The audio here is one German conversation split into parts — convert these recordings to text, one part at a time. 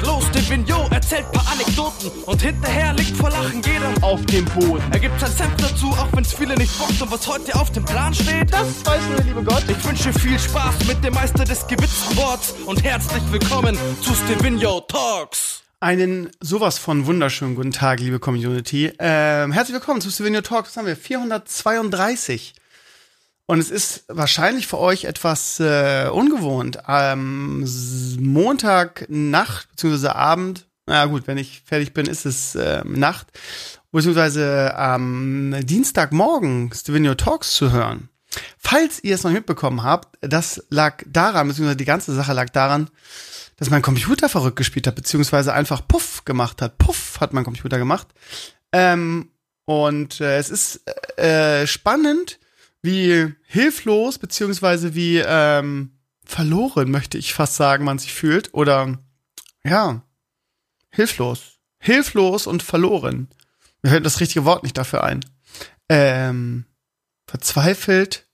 legt los, Divino erzählt paar Anekdoten und hinterher liegt vor Lachen jeder auf dem Boden. Er gibt sein Senf dazu, auch wenn's viele nicht bockt und was heute auf dem Plan steht. Das weiß nur der liebe Gott. Ich wünsche viel Spaß mit dem Meister des gewitzten Worts und herzlich willkommen zu Stevino Talks. Einen sowas von wunderschönen guten Tag, liebe Community. Ähm, herzlich willkommen zu Stevino Talks. Was haben wir? 432. Und es ist wahrscheinlich für euch etwas äh, ungewohnt. Am Montag Nacht beziehungsweise Abend, na gut, wenn ich fertig bin, ist es äh, Nacht, beziehungsweise am Dienstagmorgen Stevenio Talks zu hören. Falls ihr es noch mitbekommen habt, das lag daran, beziehungsweise die ganze Sache lag daran, dass mein Computer verrückt gespielt hat, beziehungsweise einfach Puff gemacht hat. Puff hat mein Computer gemacht. Ähm, und äh, es ist äh, spannend, wie hilflos beziehungsweise wie ähm, verloren, möchte ich fast sagen, man sich fühlt. Oder ja, hilflos. Hilflos und verloren. Mir fällt das richtige Wort nicht dafür ein. Ähm, verzweifelt,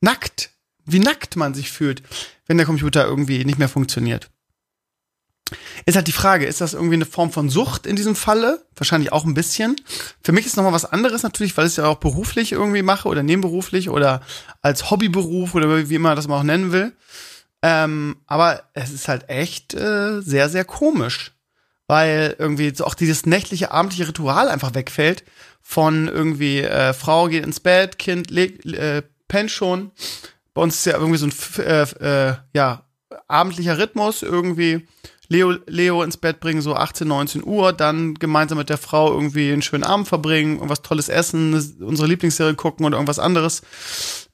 nackt. Wie nackt man sich fühlt, wenn der Computer irgendwie nicht mehr funktioniert. Ist halt die Frage, ist das irgendwie eine Form von Sucht in diesem Falle? Wahrscheinlich auch ein bisschen. Für mich ist nochmal was anderes natürlich, weil ich es ja auch beruflich irgendwie mache oder nebenberuflich oder als Hobbyberuf oder wie immer das man auch nennen will. Ähm, aber es ist halt echt äh, sehr, sehr komisch. Weil irgendwie so auch dieses nächtliche, abendliche Ritual einfach wegfällt von irgendwie äh, Frau geht ins Bett, Kind legt, äh, pennt schon. Bei uns ist ja irgendwie so ein äh, äh, ja, abendlicher Rhythmus irgendwie Leo, Leo ins Bett bringen, so 18, 19 Uhr, dann gemeinsam mit der Frau irgendwie einen schönen Abend verbringen, irgendwas Tolles essen, unsere Lieblingsserie gucken oder irgendwas anderes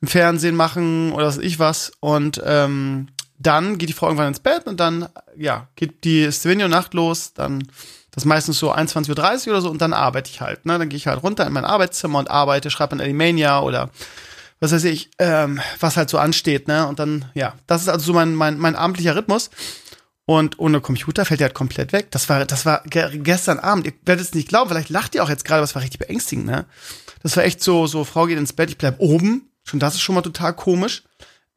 im Fernsehen machen oder was ich was. Und ähm, dann geht die Frau irgendwann ins Bett und dann, ja, geht die Stevenio-Nacht los, dann das meistens so 21.30 Uhr oder so und dann arbeite ich halt. Ne? Dann gehe ich halt runter in mein Arbeitszimmer und arbeite, schreibe an Alimania oder was weiß ich, ähm, was halt so ansteht, ne? Und dann, ja, das ist also so mein, mein, mein abendlicher Rhythmus. Und ohne Computer fällt der halt komplett weg. Das war, das war ge gestern Abend. Ihr werdet es nicht glauben, vielleicht lacht ihr auch jetzt gerade, es war richtig beängstigend, ne? Das war echt so, so, Frau geht ins Bett, ich bleib oben. Schon das ist schon mal total komisch.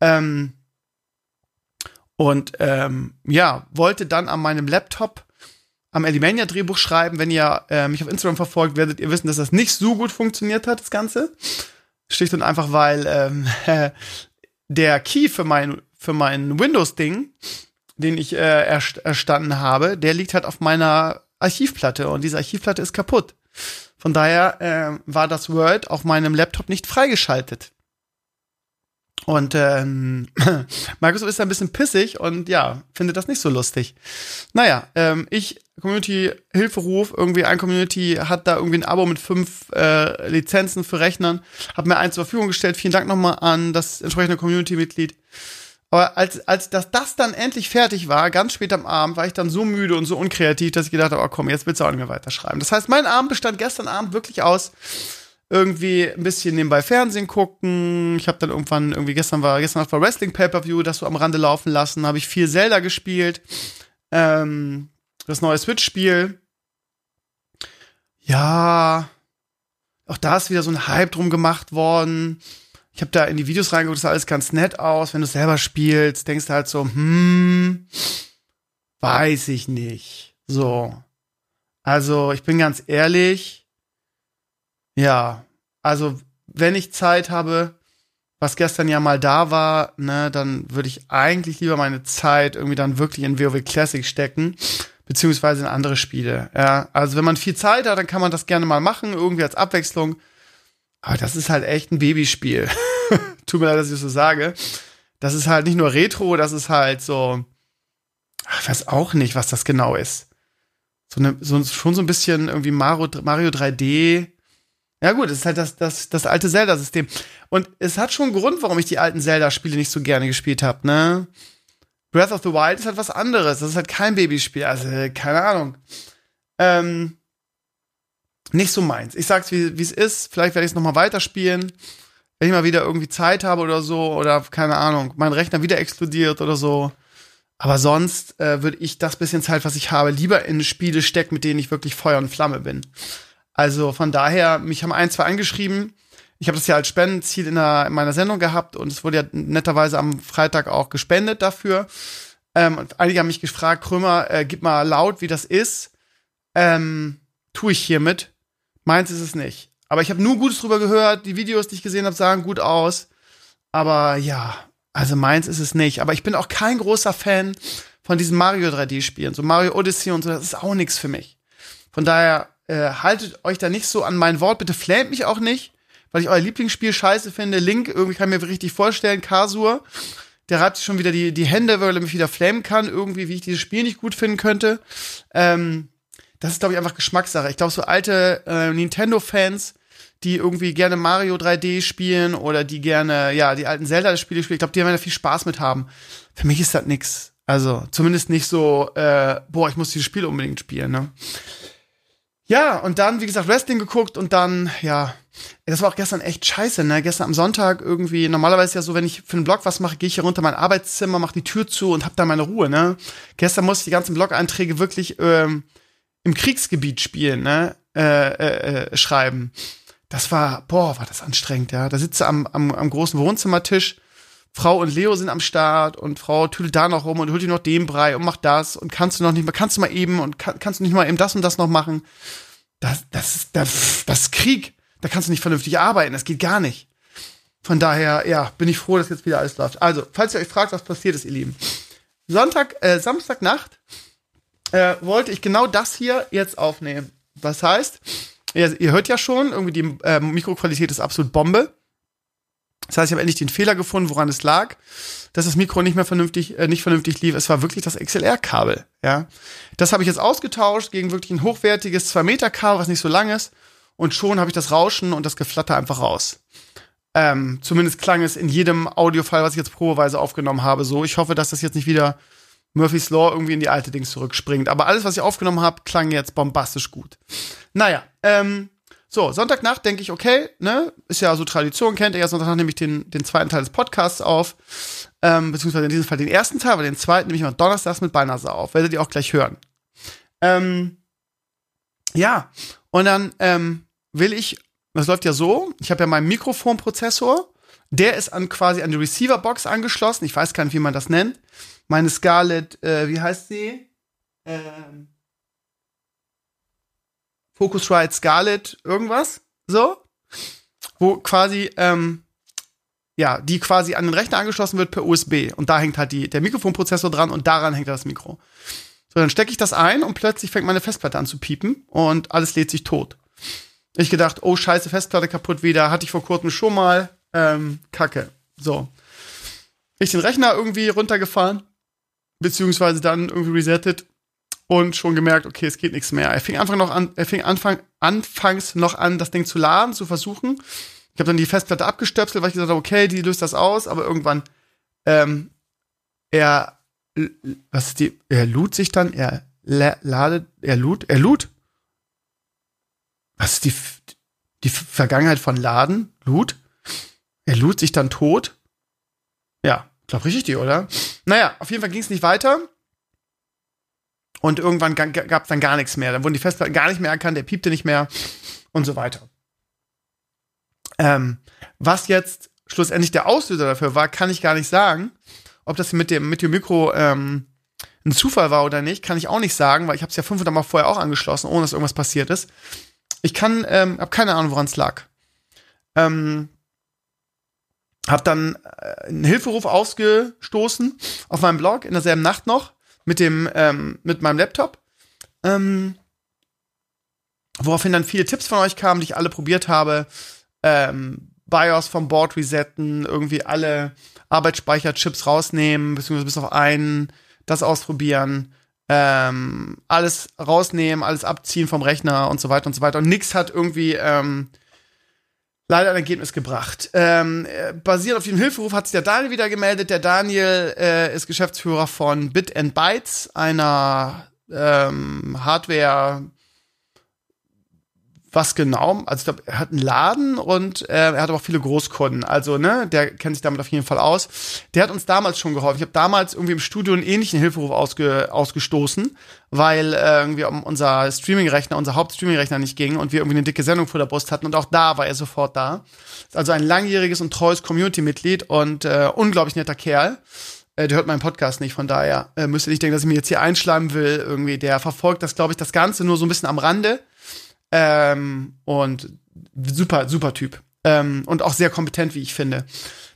Ähm, und ähm, ja, wollte dann an meinem Laptop am Elimania Drehbuch schreiben. Wenn ihr äh, mich auf Instagram verfolgt, werdet ihr wissen, dass das nicht so gut funktioniert hat, das Ganze. Schlicht und einfach, weil ähm, der Key für mein, für mein Windows-Ding den ich äh, erstanden habe, der liegt halt auf meiner Archivplatte und diese Archivplatte ist kaputt. Von daher äh, war das Word auf meinem Laptop nicht freigeschaltet. Und ähm, Microsoft ist ein bisschen pissig und ja, findet das nicht so lustig. Naja, ähm, ich, Community-Hilferuf, irgendwie ein Community hat da irgendwie ein Abo mit fünf äh, Lizenzen für Rechnern, hat mir eins zur Verfügung gestellt. Vielen Dank nochmal an das entsprechende Community-Mitglied. Aber als, als das, das dann endlich fertig war, ganz spät am Abend, war ich dann so müde und so unkreativ, dass ich gedacht habe, oh komm, jetzt willst du auch nicht mehr weiterschreiben. Das heißt, mein Abend bestand gestern Abend wirklich aus, irgendwie ein bisschen nebenbei Fernsehen gucken. Ich habe dann irgendwann irgendwie gestern war gestern war Wrestling Pay-per-View, das so am Rande laufen lassen. Habe ich viel Zelda gespielt, ähm, das neue Switch-Spiel. Ja, auch da ist wieder so ein Hype drum gemacht worden ich habe da in die Videos reingeguckt, das sah alles ganz nett aus. Wenn du selber spielst, denkst du halt so, hm, weiß ich nicht. So. Also, ich bin ganz ehrlich. Ja, also, wenn ich Zeit habe, was gestern ja mal da war, ne, dann würde ich eigentlich lieber meine Zeit irgendwie dann wirklich in WoW Classic stecken, beziehungsweise in andere Spiele. Ja, also wenn man viel Zeit hat, dann kann man das gerne mal machen, irgendwie als Abwechslung. Aber das ist halt echt ein Babyspiel. Tut mir leid, dass ich das so sage. Das ist halt nicht nur Retro, das ist halt so. Ich weiß auch nicht, was das genau ist. So, eine, so schon so ein bisschen irgendwie Mario, Mario 3D. Ja gut, es ist halt das, das, das alte Zelda-System. Und es hat schon einen Grund, warum ich die alten Zelda-Spiele nicht so gerne gespielt habe, ne? Breath of the Wild ist halt was anderes. Das ist halt kein Babyspiel. Also, keine Ahnung. Ähm, nicht so meins. Ich sag's, wie es ist. Vielleicht werde ich es nochmal weiterspielen. Wenn ich mal wieder irgendwie Zeit habe oder so, oder keine Ahnung, mein Rechner wieder explodiert oder so. Aber sonst äh, würde ich das bisschen Zeit, was ich habe, lieber in Spiele stecken, mit denen ich wirklich Feuer und Flamme bin. Also von daher, mich haben ein, zwei angeschrieben. Ich habe das ja als Spendenziel in, der, in meiner Sendung gehabt und es wurde ja netterweise am Freitag auch gespendet dafür. Ähm, und einige haben mich gefragt, Krömer, äh, gib mal laut, wie das ist. Ähm, tue ich hiermit. Meins ist es nicht. Aber ich habe nur Gutes drüber gehört. Die Videos, die ich gesehen habe, sahen gut aus. Aber ja, also meins ist es nicht. Aber ich bin auch kein großer Fan von diesen Mario 3D-Spielen. So Mario Odyssey und so, das ist auch nichts für mich. Von daher äh, haltet euch da nicht so an mein Wort. Bitte flamet mich auch nicht, weil ich euer Lieblingsspiel scheiße finde. Link, irgendwie kann ich mir richtig vorstellen, Kasur. Der hat schon wieder die, die Hände, weil er mich wieder flamen kann, irgendwie, wie ich dieses Spiel nicht gut finden könnte. Ähm, das ist, glaube ich, einfach Geschmackssache. Ich glaube, so alte äh, Nintendo-Fans, die irgendwie gerne Mario 3D spielen oder die gerne, ja, die alten Zelda-Spiele spielen, ich glaube, die werden da viel Spaß mit haben. Für mich ist das nix. Also, zumindest nicht so, äh, boah, ich muss dieses Spiel unbedingt spielen, ne? Ja, und dann, wie gesagt, Wrestling geguckt und dann, ja, das war auch gestern echt scheiße, ne? Gestern am Sonntag irgendwie, normalerweise ja so, wenn ich für einen Blog was mache, gehe ich hier runter in mein Arbeitszimmer, mache die Tür zu und hab da meine Ruhe, ne? Gestern musste ich die ganzen Blog-Einträge wirklich ähm, im Kriegsgebiet spielen, ne? Äh, äh, äh, schreiben. Das war, boah, war das anstrengend, ja. Da sitze am, am, am großen Wohnzimmertisch, Frau und Leo sind am Start und Frau tüdelt da noch rum und holt dir noch den Brei und macht das und kannst du noch nicht mal, kannst du mal eben und kann, kannst du nicht mal eben das und das noch machen. Das, das, ist, das, das ist Krieg. Da kannst du nicht vernünftig arbeiten. Das geht gar nicht. Von daher, ja, bin ich froh, dass jetzt wieder alles läuft. Also, falls ihr euch fragt, was passiert ist, ihr Lieben. Sonntag, äh, Samstagnacht äh, wollte ich genau das hier jetzt aufnehmen. Was heißt, ihr, ihr hört ja schon, irgendwie die äh, Mikroqualität ist absolut Bombe. Das heißt, ich habe endlich den Fehler gefunden, woran es lag, dass das Mikro nicht mehr vernünftig, äh, nicht vernünftig lief. Es war wirklich das XLR-Kabel. Ja, das habe ich jetzt ausgetauscht gegen wirklich ein hochwertiges 2-Meter-Kabel, was nicht so lang ist. Und schon habe ich das Rauschen und das Geflatter einfach raus. Ähm, zumindest klang es in jedem Audiofile, was ich jetzt probeweise aufgenommen habe, so. Ich hoffe, dass das jetzt nicht wieder Murphy's Law irgendwie in die alte Dings zurückspringt. Aber alles, was ich aufgenommen habe, klang jetzt bombastisch gut. Naja, ähm, so, Sonntagnacht denke ich, okay, ne, ist ja so Tradition, kennt ihr ja, Sonntagnacht nehme ich den, den zweiten Teil des Podcasts auf, ähm, beziehungsweise in diesem Fall den ersten Teil, aber den zweiten nehme ich mal donnerstags mit Beinase auf, werdet ihr auch gleich hören. Ähm, ja, und dann ähm, will ich, das läuft ja so, ich habe ja meinen Mikrofonprozessor, der ist an quasi an die Receiver-Box angeschlossen, ich weiß gar nicht, wie man das nennt, meine Scarlett, äh, wie heißt sie? Ähm, Focusrite Scarlett irgendwas, so, wo quasi, ähm, ja, die quasi an den Rechner angeschlossen wird per USB und da hängt halt die, der Mikrofonprozessor dran und daran hängt das Mikro. So, dann stecke ich das ein und plötzlich fängt meine Festplatte an zu piepen und alles lädt sich tot. Ich gedacht, oh scheiße, Festplatte kaputt wieder, hatte ich vor kurzem schon mal, ähm, Kacke. So. Ich den Rechner irgendwie runtergefahren, beziehungsweise dann irgendwie resettet und schon gemerkt, okay, es geht nichts mehr. Er fing einfach noch an, er fing Anfang, anfangs noch an, das Ding zu laden, zu versuchen. Ich habe dann die Festplatte abgestöpselt, weil ich gesagt habe, okay, die löst das aus, aber irgendwann, ähm, er, was ist die, er lud sich dann, er ladet, er lud, er lud. Was ist die, die Vergangenheit von Laden? Lud? Er lud sich dann tot? Ja, glaub richtig die, oder? Naja, auf jeden Fall ging es nicht weiter. Und irgendwann gab es dann gar nichts mehr. Dann wurden die Festplatten gar nicht mehr erkannt, der piepte nicht mehr und so weiter. Ähm, was jetzt schlussendlich der Auslöser dafür war, kann ich gar nicht sagen. Ob das mit dem, mit dem Mikro ähm, ein Zufall war oder nicht, kann ich auch nicht sagen, weil ich habe es ja 500 Mal vorher auch angeschlossen, ohne dass irgendwas passiert ist. Ich kann, ähm, habe keine Ahnung, woran es lag. Ähm, hab dann äh, einen Hilferuf ausgestoßen auf meinem Blog in derselben Nacht noch mit dem, ähm, mit meinem Laptop. Ähm, woraufhin dann viele Tipps von euch kamen, die ich alle probiert habe. Ähm, BIOS vom Board resetten, irgendwie alle Arbeitsspeicherchips rausnehmen, beziehungsweise bis auf einen, das ausprobieren, ähm, alles rausnehmen, alles abziehen vom Rechner und so weiter und so weiter. Und nix hat irgendwie ähm, leider ein Ergebnis gebracht. Ähm, äh, basierend auf dem Hilferuf hat sich der Daniel wieder gemeldet. Der Daniel äh, ist Geschäftsführer von Bit and Bytes, einer ähm, Hardware was genau? Also ich glaube, er hat einen Laden und äh, er hat aber auch viele Großkunden. Also, ne, der kennt sich damit auf jeden Fall aus. Der hat uns damals schon geholfen. Ich habe damals irgendwie im Studio einen ähnlichen Hilferuf ausge, ausgestoßen, weil äh, irgendwie unser Streaming-Rechner, unser Hauptstreaming-Rechner nicht ging und wir irgendwie eine dicke Sendung vor der Brust hatten und auch da war er sofort da. Also ein langjähriges und treues Community-Mitglied und äh, unglaublich netter Kerl. äh, der hört meinen Podcast nicht, von daher äh, müsst nicht denken, dass ich mir jetzt hier einschleimen will. Irgendwie, der verfolgt das, glaube ich, das Ganze nur so ein bisschen am Rande. Ähm, und super, super Typ. Ähm, und auch sehr kompetent, wie ich finde.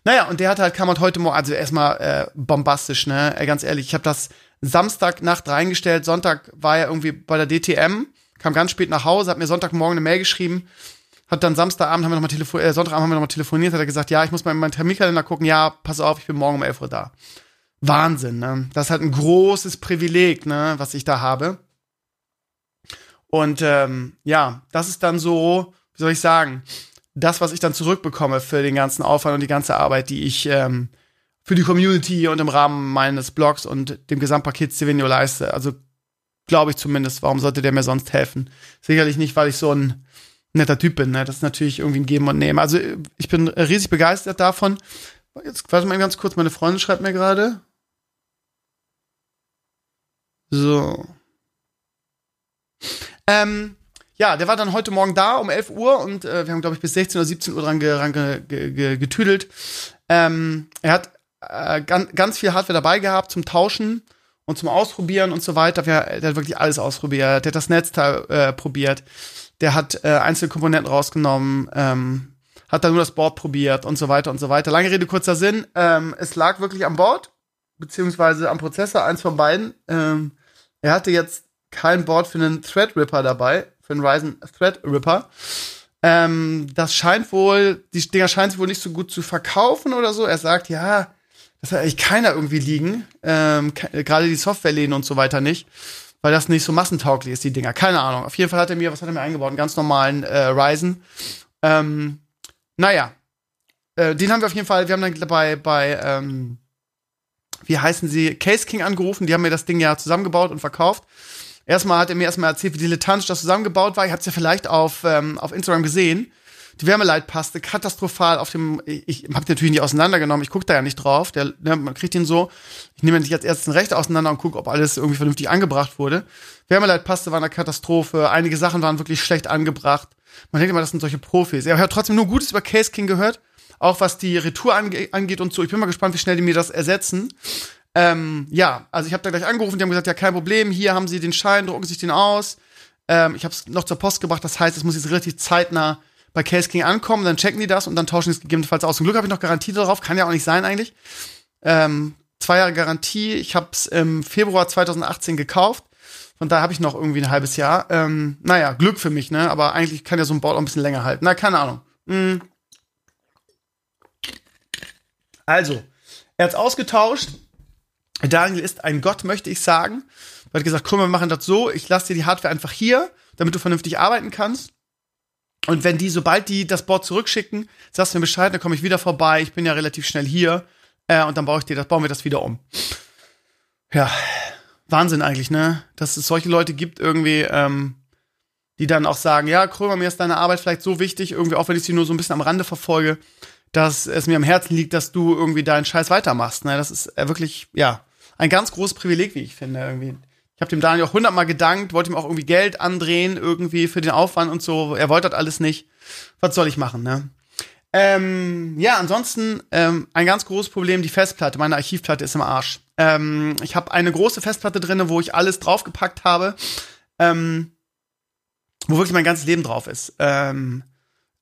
Naja, und der hat halt, kam halt heute Morgen, also erstmal äh, bombastisch, ne? Äh, ganz ehrlich, ich habe das Samstagnacht reingestellt, Sonntag war er irgendwie bei der DTM, kam ganz spät nach Hause, hat mir Sonntagmorgen eine Mail geschrieben, hat dann Samstagabend haben wir noch mal telefoniert, äh, Sonntagabend haben wir noch mal telefoniert, hat er gesagt, ja, ich muss mal in meinen Terminkalender gucken, ja, pass auf, ich bin morgen um 11 Uhr da. Wahnsinn, ne? Das ist halt ein großes Privileg, ne, was ich da habe. Und ähm, ja, das ist dann so, wie soll ich sagen, das, was ich dann zurückbekomme für den ganzen Aufwand und die ganze Arbeit, die ich ähm, für die Community und im Rahmen meines Blogs und dem Gesamtpaket Stevenio leiste. Also glaube ich zumindest, warum sollte der mir sonst helfen? Sicherlich nicht, weil ich so ein netter Typ bin. Ne? Das ist natürlich irgendwie ein Geben und Nehmen. Also ich bin riesig begeistert davon. Jetzt warte mal ganz kurz, meine Freundin schreibt mir gerade. So. Ähm, ja, der war dann heute Morgen da um 11 Uhr und äh, wir haben, glaube ich, bis 16 oder 17 Uhr dran, ge, ge, ge, getüdelt. Ähm, er hat äh, ganz, ganz viel Hardware dabei gehabt zum Tauschen und zum Ausprobieren und so weiter. Der, der hat wirklich alles ausprobiert. Der hat das Netzteil äh, probiert. Der hat äh, einzelne Komponenten rausgenommen. Ähm, hat dann nur das Board probiert und so weiter und so weiter. Lange Rede, kurzer Sinn. Ähm, es lag wirklich am Board, beziehungsweise am Prozessor, eins von beiden. Ähm, er hatte jetzt kein Board für einen Threadripper dabei, für einen Ryzen Threadripper. Ähm, das scheint wohl, die Dinger scheinen sich wohl nicht so gut zu verkaufen oder so. Er sagt, ja, das hat eigentlich keiner irgendwie liegen. Ähm, Gerade die Softwareläden und so weiter nicht. Weil das nicht so massentauglich ist, die Dinger. Keine Ahnung. Auf jeden Fall hat er mir, was hat er mir eingebaut? Einen ganz normalen äh, Ryzen. Ähm, naja. Äh, den haben wir auf jeden Fall, wir haben dann bei, bei ähm, wie heißen sie, Case King angerufen. Die haben mir das Ding ja zusammengebaut und verkauft. Erstmal hat er mir erstmal erzählt, wie dilettantisch das zusammengebaut war. Ich hab's ja vielleicht auf, ähm, auf Instagram gesehen. Die Wärmeleitpaste katastrophal auf dem, ich, ich habe natürlich nicht auseinandergenommen, ich gucke da ja nicht drauf. Der, ne, man kriegt den so, ich nehme nicht als erstes Recht auseinander und gucke, ob alles irgendwie vernünftig angebracht wurde. Wärmeleitpaste war eine Katastrophe, einige Sachen waren wirklich schlecht angebracht. Man denkt immer, das sind solche Profis. Er hat trotzdem nur Gutes über Case King gehört, auch was die Retour ange angeht und so. Ich bin mal gespannt, wie schnell die mir das ersetzen. Ähm, ja, also ich habe da gleich angerufen, die haben gesagt, ja, kein Problem, hier haben sie den Schein, drucken sich den aus. Ähm, ich habe es noch zur Post gebracht, das heißt, es muss jetzt relativ zeitnah bei Case King ankommen, dann checken die das und dann tauschen die es gegebenenfalls aus. Zum Glück habe ich noch Garantie darauf, kann ja auch nicht sein eigentlich. Ähm, zwei Jahre Garantie, ich habe es im Februar 2018 gekauft. Von daher habe ich noch irgendwie ein halbes Jahr. Ähm, naja, Glück für mich, ne? Aber eigentlich kann ja so ein Board auch ein bisschen länger halten. Na, keine Ahnung. Mhm. Also, er hat's ausgetauscht. Daniel ist ein Gott, möchte ich sagen. Er hat gesagt, komm, wir machen das so, ich lasse dir die Hardware einfach hier, damit du vernünftig arbeiten kannst. Und wenn die, sobald die das Board zurückschicken, sagst du mir Bescheid, dann komme ich wieder vorbei, ich bin ja relativ schnell hier, äh, und dann baue ich dir das, bauen wir das wieder um. Ja, Wahnsinn eigentlich, ne? Dass es solche Leute gibt irgendwie, ähm, die dann auch sagen, ja, Krömer, mir ist deine Arbeit vielleicht so wichtig, irgendwie, auch wenn ich sie nur so ein bisschen am Rande verfolge, dass es mir am Herzen liegt, dass du irgendwie deinen Scheiß weitermachst. Ne? Das ist äh, wirklich, ja, ein ganz großes Privileg, wie ich finde, irgendwie. Ich habe dem Daniel auch hundertmal gedankt, wollte ihm auch irgendwie Geld andrehen, irgendwie für den Aufwand und so. Er wollte das alles nicht. Was soll ich machen, ne? Ähm, ja, ansonsten ähm, ein ganz großes Problem, die Festplatte. Meine Archivplatte ist im Arsch. Ähm, ich habe eine große Festplatte drinne, wo ich alles draufgepackt habe, ähm, wo wirklich mein ganzes Leben drauf ist. Ähm,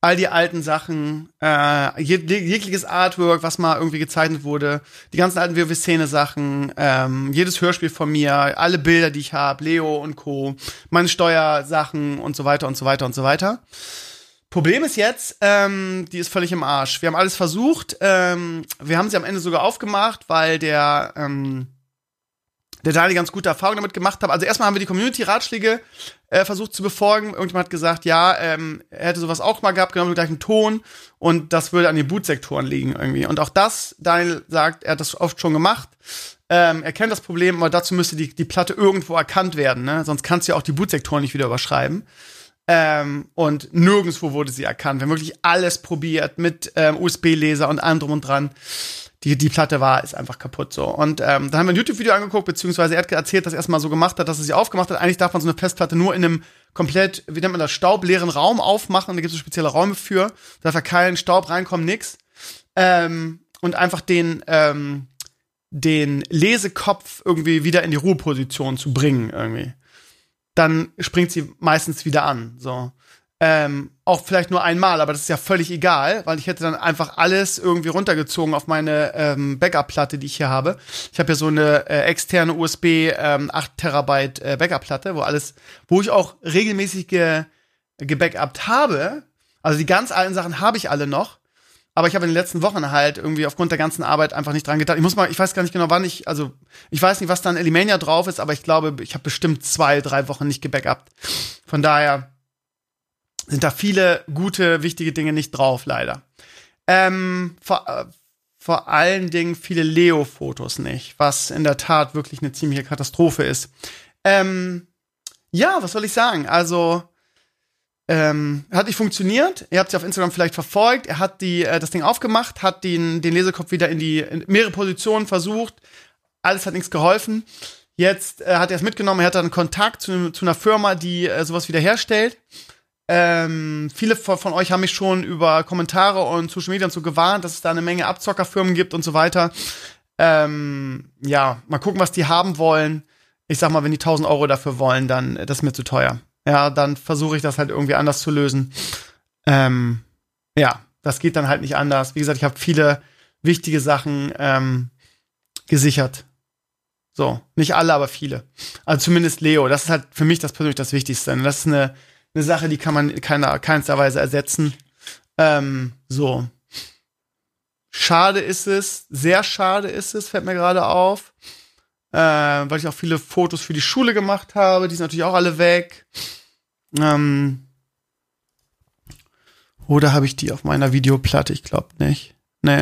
all die alten Sachen, äh, jeg jegliches Artwork, was mal irgendwie gezeichnet wurde, die ganzen alten WoW-Szene-Sachen, ähm, jedes Hörspiel von mir, alle Bilder, die ich habe, Leo und Co., meine Steuersachen und so weiter und so weiter und so weiter. Problem ist jetzt, ähm, die ist völlig im Arsch. Wir haben alles versucht, ähm, wir haben sie am Ende sogar aufgemacht, weil der ähm, der Daniel ganz gute Erfahrungen damit gemacht hat. Also erstmal haben wir die Community-Ratschläge äh, versucht zu befolgen. Irgendjemand hat gesagt, ja, ähm, er hätte sowas auch mal gehabt, genau mit gleichen Ton und das würde an den Bootsektoren liegen irgendwie. Und auch das, Daniel sagt, er hat das oft schon gemacht. Ähm, er kennt das Problem, aber dazu müsste die, die Platte irgendwo erkannt werden, ne? Sonst kannst du ja auch die Bootsektoren nicht wieder überschreiben. Ähm, und nirgendwo wurde sie erkannt. Wir haben wirklich alles probiert mit ähm, USB-Leser und allem drum und dran die, die Platte war, ist einfach kaputt so. Und ähm, dann haben wir ein YouTube-Video angeguckt, beziehungsweise er hat erzählt, dass er erstmal so gemacht hat, dass er sie aufgemacht hat. Eigentlich darf man so eine Festplatte nur in einem komplett, wie nennt man das, staubleeren Raum aufmachen. Da gibt es so spezielle Räume für. Da darf da kein Staub reinkommen, nix. Ähm, und einfach den, ähm, den Lesekopf irgendwie wieder in die Ruheposition zu bringen, irgendwie. Dann springt sie meistens wieder an. So. Ähm, auch vielleicht nur einmal, aber das ist ja völlig egal, weil ich hätte dann einfach alles irgendwie runtergezogen auf meine ähm, Backup-Platte, die ich hier habe. Ich habe ja so eine äh, externe USB ähm, 8 Terabyte äh, Backup-Platte, wo alles, wo ich auch regelmäßig ge, gebackupt habe. Also die ganz alten Sachen habe ich alle noch. Aber ich habe in den letzten Wochen halt irgendwie aufgrund der ganzen Arbeit einfach nicht dran gedacht. Ich muss mal, ich weiß gar nicht genau, wann ich, also ich weiß nicht, was da in Elimania drauf ist, aber ich glaube, ich habe bestimmt zwei, drei Wochen nicht gebackupt. Von daher sind da viele gute, wichtige Dinge nicht drauf, leider. Ähm, vor, äh, vor allen Dingen viele Leo-Fotos nicht, was in der Tat wirklich eine ziemliche Katastrophe ist. Ähm, ja, was soll ich sagen? Also, ähm, hat nicht funktioniert. Ihr habt sie auf Instagram vielleicht verfolgt. Er hat die, äh, das Ding aufgemacht, hat den, den Lesekopf wieder in die in mehrere Positionen versucht. Alles hat nichts geholfen. Jetzt äh, hat er es mitgenommen. Er hat dann Kontakt zu, zu einer Firma, die äh, sowas wieder herstellt. Ähm, viele von, euch haben mich schon über Kommentare und Social Media und so gewarnt, dass es da eine Menge Abzockerfirmen gibt und so weiter. Ähm, ja, mal gucken, was die haben wollen. Ich sag mal, wenn die 1000 Euro dafür wollen, dann äh, das ist mir zu teuer ja, dann versuche ich das halt irgendwie anders zu lösen. Ähm, ja, das geht dann halt nicht anders. Wie gesagt, ich habe viele wichtige Sachen ähm, gesichert. So, nicht alle, aber viele. Also zumindest Leo. Das ist halt für mich das persönlich das Wichtigste. Das ist eine, eine Sache, die kann man in keiner, keinster Weise ersetzen. Ähm, so. Schade ist es, sehr schade ist es, fällt mir gerade auf. Äh, weil ich auch viele Fotos für die Schule gemacht habe. Die sind natürlich auch alle weg. Ähm, oder habe ich die auf meiner Videoplatte? Ich glaube nicht. Nee.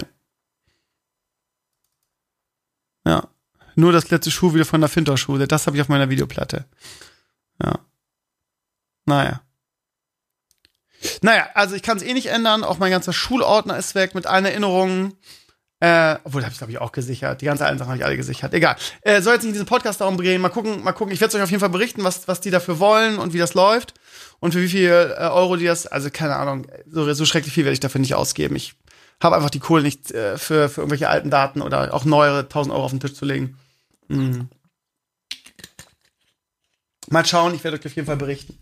Ja. Nur das letzte Schuh wieder von der Finterschule. Das habe ich auf meiner Videoplatte. Ja. Naja. Naja, also ich kann es eh nicht ändern. Auch mein ganzer Schulordner ist weg mit allen Erinnerungen. Äh, obwohl, habe ich glaube ich auch gesichert. Die ganze alten Sachen habe ich alle gesichert. Egal. Äh, soll jetzt nicht in diesem Podcast darum drehen. Mal gucken, mal gucken. Ich werde euch auf jeden Fall berichten, was, was die dafür wollen und wie das läuft. Und für wie viel äh, Euro die das, also keine Ahnung, so, so schrecklich viel werde ich dafür nicht ausgeben. Ich habe einfach die Kohle nicht äh, für, für irgendwelche alten Daten oder auch neuere 1000 Euro auf den Tisch zu legen. Mhm. Mal schauen, ich werde euch auf jeden Fall berichten.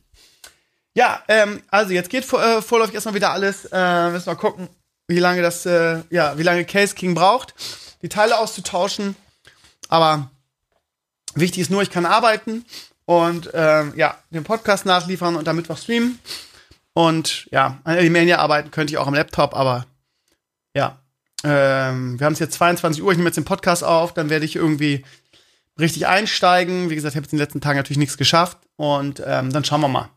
Ja, ähm, also jetzt geht vor, äh, vorläufig erstmal wieder alles. Äh, müssen wir gucken, wie lange das, äh, ja, wie lange Case King braucht, die Teile auszutauschen. Aber wichtig ist nur, ich kann arbeiten und äh, ja, den Podcast nachliefern und damit was streamen. Und ja, an Elimania arbeiten könnte ich auch am Laptop, aber ja. Ähm, wir haben es jetzt 22 Uhr, ich nehme jetzt den Podcast auf, dann werde ich irgendwie richtig einsteigen. Wie gesagt, ich habe jetzt in den letzten Tagen natürlich nichts geschafft und ähm, dann schauen wir mal.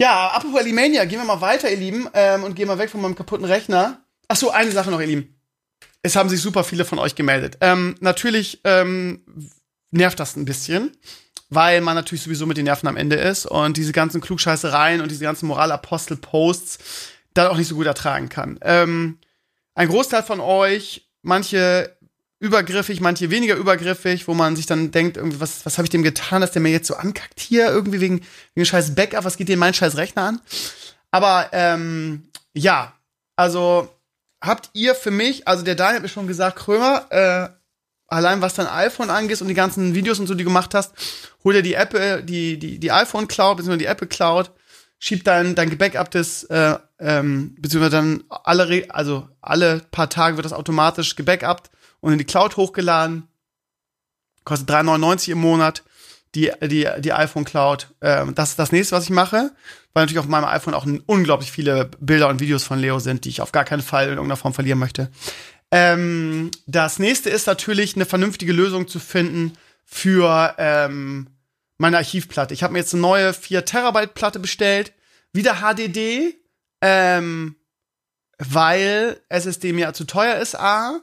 Ja, apropos Alimania, gehen wir mal weiter, ihr Lieben, ähm, und gehen mal weg von meinem kaputten Rechner. Ach so, eine Sache noch, ihr Lieben. Es haben sich super viele von euch gemeldet. Ähm, natürlich ähm, nervt das ein bisschen, weil man natürlich sowieso mit den Nerven am Ende ist und diese ganzen Klugscheißereien und diese ganzen Moralapostel-Posts dann auch nicht so gut ertragen kann. Ähm, ein Großteil von euch, manche übergriffig, manche weniger übergriffig, wo man sich dann denkt, irgendwie, was, was habe ich dem getan, dass der mir jetzt so ankackt hier, irgendwie wegen, wegen scheiß Backup, was geht dir mein scheiß Rechner an? Aber ähm, ja, also habt ihr für mich, also der Daniel hat mir schon gesagt, Krömer, äh, allein was dein iPhone angeht und die ganzen Videos und so, die du gemacht hast, hol dir die Apple, die, die, die iPhone Cloud, beziehungsweise die Apple Cloud, schieb dein, dein gebackuptes, äh, ähm, beziehungsweise dann alle, also alle paar Tage wird das automatisch gebackupt und in die Cloud hochgeladen. Kostet 3,99 im Monat die, die, die iPhone Cloud. Ähm, das ist das nächste, was ich mache, weil natürlich auf meinem iPhone auch unglaublich viele Bilder und Videos von Leo sind, die ich auf gar keinen Fall in irgendeiner Form verlieren möchte. Ähm, das nächste ist natürlich eine vernünftige Lösung zu finden für ähm, meine Archivplatte. Ich habe mir jetzt eine neue 4 Terabyte Platte bestellt, wieder HDD, ähm, weil SSD mir zu teuer ist, A.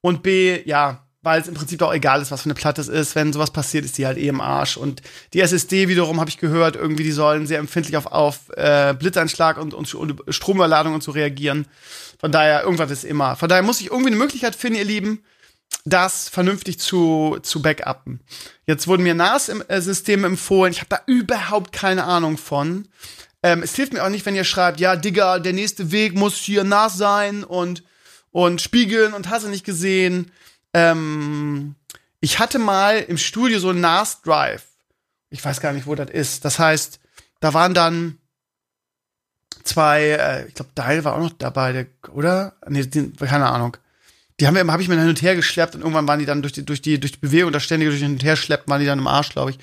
Und B, ja, weil es im Prinzip auch egal ist, was für eine Platte es ist. Wenn sowas passiert, ist die halt eh im Arsch. Und die SSD wiederum habe ich gehört, irgendwie, die sollen sehr empfindlich auf, auf äh, Blitzeinschlag und, und, und Stromüberladung und so reagieren. Von daher, irgendwas ist immer. Von daher muss ich irgendwie eine Möglichkeit finden, ihr Lieben, das vernünftig zu, zu backuppen. Jetzt wurden mir NAS-Systeme empfohlen. Ich habe da überhaupt keine Ahnung von. Ähm, es hilft mir auch nicht, wenn ihr schreibt, ja, Digga, der nächste Weg muss hier NAS sein und und spiegeln und hast du nicht gesehen. ähm, ich hatte mal im Studio so ein NAS Drive. Ich weiß gar nicht, wo das ist. Das heißt, da waren dann zwei, äh, ich glaube, Dial war auch noch dabei, der, oder? Nee, die, keine Ahnung. Die haben wir habe ich mir hin und her geschleppt und irgendwann waren die dann durch die, durch die, durch die Bewegung, das ständige durch hin und her schleppt, waren die dann im Arsch, glaube ich.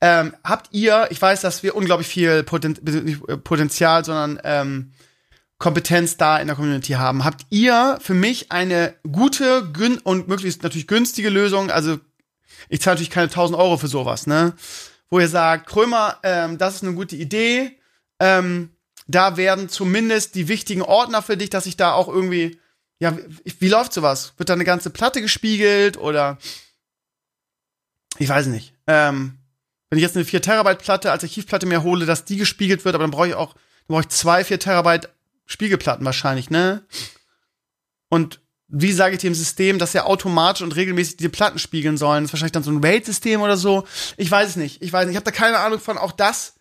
Ähm, habt ihr, ich weiß, dass wir unglaublich viel Poten äh, Potenzial, sondern ähm, Kompetenz da in der Community haben. Habt ihr für mich eine gute gün und möglichst natürlich günstige Lösung? Also ich zahle natürlich keine 1000 Euro für sowas, ne? Wo ihr sagt, Krömer, ähm, das ist eine gute Idee. Ähm, da werden zumindest die wichtigen Ordner für dich, dass ich da auch irgendwie, ja, wie, wie läuft sowas? Wird da eine ganze Platte gespiegelt oder ich weiß nicht. Ähm, wenn ich jetzt eine 4 Terabyte Platte als Archivplatte mir hole, dass die gespiegelt wird, aber dann brauche ich auch, dann brauche ich zwei 4 Terabyte Spiegelplatten wahrscheinlich, ne? Und wie sage ich dem System, dass er automatisch und regelmäßig diese Platten spiegeln sollen? Das ist wahrscheinlich dann so ein RAID-System oder so. Ich weiß es nicht. Ich weiß nicht. Ich habe da keine Ahnung von. Auch das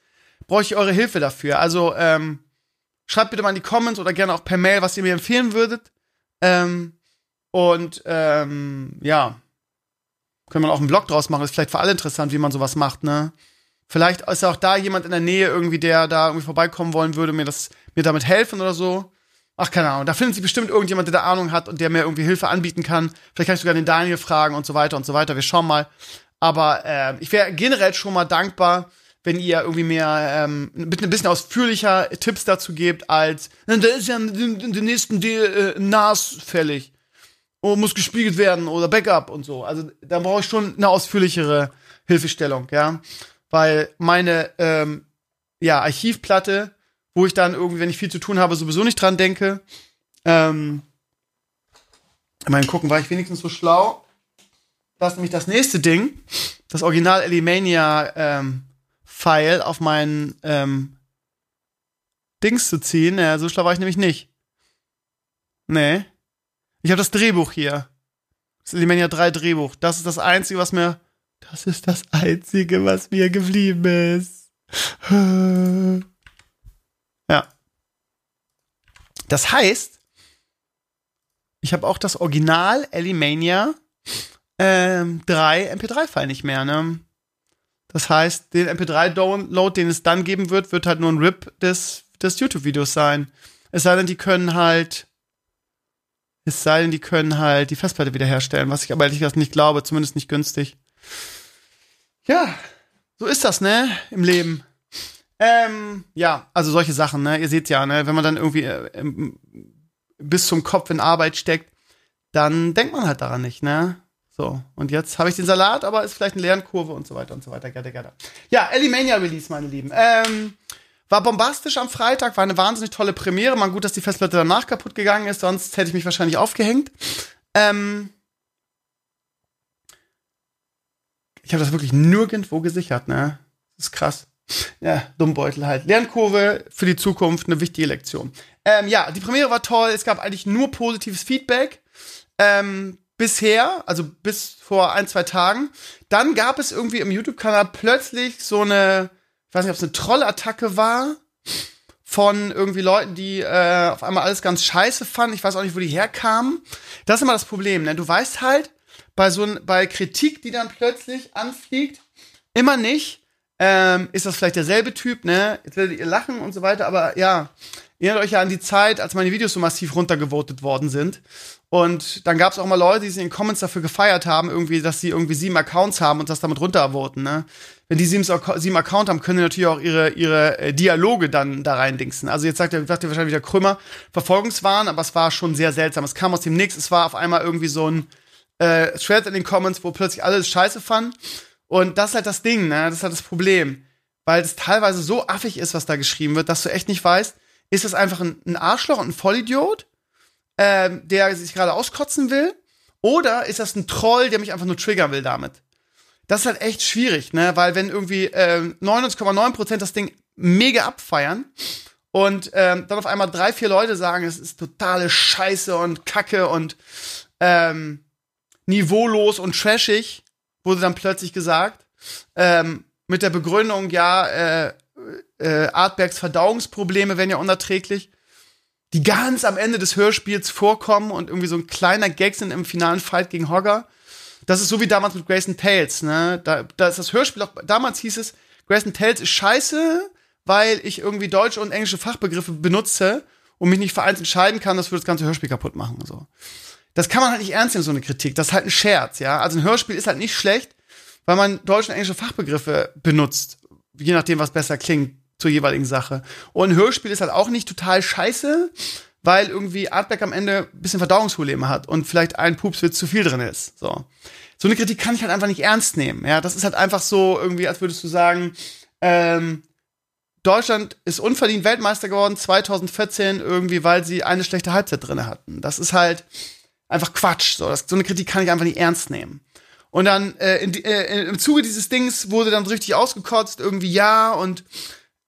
brauche ich eure Hilfe dafür. Also ähm, schreibt bitte mal in die Comments oder gerne auch per Mail, was ihr mir empfehlen würdet. Ähm, und ähm, ja, können wir auch einen Blog draus machen. ist vielleicht für alle interessant, wie man sowas macht, ne? Vielleicht ist auch da jemand in der Nähe irgendwie, der da irgendwie vorbeikommen wollen würde, mir das, mir damit helfen oder so. Ach, keine Ahnung. Da findet sich bestimmt irgendjemand, der da Ahnung hat und der mir irgendwie Hilfe anbieten kann. Vielleicht kann ich sogar den Daniel fragen und so weiter und so weiter. Wir schauen mal. Aber äh, ich wäre generell schon mal dankbar, wenn ihr irgendwie mehr ähm, ein bisschen ausführlicher Tipps dazu gebt, als da ist ja den, den nächsten Deal äh, NAS fällig. Oh, muss gespiegelt werden oder Backup und so. Also da brauche ich schon eine ausführlichere Hilfestellung, ja. Weil meine ähm, ja, Archivplatte, wo ich dann irgendwie, wenn ich viel zu tun habe, sowieso nicht dran denke. Ähm, mal gucken, war ich wenigstens so schlau? Das ist nämlich das nächste Ding, das Original Elimania ähm, File auf meinen ähm, Dings zu ziehen. Ja, so schlau war ich nämlich nicht. Nee. Ich habe das Drehbuch hier. Das Elimania 3 Drehbuch. Das ist das Einzige, was mir. Das ist das Einzige, was mir geblieben ist. Ja. Das heißt, ich habe auch das Original Elimania ähm, 3 MP3-File nicht mehr, ne? Das heißt, den MP3-Download, den es dann geben wird, wird halt nur ein RIP des, des YouTube-Videos sein. Es sei denn, die können halt, es sei denn, die können halt die Festplatte wiederherstellen, was ich aber ehrlich gesagt nicht glaube, zumindest nicht günstig. Ja, so ist das, ne, im Leben. Ähm, ja, also solche Sachen, ne, ihr seht ja, ne, wenn man dann irgendwie äh, bis zum Kopf in Arbeit steckt, dann denkt man halt daran nicht, ne. So, und jetzt habe ich den Salat, aber ist vielleicht eine Lernkurve und so weiter und so weiter. Gerne, gerne. Ja, Elimania Release, meine Lieben. Ähm, war bombastisch am Freitag, war eine wahnsinnig tolle Premiere. Mal gut, dass die Festplatte danach kaputt gegangen ist, sonst hätte ich mich wahrscheinlich aufgehängt. Ähm, ich habe das wirklich nirgendwo gesichert, ne? Das ist krass. Ja, Dummbeutel halt. Lernkurve für die Zukunft, eine wichtige Lektion. Ähm, ja, die Premiere war toll. Es gab eigentlich nur positives Feedback. Ähm, bisher, also bis vor ein, zwei Tagen. Dann gab es irgendwie im YouTube-Kanal plötzlich so eine, ich weiß nicht, ob es eine Trollattacke war von irgendwie Leuten, die äh, auf einmal alles ganz scheiße fanden. Ich weiß auch nicht, wo die herkamen. Das ist immer das Problem, ne? Du weißt halt, bei so bei Kritik, die dann plötzlich anfliegt, immer nicht, ähm, ist das vielleicht derselbe Typ, ne? Jetzt werdet ihr lachen und so weiter, aber ja, erinnert euch ja an die Zeit, als meine Videos so massiv runtergevotet worden sind. Und dann gab es auch mal Leute, die sich in den Comments dafür gefeiert haben, irgendwie, dass sie irgendwie sieben Accounts haben und das damit runtervoten, ne? Wenn die sieben, sieben Account haben, können die natürlich auch ihre, ihre äh, Dialoge dann da reindingsen. Also jetzt sagt er, sagt er wahrscheinlich wieder Krümmer, Verfolgungswahn, aber es war schon sehr seltsam. Es kam aus dem Nix, es war auf einmal irgendwie so ein äh, Thread in den Comments, wo plötzlich alles scheiße fanden. Und das ist halt das Ding, ne? Das ist halt das Problem. Weil es teilweise so affig ist, was da geschrieben wird, dass du echt nicht weißt, ist das einfach ein, ein Arschloch und ein Vollidiot? ähm, der sich gerade auskotzen will? Oder ist das ein Troll, der mich einfach nur triggern will damit? Das ist halt echt schwierig, ne? Weil wenn irgendwie äh, 99,9% das Ding mega abfeiern und ähm, dann auf einmal drei, vier Leute sagen, es ist totale Scheiße und Kacke und ähm, niveaulos und trashig, wurde dann plötzlich gesagt, ähm, mit der Begründung, ja, äh, äh, Artbergs Verdauungsprobleme wären ja unerträglich die ganz am Ende des Hörspiels vorkommen und irgendwie so ein kleiner Gag sind im finalen Fight gegen Hogger. Das ist so wie damals mit Grayson Tales, ne? Da, da ist das Hörspiel auch, damals hieß es, Grayson Tales ist scheiße, weil ich irgendwie deutsche und englische Fachbegriffe benutze und mich nicht für eins entscheiden kann, das würde das ganze Hörspiel kaputt machen, so. Das kann man halt nicht ernst nehmen, so eine Kritik. Das ist halt ein Scherz, ja? Also ein Hörspiel ist halt nicht schlecht, weil man deutsche und englische Fachbegriffe benutzt. Je nachdem, was besser klingt zur jeweiligen Sache. Und ein Hörspiel ist halt auch nicht total scheiße, weil irgendwie Artback am Ende ein bisschen Verdauungsprobleme hat und vielleicht ein Pupswitz zu viel drin ist. So. So eine Kritik kann ich halt einfach nicht ernst nehmen. Ja, das ist halt einfach so irgendwie, als würdest du sagen, ähm, Deutschland ist unverdient Weltmeister geworden 2014 irgendwie, weil sie eine schlechte Halbzeit drin hatten. Das ist halt einfach Quatsch. So, das, so eine Kritik kann ich einfach nicht ernst nehmen. Und dann äh, in, äh, im Zuge dieses Dings wurde dann richtig ausgekotzt, irgendwie ja und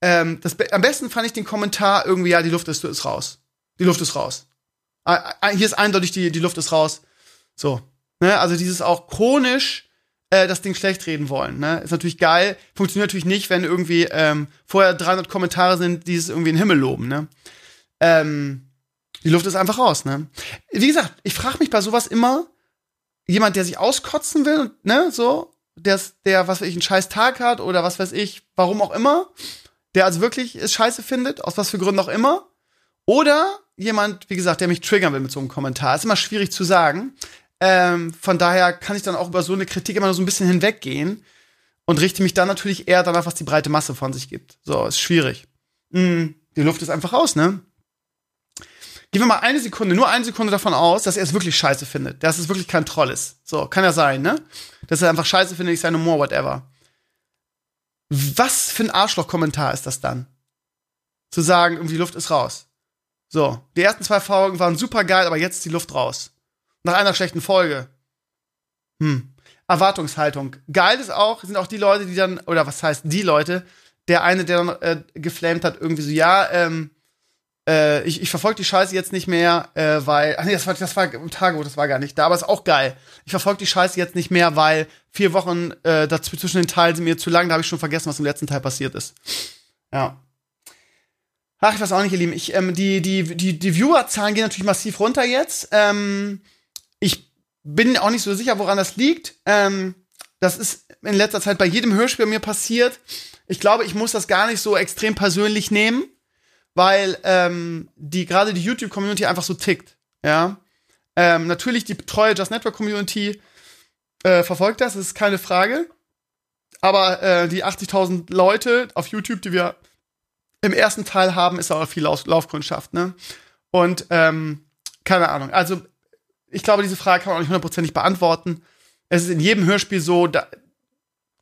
ähm, das, am besten fand ich den Kommentar irgendwie, ja, die Luft ist, ist raus. Die Luft ist raus. Ah, hier ist eindeutig, die, die Luft ist raus. So. Ne? Also dieses auch chronisch äh, das Ding schlecht reden wollen. Ne? Ist natürlich geil. Funktioniert natürlich nicht, wenn irgendwie ähm, vorher 300 Kommentare sind, die es irgendwie in den Himmel loben. Ne? Ähm, die Luft ist einfach raus. Ne? Wie gesagt, ich frage mich bei sowas immer, jemand, der sich auskotzen will, ne, so, der, der, was weiß ich, einen scheiß Tag hat oder was weiß ich, warum auch immer, der also wirklich es scheiße findet, aus was für Gründen auch immer. Oder jemand, wie gesagt, der mich triggern will mit so einem Kommentar. Ist immer schwierig zu sagen. Ähm, von daher kann ich dann auch über so eine Kritik immer nur so ein bisschen hinweggehen und richte mich dann natürlich eher danach, was die breite Masse von sich gibt. So, ist schwierig. Mm, die Luft ist einfach raus, ne? Gehen wir mal eine Sekunde, nur eine Sekunde davon aus, dass er es wirklich scheiße findet, dass es wirklich kein Troll ist. So, kann ja sein, ne? Dass er einfach scheiße findet, ich sei no more, whatever. Was für ein Arschloch-Kommentar ist das dann? Zu sagen, irgendwie Luft ist raus. So, die ersten zwei Folgen waren super geil, aber jetzt ist die Luft raus. Nach einer schlechten Folge. Hm. Erwartungshaltung. Geil ist auch, sind auch die Leute, die dann, oder was heißt die Leute, der eine, der dann äh, geflamed hat, irgendwie so, ja, ähm, äh, ich, ich verfolge die Scheiße jetzt nicht mehr, äh, weil, ach nee, das war, das war im Tagebuch, das war gar nicht da, aber ist auch geil. Ich verfolge die Scheiße jetzt nicht mehr, weil vier Wochen äh, dazwischen den Teilen sind mir zu lang, da habe ich schon vergessen, was im letzten Teil passiert ist. Ja. Ach, ich weiß auch nicht, ihr Lieben. Ich, ähm, die, die, die, die Viewerzahlen gehen natürlich massiv runter jetzt. Ähm, ich bin auch nicht so sicher, woran das liegt. Ähm, das ist in letzter Zeit bei jedem Hörspiel mir passiert. Ich glaube, ich muss das gar nicht so extrem persönlich nehmen weil ähm, die gerade die YouTube-Community einfach so tickt. Ja. Ähm, natürlich die treue Just Network Community äh, verfolgt das, das ist keine Frage. Aber äh, die 80.000 Leute auf YouTube, die wir im ersten Teil haben, ist auch viel Lauf Laufkundschaft, ne? Und ähm, keine Ahnung. Also ich glaube, diese Frage kann man auch nicht hundertprozentig beantworten. Es ist in jedem Hörspiel so, da,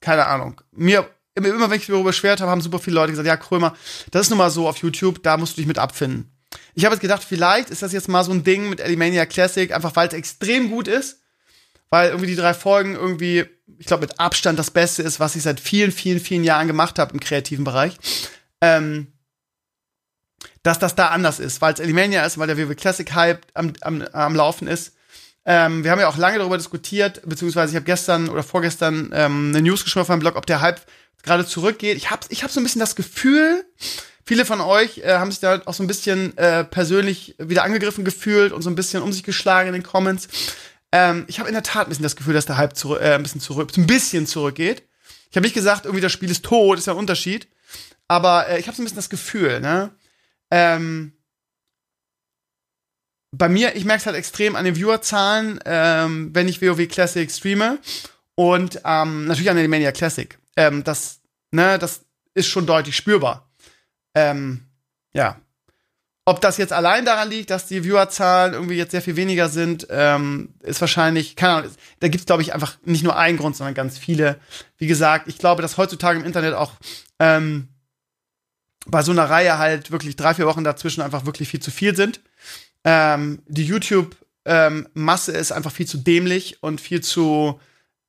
keine Ahnung. Mir immer wenn ich darüber beschwert habe, haben super viele Leute gesagt, ja, Krömer, das ist nun mal so auf YouTube, da musst du dich mit abfinden. Ich habe jetzt gedacht, vielleicht ist das jetzt mal so ein Ding mit Elimania Classic, einfach weil es extrem gut ist. Weil irgendwie die drei Folgen irgendwie, ich glaube, mit Abstand das Beste ist, was ich seit vielen, vielen, vielen Jahren gemacht habe im kreativen Bereich. Ähm, dass das da anders ist, weil es Elimania ist, weil der WW Classic Hype am, am, am Laufen ist. Ähm, wir haben ja auch lange darüber diskutiert, beziehungsweise ich habe gestern oder vorgestern ähm, eine News geschrieben auf meinem Blog, ob der Hype gerade zurückgeht. Ich habe ich hab so ein bisschen das Gefühl, viele von euch äh, haben sich da auch so ein bisschen äh, persönlich wieder angegriffen gefühlt und so ein bisschen um sich geschlagen in den Comments. Ähm, ich habe in der Tat ein bisschen das Gefühl, dass der Hype zurück, äh, ein bisschen zurück, ein bisschen zurückgeht. Ich habe nicht gesagt, irgendwie das Spiel ist tot, ist ja ein Unterschied. Aber äh, ich habe so ein bisschen das Gefühl, ne? Ähm, bei mir, ich merke es halt extrem an den Viewerzahlen, ähm, wenn ich WoW Classic streame und ähm, natürlich an den Mania Classic ähm, das, ne, das ist schon deutlich spürbar. Ähm, ja. Ob das jetzt allein daran liegt, dass die Viewerzahlen irgendwie jetzt sehr viel weniger sind, ähm, ist wahrscheinlich, keine Ahnung, da gibt es, glaube ich, einfach nicht nur einen Grund, sondern ganz viele. Wie gesagt, ich glaube, dass heutzutage im Internet auch ähm, bei so einer Reihe halt wirklich drei, vier Wochen dazwischen einfach wirklich viel zu viel sind. Ähm, die YouTube-Masse ähm, ist einfach viel zu dämlich und viel zu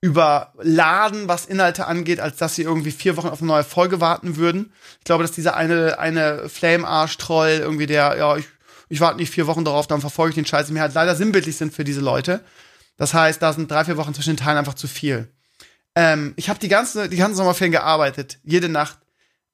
überladen, was Inhalte angeht, als dass sie irgendwie vier Wochen auf eine neue Folge warten würden. Ich glaube, dass dieser eine, eine Flame-Arsch-Troll irgendwie der, ja, ich, ich warte nicht vier Wochen darauf, dann verfolge ich den Scheiß, mir halt leider sinnbildlich sind für diese Leute. Das heißt, da sind drei, vier Wochen zwischen den Teilen einfach zu viel. Ähm, ich habe die ganze, die ganzen Sommerferien gearbeitet, jede Nacht.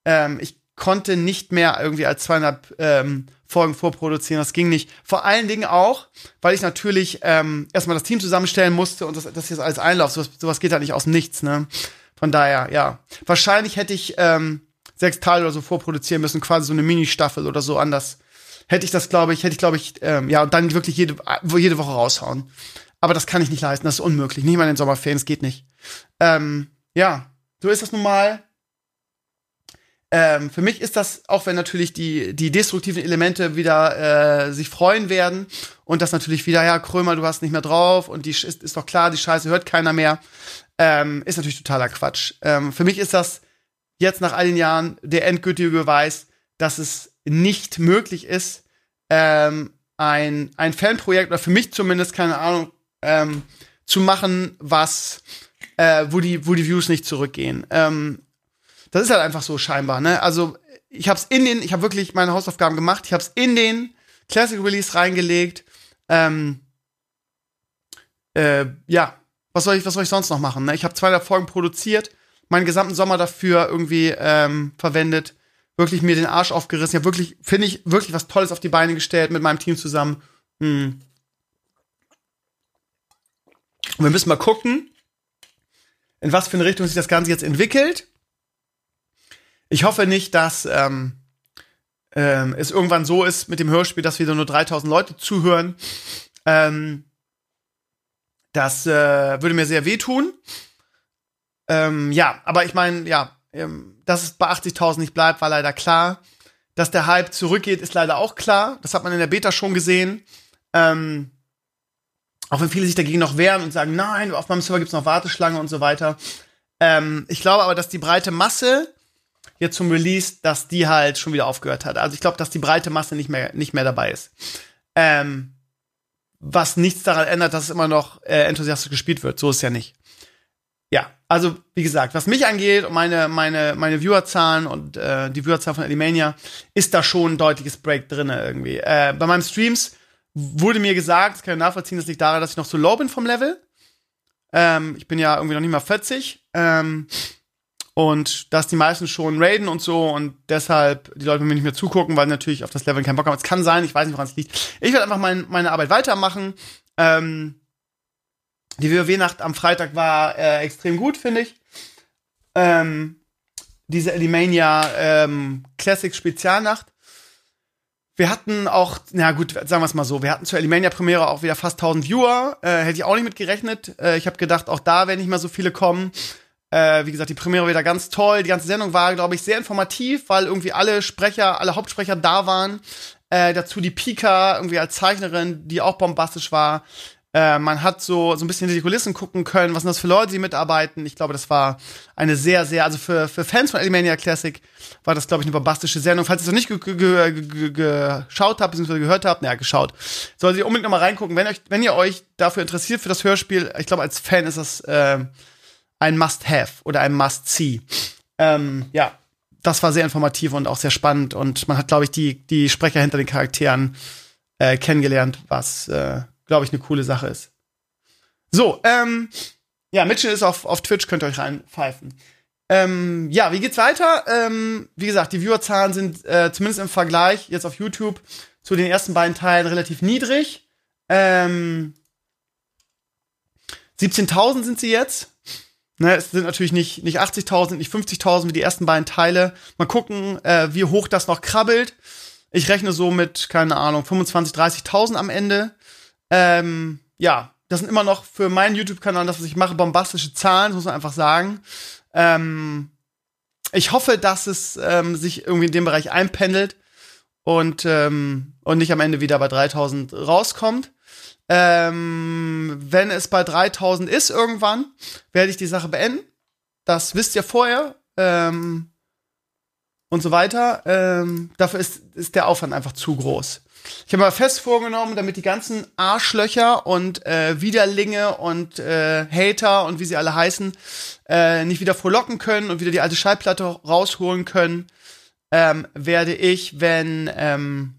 Ähm, ich konnte nicht mehr irgendwie als zweieinhalb ähm, Folgen vorproduzieren. Das ging nicht. Vor allen Dingen auch, weil ich natürlich ähm, erstmal das Team zusammenstellen musste und das, das jetzt alles Einlauf. Sowas, sowas geht halt nicht aus dem Nichts, ne? Von daher, ja. Wahrscheinlich hätte ich ähm, sechs Teile oder so vorproduzieren müssen, quasi so eine Mini-Staffel oder so anders. Hätte ich das, glaube ich, hätte ich, glaube ich, ähm, ja, und dann wirklich jede, jede Woche raushauen. Aber das kann ich nicht leisten, das ist unmöglich. Nicht mal in den Sommerferien, es geht nicht. Ähm, ja, so ist das nun mal. Ähm, für mich ist das, auch wenn natürlich die, die destruktiven Elemente wieder äh, sich freuen werden und das natürlich wieder, ja, Krömer, du hast nicht mehr drauf und die ist, ist doch klar, die Scheiße hört keiner mehr, ähm, ist natürlich totaler Quatsch. Ähm, für mich ist das jetzt nach all den Jahren der endgültige Beweis, dass es nicht möglich ist, ähm, ein, ein Fanprojekt, oder für mich zumindest, keine Ahnung, ähm, zu machen, was, äh, wo die, wo die Views nicht zurückgehen. Ähm, das ist halt einfach so scheinbar, ne? Also ich habe es in den, ich habe wirklich meine Hausaufgaben gemacht, ich habe es in den Classic Release reingelegt. Ähm, äh, ja, was soll ich, was soll ich sonst noch machen? Ne? Ich habe zwei Folgen produziert, meinen gesamten Sommer dafür irgendwie ähm, verwendet, wirklich mir den Arsch aufgerissen. Ich habe wirklich, finde ich, wirklich was Tolles auf die Beine gestellt mit meinem Team zusammen. Hm. Und wir müssen mal gucken, in was für eine Richtung sich das Ganze jetzt entwickelt. Ich hoffe nicht, dass ähm, ähm, es irgendwann so ist mit dem Hörspiel, dass wieder nur 3000 Leute zuhören. Ähm, das äh, würde mir sehr wehtun. Ähm, ja, aber ich meine, ja, ähm, dass es bei 80.000 nicht bleibt, war leider klar. Dass der Hype zurückgeht, ist leider auch klar. Das hat man in der Beta schon gesehen. Ähm, auch wenn viele sich dagegen noch wehren und sagen, nein, auf meinem Server gibt's noch Warteschlange und so weiter. Ähm, ich glaube aber, dass die breite Masse jetzt zum Release, dass die halt schon wieder aufgehört hat. Also ich glaube, dass die breite Masse nicht mehr, nicht mehr dabei ist. Ähm, was nichts daran ändert, dass es immer noch äh, enthusiastisch gespielt wird. So ist ja nicht. Ja, also wie gesagt, was mich angeht und meine meine meine Viewerzahlen und äh, die Viewerzahlen von Alimania, ist da schon ein deutliches Break drin irgendwie. Äh, bei meinen Streams wurde mir gesagt, das kann ich nachvollziehen, das liegt daran, dass ich noch so low bin vom Level. Ähm, ich bin ja irgendwie noch nicht mal 40. Ähm, und dass die meisten schon raiden und so und deshalb die Leute mir nicht mehr zugucken, weil natürlich auf das Level keinen Bock haben. Es kann sein, ich weiß nicht, woran es liegt. Ich werde einfach mein, meine Arbeit weitermachen. Ähm, die WoW-Nacht am Freitag war äh, extrem gut, finde ich. Ähm, diese Elimania ähm, Classic Spezialnacht. Wir hatten auch, na gut, sagen wir es mal so, wir hatten zur Elimania Premiere auch wieder fast 1000 Viewer. Äh, hätte ich auch nicht mit gerechnet. Äh, ich habe gedacht, auch da werden nicht mehr so viele kommen. Äh, wie gesagt, die Premiere wieder ganz toll. Die ganze Sendung war, glaube ich, sehr informativ, weil irgendwie alle Sprecher, alle Hauptsprecher da waren. Äh, dazu die Pika irgendwie als Zeichnerin, die auch bombastisch war. Äh, man hat so, so ein bisschen hinter die Kulissen gucken können, was sind das für Leute, die mitarbeiten. Ich glaube, das war eine sehr, sehr, also für, für Fans von Alimania Classic war das, glaube ich, eine bombastische Sendung. Falls ihr es noch nicht geschaut habt, beziehungsweise gehört habt, naja, geschaut, solltet ihr unbedingt noch mal reingucken. Wenn, euch, wenn ihr euch dafür interessiert für das Hörspiel, ich glaube, als Fan ist das äh, ein Must-Have oder ein Must-See. Ähm, ja, das war sehr informativ und auch sehr spannend und man hat, glaube ich, die, die Sprecher hinter den Charakteren äh, kennengelernt, was, äh, glaube ich, eine coole Sache ist. So, ähm, ja, Mitchell ist auf, auf Twitch, könnt ihr euch reinpfeifen. Ähm, ja, wie geht's weiter? Ähm, wie gesagt, die Viewerzahlen sind äh, zumindest im Vergleich jetzt auf YouTube zu den ersten beiden Teilen relativ niedrig. Ähm, 17.000 sind sie jetzt. Ne, es sind natürlich nicht, nicht 80.000, nicht 50.000 wie die ersten beiden Teile. Mal gucken, äh, wie hoch das noch krabbelt. Ich rechne so mit, keine Ahnung, 25.000, 30.000 am Ende. Ähm, ja, das sind immer noch für meinen YouTube-Kanal, das, was ich mache, bombastische Zahlen, muss man einfach sagen. Ähm, ich hoffe, dass es ähm, sich irgendwie in dem Bereich einpendelt und, ähm, und nicht am Ende wieder bei 3000 rauskommt. Ähm, wenn es bei 3000 ist irgendwann, werde ich die Sache beenden. Das wisst ihr vorher. Ähm, und so weiter. Ähm, dafür ist, ist der Aufwand einfach zu groß. Ich habe mal fest vorgenommen, damit die ganzen Arschlöcher und äh, Widerlinge und äh, Hater und wie sie alle heißen, äh, nicht wieder frohlocken können und wieder die alte Schallplatte rausholen können, ähm, werde ich, wenn ähm,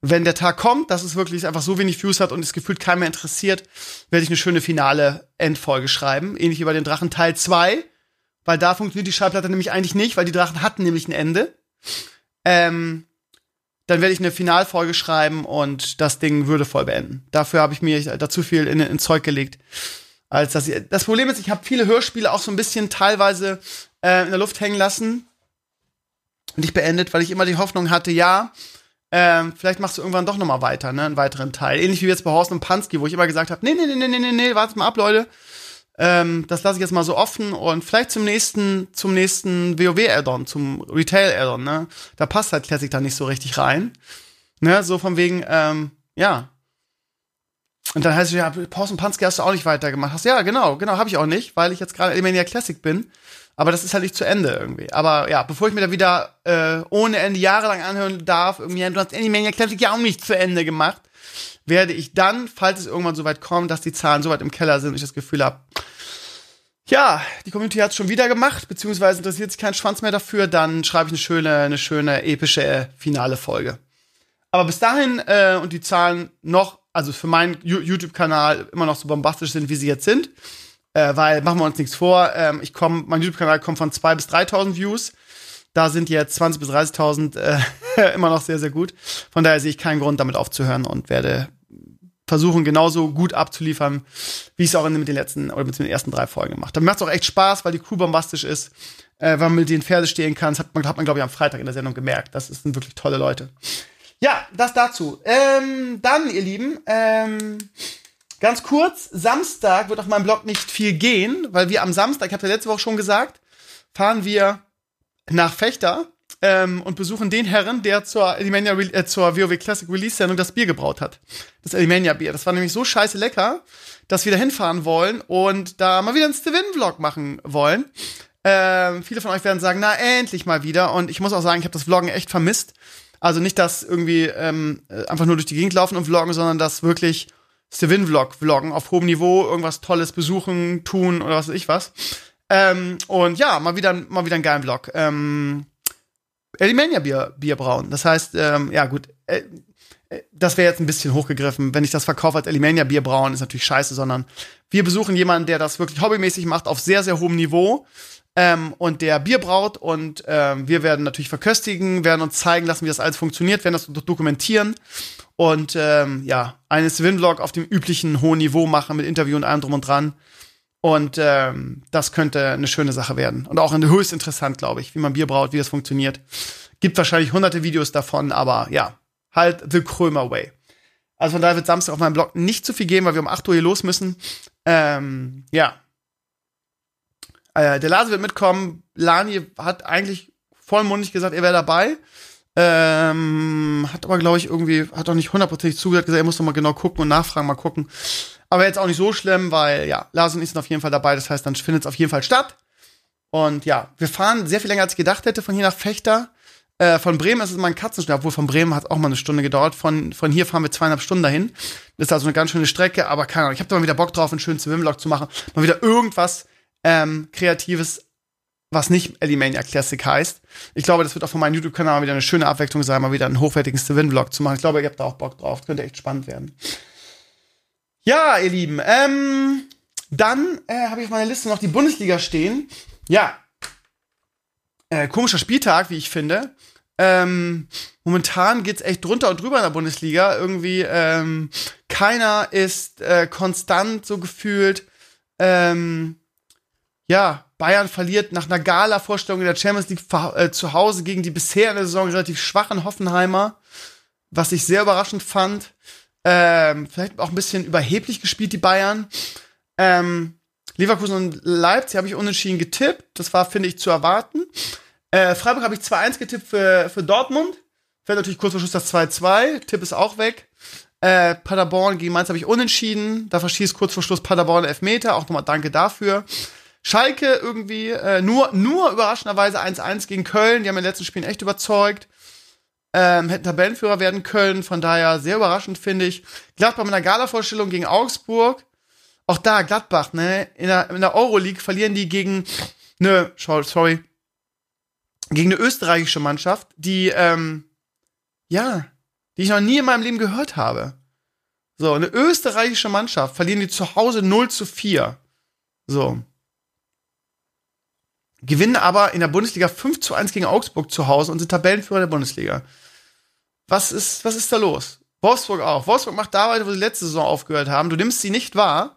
wenn der Tag kommt, dass es wirklich einfach so wenig Views hat und es gefühlt keiner mehr interessiert, werde ich eine schöne finale Endfolge schreiben. Ähnlich wie bei den Drachen Teil 2. Weil da funktioniert die Schallplatte nämlich eigentlich nicht, weil die Drachen hatten nämlich ein Ende. ähm, dann werde ich eine Finalfolge schreiben und das Ding würdevoll beenden. Dafür habe ich mir da zu viel in, in Zeug gelegt. Als dass ich, das Problem ist, ich habe viele Hörspiele auch so ein bisschen teilweise äh, in der Luft hängen lassen. Nicht beendet, weil ich immer die Hoffnung hatte, ja, ähm, vielleicht machst du irgendwann doch noch mal weiter, ne, einen weiteren Teil. Ähnlich wie jetzt bei Horst und Pansky, wo ich immer gesagt habe, nee, nee, nee, nee, nee, nee, wartet mal ab, Leute. Ähm, das lasse ich jetzt mal so offen und vielleicht zum nächsten, zum nächsten WoW-Addon, zum Retail-Addon, ne? Da passt halt Classic da nicht so richtig rein. Ne, so von wegen, ähm, ja. Und dann heißt es, ja, Horst und Pansky hast du auch nicht weitergemacht. Hast, ja, genau, genau, habe ich auch nicht, weil ich jetzt gerade Elemania Classic bin. Aber das ist halt nicht zu Ende irgendwie. Aber ja, bevor ich mir da wieder äh, ohne Ende jahrelang anhören darf, irgendwie, du hast Animania Classic ja auch nicht zu Ende gemacht, werde ich dann, falls es irgendwann so weit kommt, dass die Zahlen so weit im Keller sind und ich das Gefühl habe, ja, die Community hat es schon wieder gemacht, beziehungsweise interessiert sich kein Schwanz mehr dafür, dann schreibe ich eine schöne, eine schöne, epische äh, finale Folge. Aber bis dahin äh, und die Zahlen noch, also für meinen YouTube-Kanal immer noch so bombastisch sind, wie sie jetzt sind, äh, weil, machen wir uns nichts vor, ähm, ich komme, mein YouTube-Kanal kommt von 2.000 bis 3.000 Views. Da sind jetzt 20.000 bis 30.000 äh, immer noch sehr, sehr gut. Von daher sehe ich keinen Grund, damit aufzuhören und werde versuchen, genauso gut abzuliefern, wie ich es auch mit den letzten oder mit den ersten drei Folgen gemacht habe. Macht auch echt Spaß, weil die Crew bombastisch ist, äh, weil man mit den Pferde stehen kann. Das hat man, hat man glaube ich, am Freitag in der Sendung gemerkt. Das sind wirklich tolle Leute. Ja, das dazu. Ähm, dann, ihr Lieben, ähm, Ganz kurz, Samstag wird auf meinem Blog nicht viel gehen, weil wir am Samstag, ich habe ja letzte Woche schon gesagt, fahren wir nach Fechter ähm, und besuchen den Herren, der zur Elimania äh, zur WoW Classic Release Sendung das Bier gebraut hat. Das Elimania Bier. Das war nämlich so scheiße lecker, dass wir da hinfahren wollen und da mal wieder einen Steven Vlog machen wollen. Ähm, viele von euch werden sagen, na endlich mal wieder. Und ich muss auch sagen, ich habe das Vloggen echt vermisst. Also nicht das irgendwie ähm, einfach nur durch die Gegend laufen und vloggen, sondern das wirklich Steven-Vlog vloggen auf hohem Niveau, irgendwas Tolles besuchen, tun oder was weiß ich was. Ähm, und ja, mal wieder, mal wieder einen geilen Vlog. Ähm, Elimania Bier, Bier brauen. Das heißt, ähm, ja gut, äh, äh das wäre jetzt ein bisschen hochgegriffen. Wenn ich das verkaufe als Elimania Bier brauen, ist natürlich scheiße, sondern wir besuchen jemanden, der das wirklich hobbymäßig macht, auf sehr, sehr hohem Niveau. Ähm, und der Bier braut und ähm, wir werden natürlich verköstigen, werden uns zeigen lassen, wie das alles funktioniert, werden das dokumentieren und ähm, ja, einen Swin-Vlog auf dem üblichen hohen Niveau machen mit Interview und allem drum und dran. Und ähm, das könnte eine schöne Sache werden. Und auch höchst interessant, glaube ich, wie man Bier braut, wie das funktioniert. Gibt wahrscheinlich hunderte Videos davon, aber ja, halt The Krömer Way. Also von daher wird Samstag auf meinem Blog nicht zu viel geben, weil wir um 8 Uhr hier los müssen. Ähm, ja. Äh, der Lase wird mitkommen. Lani hat eigentlich vollmundig gesagt, er wäre dabei. Ähm, hat aber, glaube ich, irgendwie, hat auch nicht hundertprozentig zugehört, gesagt, er muss noch mal genau gucken und nachfragen, mal gucken. Aber jetzt auch nicht so schlimm, weil, ja, Lars und ich sind auf jeden Fall dabei. Das heißt, dann findet es auf jeden Fall statt. Und ja, wir fahren sehr viel länger, als ich gedacht hätte, von hier nach Fechter. Äh, von Bremen ist es mal ein Katzenschlag, obwohl von Bremen hat es auch mal eine Stunde gedauert. Von, von hier fahren wir zweieinhalb Stunden dahin. Das ist also eine ganz schöne Strecke, aber keine Ahnung. Ich habe da mal wieder Bock drauf, einen schönen Swimvlog zu machen. Mal wieder irgendwas ähm, Kreatives was nicht Elimania Classic heißt. Ich glaube, das wird auch von meinem YouTube-Kanal wieder eine schöne Abwechslung sein, mal wieder einen hochwertigen Steven-Vlog zu machen. Ich glaube, ihr habt da auch Bock drauf. Das könnte echt spannend werden. Ja, ihr Lieben, ähm, dann äh, habe ich auf meiner Liste noch die Bundesliga stehen. Ja, äh, komischer Spieltag, wie ich finde. Ähm, momentan geht's echt drunter und drüber in der Bundesliga. Irgendwie ähm, keiner ist äh, konstant so gefühlt. Ähm, ja, Bayern verliert nach einer Gala-Vorstellung in der Champions League äh, zu Hause gegen die bisher in der Saison relativ schwachen Hoffenheimer, was ich sehr überraschend fand. Ähm, vielleicht auch ein bisschen überheblich gespielt, die Bayern. Ähm, Leverkusen und Leipzig habe ich unentschieden getippt. Das war, finde ich, zu erwarten. Äh, Freiburg habe ich 2-1 getippt für, für Dortmund. Fällt natürlich kurz vor Schluss das 2-2. Tipp ist auch weg. Äh, Paderborn gegen Mainz habe ich unentschieden. Da verschießt kurz vor Schluss Paderborn Elfmeter. Auch nochmal danke dafür. Schalke irgendwie äh, nur, nur überraschenderweise 1-1 gegen Köln. Die haben in den letzten Spielen echt überzeugt. Ähm, hätten Tabellenführer werden können. Von daher sehr überraschend, finde ich. Gladbach mit einer Gala-Vorstellung gegen Augsburg. Auch da, Gladbach, ne? In der, in der Euroleague verlieren die gegen ne, sorry, gegen eine österreichische Mannschaft, die, ähm, ja, die ich noch nie in meinem Leben gehört habe. So, eine österreichische Mannschaft verlieren die zu Hause 0 zu 4. So. Gewinnen aber in der Bundesliga 5 zu 1 gegen Augsburg zu Hause und sind Tabellenführer der Bundesliga. Was ist, was ist da los? Wolfsburg auch. Wolfsburg macht da weiter, wo sie letzte Saison aufgehört haben. Du nimmst sie nicht wahr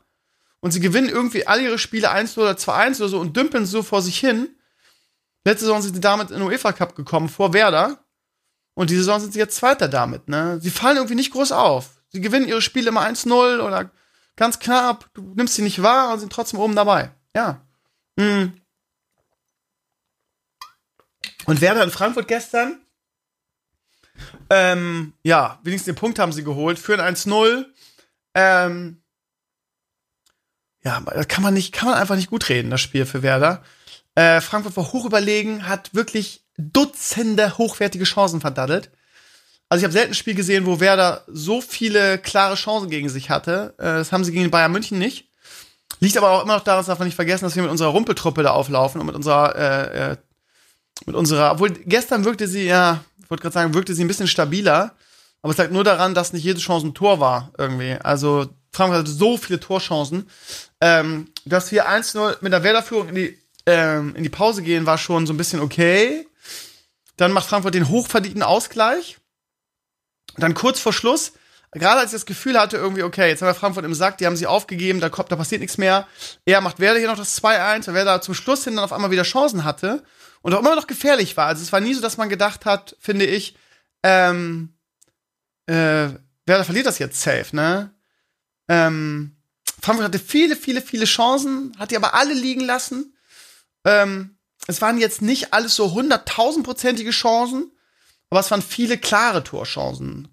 und sie gewinnen irgendwie alle ihre Spiele 1 oder 2-1 oder so und dümpeln so vor sich hin. Letzte Saison sind sie damit in den UEFA Cup gekommen, vor Werder. Und diese Saison sind sie jetzt Zweiter damit, ne? Sie fallen irgendwie nicht groß auf. Sie gewinnen ihre Spiele immer 1-0 oder ganz knapp. Du nimmst sie nicht wahr und sind trotzdem oben dabei. Ja. Mhm. Und Werder in Frankfurt gestern, ähm, ja, wenigstens den Punkt haben sie geholt, führen 1-0. Ähm, ja, das kann man nicht, kann man einfach nicht gut reden, das Spiel für Werder. Äh, Frankfurt war hoch überlegen, hat wirklich Dutzende hochwertige Chancen verdaddelt. Also ich habe selten ein Spiel gesehen, wo Werder so viele klare Chancen gegen sich hatte. Äh, das haben sie gegen Bayern München nicht. Liegt aber auch immer noch daran, das darf man nicht vergessen, dass wir mit unserer Rumpeltruppe da auflaufen und mit unserer, äh, äh, mit unserer, obwohl gestern wirkte sie, ja, ich wollte gerade sagen, wirkte sie ein bisschen stabiler. Aber es lag nur daran, dass nicht jede Chance ein Tor war, irgendwie. Also Frankfurt hatte so viele Torchancen. Ähm, dass wir 1-0 mit der Werder-Führung in die, ähm, in die Pause gehen, war schon so ein bisschen okay. Dann macht Frankfurt den hochverdienten Ausgleich. Dann kurz vor Schluss, gerade als ich das Gefühl hatte, irgendwie, okay, jetzt haben wir Frankfurt im Sack, die haben sie aufgegeben, da, kommt, da passiert nichts mehr. Er macht Werder hier noch das 2-1, weil Werder zum Schluss hin dann auf einmal wieder Chancen hatte und auch immer noch gefährlich war. Also es war nie so, dass man gedacht hat, finde ich, ähm, äh, Werder verliert das jetzt safe, ne? Ähm, Frankfurt hatte viele, viele, viele Chancen, hat die aber alle liegen lassen. Ähm, es waren jetzt nicht alles so hunderttausendprozentige Chancen, aber es waren viele klare Torchancen.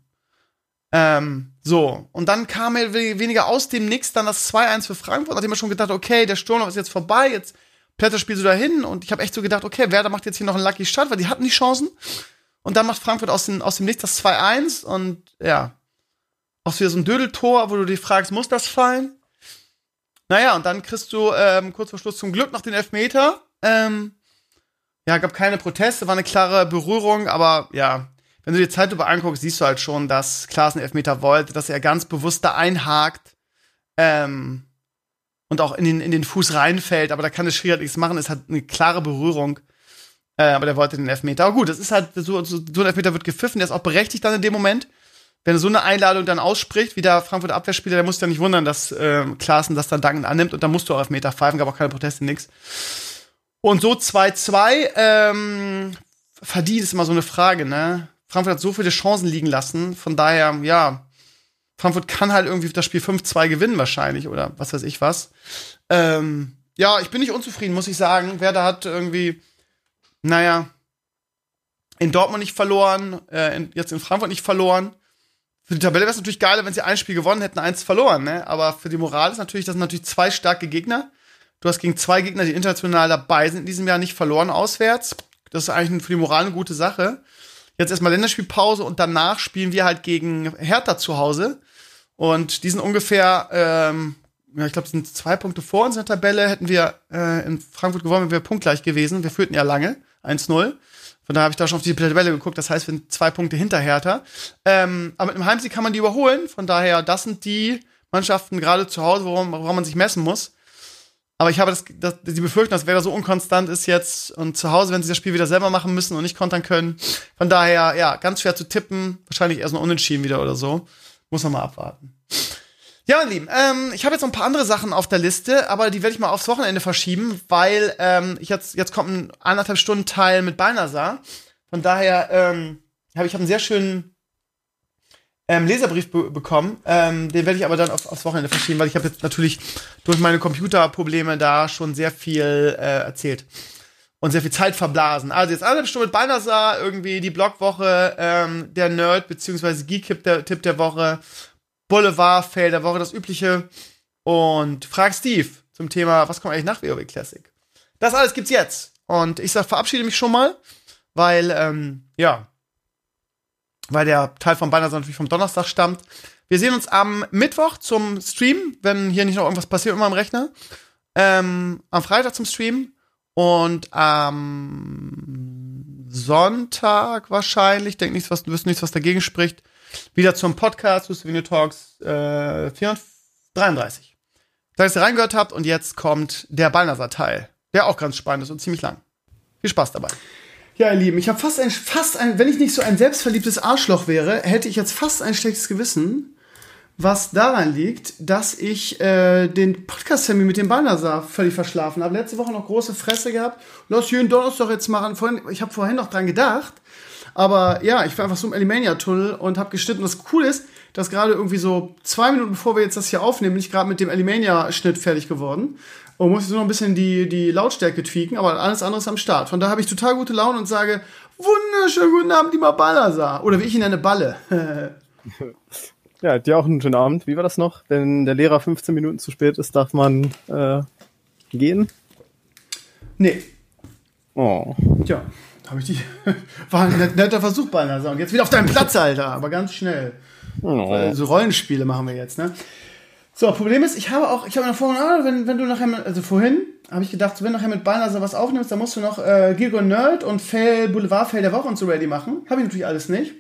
Ähm, so, und dann kam er weniger aus dem Nix dann das 2-1 für Frankfurt, nachdem man schon gedacht, okay, der Sturm ist jetzt vorbei, jetzt Plätter spielst du da hin und ich habe echt so gedacht, okay, Werder macht jetzt hier noch einen Lucky Start, weil die hatten die Chancen. Und dann macht Frankfurt aus, den, aus dem Nichts das 2-1 und ja, auch wieder so ein Dödeltor, wo du dich fragst, muss das fallen? Naja, und dann kriegst du ähm, kurz vor Schluss zum Glück noch den Elfmeter. Ähm, ja, gab keine Proteste, war eine klare Berührung, aber ja, wenn du dir Zeit über anguckst, siehst du halt schon, dass Klaas einen Elfmeter wollte, dass er ganz bewusst da einhakt ähm, und auch in den, in den Fuß reinfällt, aber da kann der Schiri halt nichts machen, es hat eine klare Berührung. Äh, aber der wollte den Elfmeter. Aber gut, das ist halt, so, so, so ein Elfmeter wird gepfiffen, der ist auch berechtigt dann in dem Moment wenn er so eine Einladung dann ausspricht, wie der Frankfurter Abwehrspieler, der muss ja nicht wundern, dass äh, Klaassen das dann dankend annimmt und dann musst du auch auf Meter pfeifen, gab auch keine Proteste, nix. Und so 2-2, ähm, verdient ist immer so eine Frage, ne? Frankfurt hat so viele Chancen liegen lassen, von daher, ja, Frankfurt kann halt irgendwie das Spiel 5-2 gewinnen wahrscheinlich oder was weiß ich was. Ähm, ja, ich bin nicht unzufrieden, muss ich sagen. Werder hat irgendwie, naja, in Dortmund nicht verloren, äh, in, jetzt in Frankfurt nicht verloren. Für die Tabelle wäre es natürlich geiler, wenn sie ein Spiel gewonnen hätten, eins verloren, ne? Aber für die Moral ist natürlich, das sind natürlich zwei starke Gegner. Du hast gegen zwei Gegner, die international dabei sind, in diesem Jahr nicht verloren auswärts. Das ist eigentlich für die Moral eine gute Sache. Jetzt erstmal Länderspielpause und danach spielen wir halt gegen Hertha zu Hause. Und die sind ungefähr, ähm, ja, ich glaube, sind zwei Punkte vor uns in der Tabelle. Hätten wir äh, in Frankfurt gewonnen, wären wir punktgleich gewesen. Wir führten ja lange, 1-0. Von daher habe ich da schon auf die Tabelle geguckt. Das heißt, wir sind zwei Punkte hinter Hertha. Ähm, aber mit einem Heimsieg kann man die überholen. Von daher, das sind die Mannschaften gerade zu Hause, worum, worum man sich messen muss. Aber ich habe das, das, die Befürchtung, dass Werder so unkonstant ist jetzt und zu Hause, wenn sie das Spiel wieder selber machen müssen und nicht kontern können. Von daher, ja, ganz schwer zu tippen. Wahrscheinlich erst noch unentschieden wieder oder so. Muss man mal abwarten. Ja, mein Lieben, ähm, ich habe jetzt noch ein paar andere Sachen auf der Liste, aber die werde ich mal aufs Wochenende verschieben, weil ähm, ich jetzt, jetzt kommt ein anderthalb Stunden Teil mit Balnasar. Von daher ähm, habe ich hab einen sehr schönen ähm, Leserbrief be bekommen. Ähm, den werde ich aber dann auf, aufs Wochenende verschieben, weil ich habe jetzt natürlich durch meine Computerprobleme da schon sehr viel äh, erzählt und sehr viel Zeit verblasen. Also jetzt anderthalb Stunden mit Balnasar, irgendwie die Blogwoche, ähm, der Nerd beziehungsweise Geek-Tipp der, Tipp der Woche Boulevard, Fail der Woche, das übliche. Und frag Steve zum Thema, was kommt eigentlich nach WoW Classic? Das alles gibt's jetzt. Und ich sag, verabschiede mich schon mal, weil, ähm, ja, weil der Teil von Banner natürlich vom Donnerstag stammt. Wir sehen uns am Mittwoch zum Stream, wenn hier nicht noch irgendwas passiert mit meinem Rechner. Ähm, am Freitag zum Stream und am Sonntag wahrscheinlich, denk nichts, was, du wirst nichts, was dagegen spricht, wieder zum Podcast, Who's Video Talks äh, 433. Danke, dass ihr reingehört habt und jetzt kommt der Ballnasser-Teil. der auch ganz spannend ist und ziemlich lang. Viel Spaß dabei. Ja, ihr Lieben, ich habe fast ein, fast ein, wenn ich nicht so ein selbstverliebtes Arschloch wäre, hätte ich jetzt fast ein schlechtes Gewissen, was daran liegt, dass ich äh, den Podcast-Termin mit dem Balnasar völlig verschlafen habe. Letzte Woche noch große Fresse gehabt. Lass jeden Donnerstag jetzt machen. Vorhin, ich habe vorhin noch dran gedacht. Aber ja, ich war einfach so im Alimania-Tunnel und habe geschnitten. Und das Coole ist, dass gerade irgendwie so zwei Minuten bevor wir jetzt das hier aufnehmen, bin ich gerade mit dem Alimania-Schnitt fertig geworden. Und muss jetzt nur noch ein bisschen die, die Lautstärke tweaken, aber alles andere ist am Start. Von daher habe ich total gute Laune und sage, wunderschönen guten Abend, lieber Ballasar. Oder wie ich ihn nenne, Balle. ja, dir auch einen schönen Abend. Wie war das noch? Wenn der Lehrer 15 Minuten zu spät ist, darf man äh, gehen? Nee. Oh. Tja, habe ich die. War ein net- netter Versuch, Ballasar. Und jetzt wieder auf deinem Platz, Alter. Aber ganz schnell. oh. Äh, So Rollenspiele machen wir jetzt, ne? So, Problem ist, ich habe auch, ich habe mir vorhin, ah, wenn, wenn du nachher, mit, also vorhin habe ich gedacht, wenn du nachher mit Balnasar was aufnimmst, dann musst du noch äh, Gilgo Nerd und Fail Boulevard Fail der Woche und so ready machen. Habe ich natürlich alles nicht.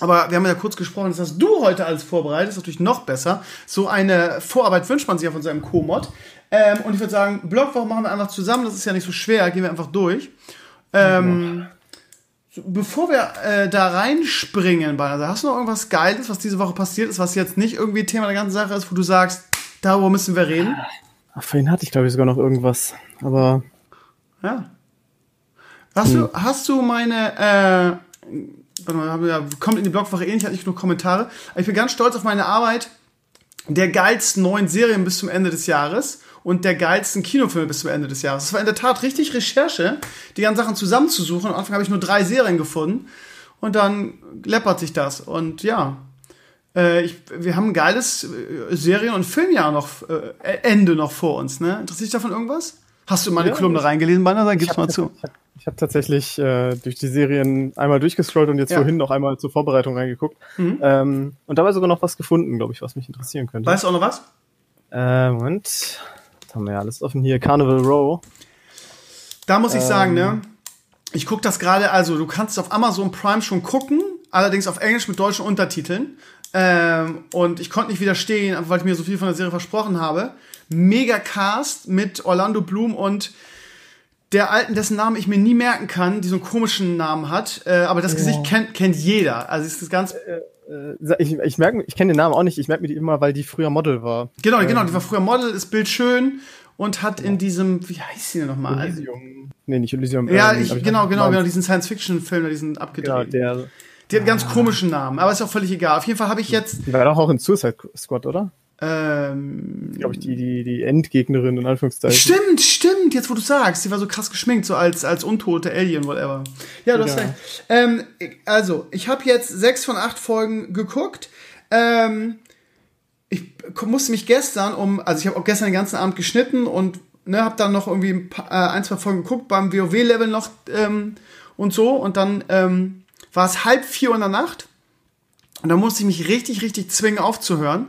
Aber wir haben ja kurz gesprochen, das hast du heute alles vorbereitet, ist natürlich noch besser. So eine Vorarbeit wünscht man sich ja von seinem Co-Mod. Ähm, und ich würde sagen, Blogwoche machen wir einfach zusammen, das ist ja nicht so schwer, gehen wir einfach durch. Ähm, so, bevor wir äh, da reinspringen, Balnasar, hast du noch irgendwas Geiles, was diese Woche passiert ist, was jetzt nicht irgendwie Thema der ganzen Sache ist, wo du sagst, darüber müssen wir reden? Ach, vorhin hatte ich, glaube ich, sogar noch irgendwas. Aber Ja. Hast du, hast du meine, äh, mal, kommt in die Blogwoche ähnlich, hatte ich nur Kommentare. Aber ich bin ganz stolz auf meine Arbeit der geilsten neuen Serien bis zum Ende des Jahres und der geilsten Kinofilme bis zum Ende des Jahres. Es war in der Tat richtig Recherche, die ganzen Sachen zusammenzusuchen. Am Anfang habe ich nur drei Serien gefunden und dann läppert sich das. Und ja, äh, ich, wir haben ein geiles äh, Serien- und Filmjahr noch, äh, Ende noch vor uns. Ne? Interessiert dich davon irgendwas? Hast du in meine Ja, Kolumne reingelesen, Banner? Dann gib's mal zu. Ich habe hab tatsächlich äh, durch die Serien einmal durchgescrollt und jetzt Ja. Mhm. vorhin noch einmal zur Vorbereitung reingeguckt. Ähm, und dabei sogar noch was gefunden, glaube ich, was mich interessieren könnte. Weißt du auch noch was? Äh, Moment. Jetzt haben wir ja alles offen hier. Carnival Row. Da muss ich sagen, Ähm. ne? Ich gucke das gerade, also du kannst auf Amazon Prime schon gucken, allerdings auf Englisch mit deutschen Untertiteln. Ähm, und ich konnte nicht widerstehen, weil ich mir so viel von der Serie versprochen habe. Mega Cast mit Orlando Bloom und der Alten, dessen Namen ich mir nie merken kann, die so einen komischen Namen hat. Äh, aber das Gesicht kennt, kennt jeder. Also es ist ganz. Äh, Ich, ich merke, ich kenne den Namen auch nicht. Ich merke mir die immer, weil die früher Model war. Genau, genau, die war früher Model, ist bildschön und hat in diesem, wie heißt sie denn nochmal? Elysium. Nee, nicht Elysium. Ja, ähm, ich, hab genau, genau, genau, diesen Science-Fiction-Film, diesen abgedreht. Genau, der. Die hat einen ganz komischen Namen, aber ist auch völlig egal. Auf jeden Fall habe ich jetzt, Die war doch auch in Suicide Squad, oder? Ähm, Glaube ich, die, die, die Endgegnerin in Anführungszeichen. stimmt, stimmt, jetzt wo du sagst, sie war so krass geschminkt, so als, als untote Alien, whatever. Ja, du hast Ja. recht. Ähm, also, ich habe jetzt sechs von acht Folgen geguckt. Ähm, ich musste mich gestern um, also ich habe auch gestern den ganzen Abend geschnitten und ne, habe dann noch irgendwie ein, paar, äh, ein, zwei Folgen geguckt, beim WoW-Level noch ähm, und so. Und dann ähm, war es halb vier Uhr in der Nacht. Und da musste ich mich richtig, richtig zwingen aufzuhören.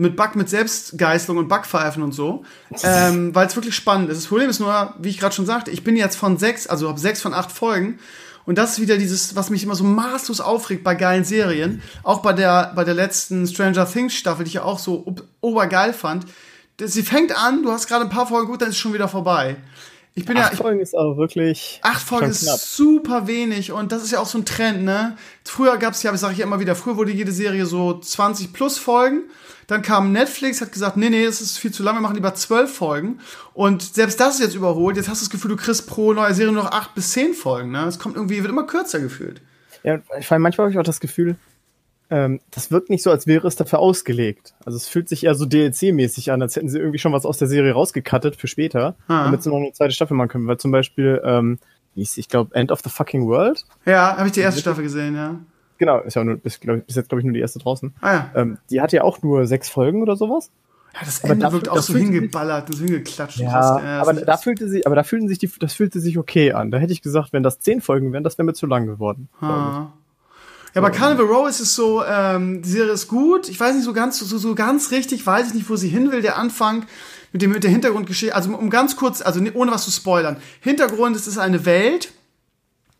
Mit Bug, mit Selbstgeißelung und Backpfeifen und so. ähm, weil es wirklich spannend ist. Das Problem ist nur, wie ich gerade schon sagte, ich bin jetzt von sechs, also habe sechs von acht Folgen. Und das ist wieder dieses, was mich immer so maßlos aufregt bei geilen Serien. Auch bei der, bei der letzten Stranger Things Staffel, die ich ja auch so ob- obergeil fand. Sie fängt an, du hast gerade ein paar Folgen gut, dann ist es schon wieder vorbei. Ich bin ja, Acht ich, Folgen ist aber wirklich. Acht Folgen ist knapp. super wenig und das ist ja auch so ein Trend, ne? Früher gab es ja, sage ich ja immer wieder, früher wurde jede Serie so 20 plus Folgen. Dann kam Netflix, hat gesagt, nee, nee, das ist viel zu lang, wir machen lieber zwölf Folgen. Und selbst das ist jetzt überholt. Jetzt hast du das Gefühl, du kriegst pro neue Serie nur noch acht bis zehn Folgen, ne? Es kommt irgendwie, wird immer kürzer gefühlt. Ja, vor allem manchmal habe ich auch das Gefühl, ähm, das wirkt nicht so, als wäre es dafür ausgelegt. Also es fühlt sich eher so DLC-mäßig an, als hätten sie irgendwie schon was aus der Serie rausgekattet für später, Ah. damit sie noch eine zweite Staffel machen können. Weil zum Beispiel, ähm, wie hieß sie? ich glaube, End of the Fucking World. Ja, habe ich die erste Staffel gesehen, ja. Genau, ist ja nur, bis, glaub bis jetzt, glaube ich, nur die erste draußen. Ah ja. Ähm, die hat ja auch nur sechs Folgen oder sowas. Ja, das Ende da- wirkt da auch so hingeballert, so hingeklatscht. Ja, Das ist- das aber da fühlte sich, aber da fühlten sich die, das fühlte sich okay an. Da hätte ich gesagt, wenn das zehn Folgen wären, das wäre mir zu lang geworden. Ah. Ja, bei Carnival Row ist es so, ähm, die Serie ist gut. Ich weiß nicht so ganz, so, so ganz richtig, weiß ich nicht, wo sie hin will. Der Anfang mit dem mit der Hintergrundgeschichte, also um ganz kurz, also ne- ohne was zu spoilern. Hintergrund, es ist eine Welt,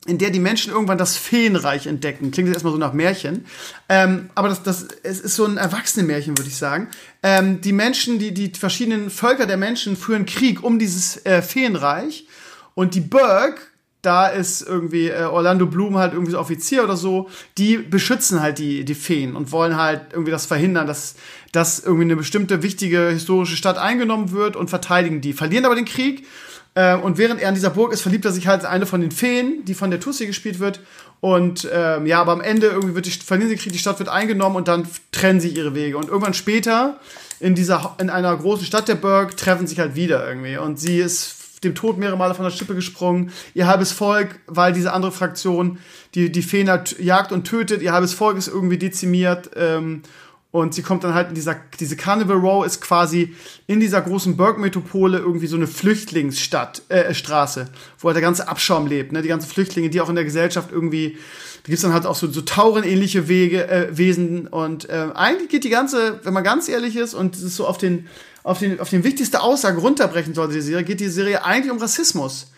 in der die Menschen irgendwann das Feenreich entdecken. Klingt jetzt erstmal so nach Märchen. Ähm, aber das, das es ist so ein Erwachsene-Märchen, würde ich sagen. Ähm, die Menschen, die, die verschiedenen Völker der Menschen führen Krieg um dieses äh, Feenreich. Und die Burg, da ist irgendwie äh, Orlando Bloom halt irgendwie so Offizier oder so, die beschützen halt die, die Feen und wollen halt irgendwie das verhindern, dass, dass irgendwie eine bestimmte wichtige historische Stadt eingenommen wird und verteidigen die. Verlieren aber den Krieg äh, und während er in dieser Burg ist, verliebt er sich halt in eine von den Feen, die von der Tussi gespielt wird. Und ähm, ja, aber am Ende irgendwie wird die, verlieren sie Krieg, die Stadt wird eingenommen und dann trennen sich ihre Wege. Und irgendwann später in dieser in einer großen Stadt der Burg treffen sich halt wieder irgendwie. Und sie ist dem Tod mehrere Male von der Schippe gesprungen. Ihr halbes Volk, weil diese andere Fraktion die die halt jagt und tötet, ihr halbes Volk ist irgendwie dezimiert. Ähm, und sie kommt dann halt in dieser, diese Carnival Row ist quasi in dieser großen Burg-Metropole irgendwie so eine Flüchtlingsstadt, äh, Straße, wo halt der ganze Abschaum lebt, ne? Die ganzen Flüchtlinge, die auch in der Gesellschaft irgendwie, da gibt's dann halt auch so, so taurenähnliche Wege, äh, Wesen. Und äh, eigentlich geht die ganze, wenn man ganz ehrlich ist und es ist so auf den, auf den, auf den wichtigste Aussage runterbrechen sollte die Serie, geht die Serie eigentlich um Rassismus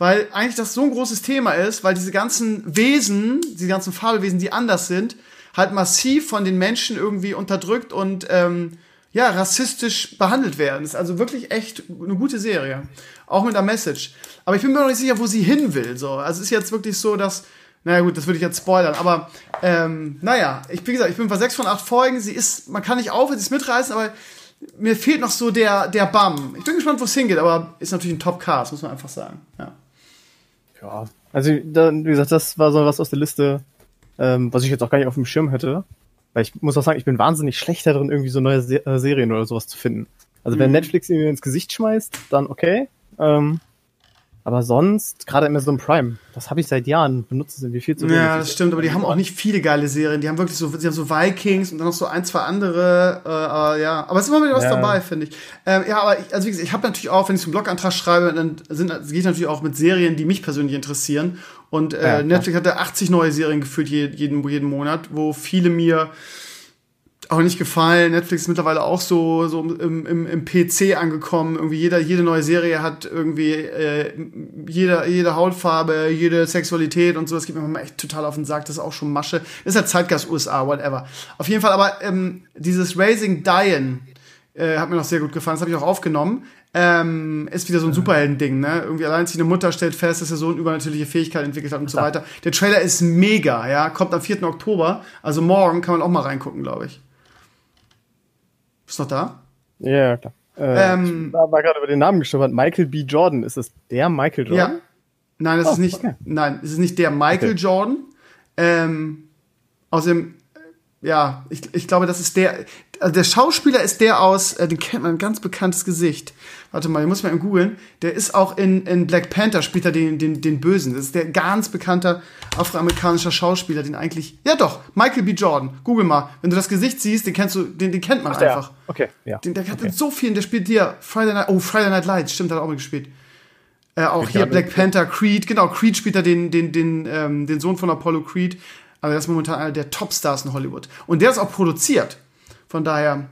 weil eigentlich das so ein großes Thema ist, weil diese ganzen Wesen, diese ganzen Fabelwesen, die anders sind, halt massiv von den Menschen irgendwie unterdrückt und ähm, ja, rassistisch behandelt werden. ist also wirklich echt eine gute Serie. Auch mit der Message. Aber ich bin mir noch nicht sicher, wo sie hin will. So. Also es ist jetzt wirklich so, dass. Naja gut, das würde ich jetzt spoilern, aber ähm, naja, ich, wie gesagt, ich bin bei sechs von acht Folgen. Sie ist, man kann nicht aufhören, sie ist mitreißen, aber mir fehlt noch so der, der Bam. Ich bin gespannt, wo es hingeht, aber ist natürlich ein Top-Cast, muss man einfach sagen. Ja. ja. Also, wie gesagt, das war so was aus der Liste, ähm, was ich jetzt auch gar nicht auf dem Schirm hätte. Weil ich muss auch sagen, ich bin wahnsinnig schlecht darin, irgendwie so neue Se äh, Serien oder sowas zu finden. Also wenn mhm. Netflix mir ins Gesicht schmeißt, dann okay. Ähm, aber sonst, gerade Amazon Prime, das habe ich seit Jahren, benutzt sind wie viel zu wenig. Ja, das stimmt, aber die haben auch nicht viele geile Serien. Die haben wirklich so, sie haben so Vikings und dann noch so ein, zwei andere, äh, aber ja. Aber es ist immer wieder was ja. dabei, finde ich. Ähm, ja, aber ich, also wie gesagt, ich habe natürlich auch, wenn ich so einen Blogantrag schreibe, dann sind, gehe ich natürlich auch mit Serien, die mich persönlich interessieren. Und äh, ja, Netflix hat da 80 neue Serien geführt jeden, jeden Monat, wo viele mir auch nicht gefallen. Netflix ist mittlerweile auch so, so im, im, im PC angekommen. Irgendwie jeder, jede neue Serie hat irgendwie äh, jede, jede Hautfarbe, jede Sexualität und so. Das geht mir echt total auf den Sack. Das ist auch schon Masche. Ist halt Zeitgeist USA, whatever. Auf jeden Fall, aber ähm, dieses Raising Diane äh, hat mir noch sehr gut gefallen. Das habe ich auch aufgenommen. Ähm, ist wieder so ein Superhelden-Ding, ne? Irgendwie allein eine Mutter stellt fest, dass er so eine übernatürliche Fähigkeit entwickelt hat und so weiter. Der Trailer ist mega, ja, kommt am 4. Oktober, also morgen kann man auch mal reingucken, glaube ich. Bist du noch da? Ja, klar. Äh, ähm, ich war, war gerade über den Namen gestolpert. Michael B. Jordan. Ist das der Michael Jordan? Ja. Nein, das oh, ist nicht, okay. nein, es ist nicht der Michael okay. Jordan. Ähm, außerdem, ja, ich, ich glaube, das ist der, also der Schauspieler ist der aus, äh, den kennt man, ein ganz bekanntes Gesicht. Warte mal, ich muss mal googeln. Der ist auch in, in Black Panther, spielt er den, den, den Bösen. Das ist der ganz bekannte afroamerikanische Schauspieler, den eigentlich, ja doch, Michael B. Jordan. Google mal. Wenn du das Gesicht siehst, den kennst du, den, den kennt man Ach, einfach. Okay, ja. Den, der hat okay. so vielen, der spielt dir Friday Night, oh, Friday Night Lights, stimmt, hat er auch mitgespielt. Äh, auch ich hier Black Panther, Creed, genau, Creed spielt er den, den, den, ähm, den Sohn von Apollo Creed. Aber der ist momentan einer der Topstars in Hollywood. Und der ist auch produziert. Von daher.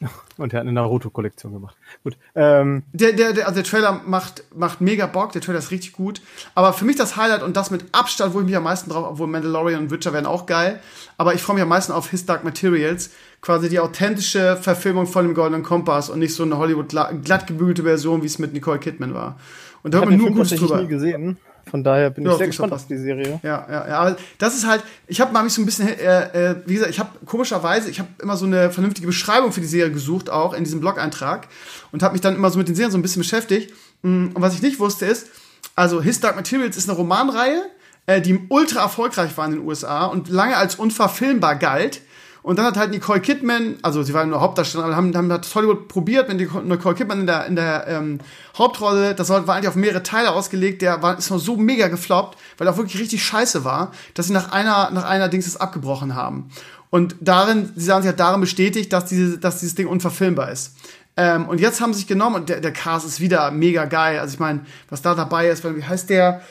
Und er hat eine Naruto-Kollektion gemacht. Gut. Ähm. Der, der, der, also der Trailer macht, macht mega Bock, der Trailer ist richtig gut. Aber für mich das Highlight und das mit Abstand, wo ich mich am meisten drauf, obwohl Mandalorian und Witcher werden auch geil. Aber ich freue mich am meisten auf His Dark Materials. Quasi die authentische Verfilmung von dem Goldenen Kompass und nicht so eine Hollywood glatt gebügelte Version, wie es mit Nicole Kidman war. Und da hört man nur Gutes drüber. nie gesehen. Von daher bin ja, ich sehr gespannt auf die Serie. Ja, ja, ja. Aber das ist halt, ich habe mal mich so ein bisschen, äh, äh, wie gesagt, ich habe komischerweise, ich habe immer so eine vernünftige Beschreibung für die Serie gesucht, auch in diesem Blog-Eintrag und habe mich dann immer so mit den Serien so ein bisschen beschäftigt. Mm, und was ich nicht wusste ist, also His Dark Materials ist eine Romanreihe, äh, die ultra erfolgreich war in den USA und lange als unverfilmbar galt. Und dann hat halt Nicole Kidman, also sie war nur Hauptdarstellerin, haben, haben hat Hollywood probiert, wenn die Nicole Kidman in der, in der ähm, Hauptrolle, das war eigentlich auf mehrere Teile ausgelegt, der war, ist noch so mega gefloppt, weil er auch wirklich richtig scheiße war, dass sie nach einer, nach einer Dings das abgebrochen haben. Und darin, sie sagen, sie hat darin bestätigt, dass, diese, dass dieses Ding unverfilmbar ist. Ähm, und jetzt haben sie sich genommen und der, der Cast ist wieder mega geil. Also ich meine, was da dabei ist, wie heißt der?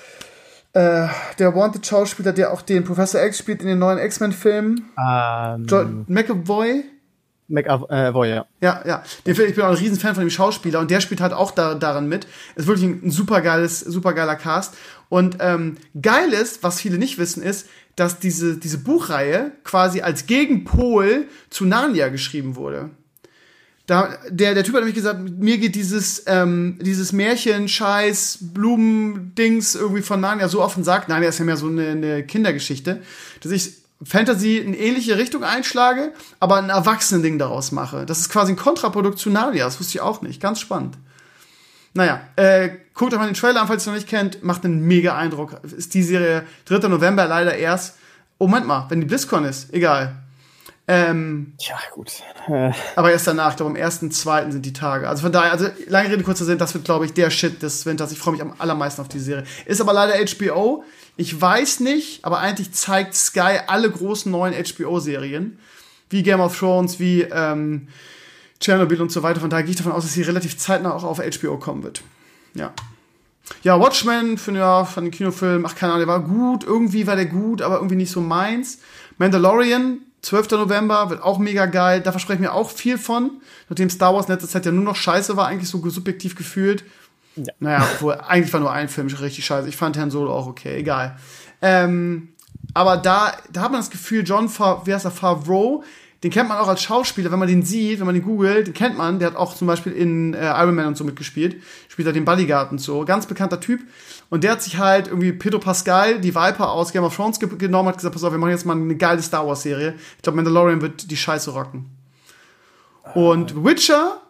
Äh, der Wanted-Schauspieler, der auch den Professor X spielt in den neuen X-Men-Filmen. Um, John McAvoy. McAvoy, ja. Ja, ja. Den Film- Ich bin auch ein Riesenfan von dem Schauspieler und der spielt halt auch da, daran mit. Ist wirklich ein, ein super geiles, super geiler Cast. Und ähm, geil ist, was viele nicht wissen, ist, dass diese, diese Buchreihe quasi als Gegenpol zu Narnia geschrieben wurde. Da, der, der Typ hat nämlich gesagt, mir geht dieses, ähm, dieses Märchen, Scheiß, Blumen-Dings irgendwie von Narnia so auf den Sack. Narnia ist ja mehr so eine, eine Kindergeschichte, dass ich Fantasy in ähnliche Richtung einschlage, aber ein Erwachsenen-Ding daraus mache. Das ist quasi ein Kontraprodukt zu Narnia, das wusste ich auch nicht. Ganz spannend. Naja, äh, guckt euch mal den Trailer an, falls ihr noch nicht kennt. Macht einen mega Eindruck. Ist die Serie 3. November leider erst. Oh, Moment mal, wenn die BlizzCon ist, egal. Ähm, Tja, gut. Äh, aber erst danach, glaube, am 1.2. sind die Tage. Also von daher, also lange Rede, kurzer Sinn, das wird, glaube ich, der Shit des Winters. Ich freue mich am allermeisten auf die Serie. Ist aber leider HBO. Ich weiß nicht, aber eigentlich zeigt Sky alle großen neuen HBO-Serien. Wie Game of Thrones, wie ähm, Chernobyl und so weiter. Von daher gehe ich davon aus, dass sie relativ zeitnah auch auf HBO kommen wird. Ja. Ja, Watchmen für ja, von den Kinofilm, ach keine Ahnung, der war gut, irgendwie war der gut, aber irgendwie nicht so meins. Mandalorian, 12. November, wird auch mega geil. Da verspreche ich mir auch viel von. Nachdem Star Wars in letzter Zeit ja nur noch scheiße war, eigentlich so subjektiv gefühlt. Ja. Naja, obwohl, eigentlich war nur ein Film richtig scheiße. Ich fand Herrn Solo auch okay, egal. Ähm, aber da, da hat man das Gefühl, John, Fa wie heißt er, Favreau, den kennt man auch als Schauspieler, wenn man den sieht, wenn man den googelt, den kennt man. Der hat auch zum Beispiel in äh, Iron Man und so mitgespielt. Spielt da den Bodyguard und so. Ganz bekannter Typ. Und der hat sich halt irgendwie Pedro Pascal, die Viper aus Game of Thrones ge genommen, hat gesagt, pass auf, wir machen jetzt mal eine geile Star Wars Serie. Ich glaube, Mandalorian wird die Scheiße rocken. Und Witcher,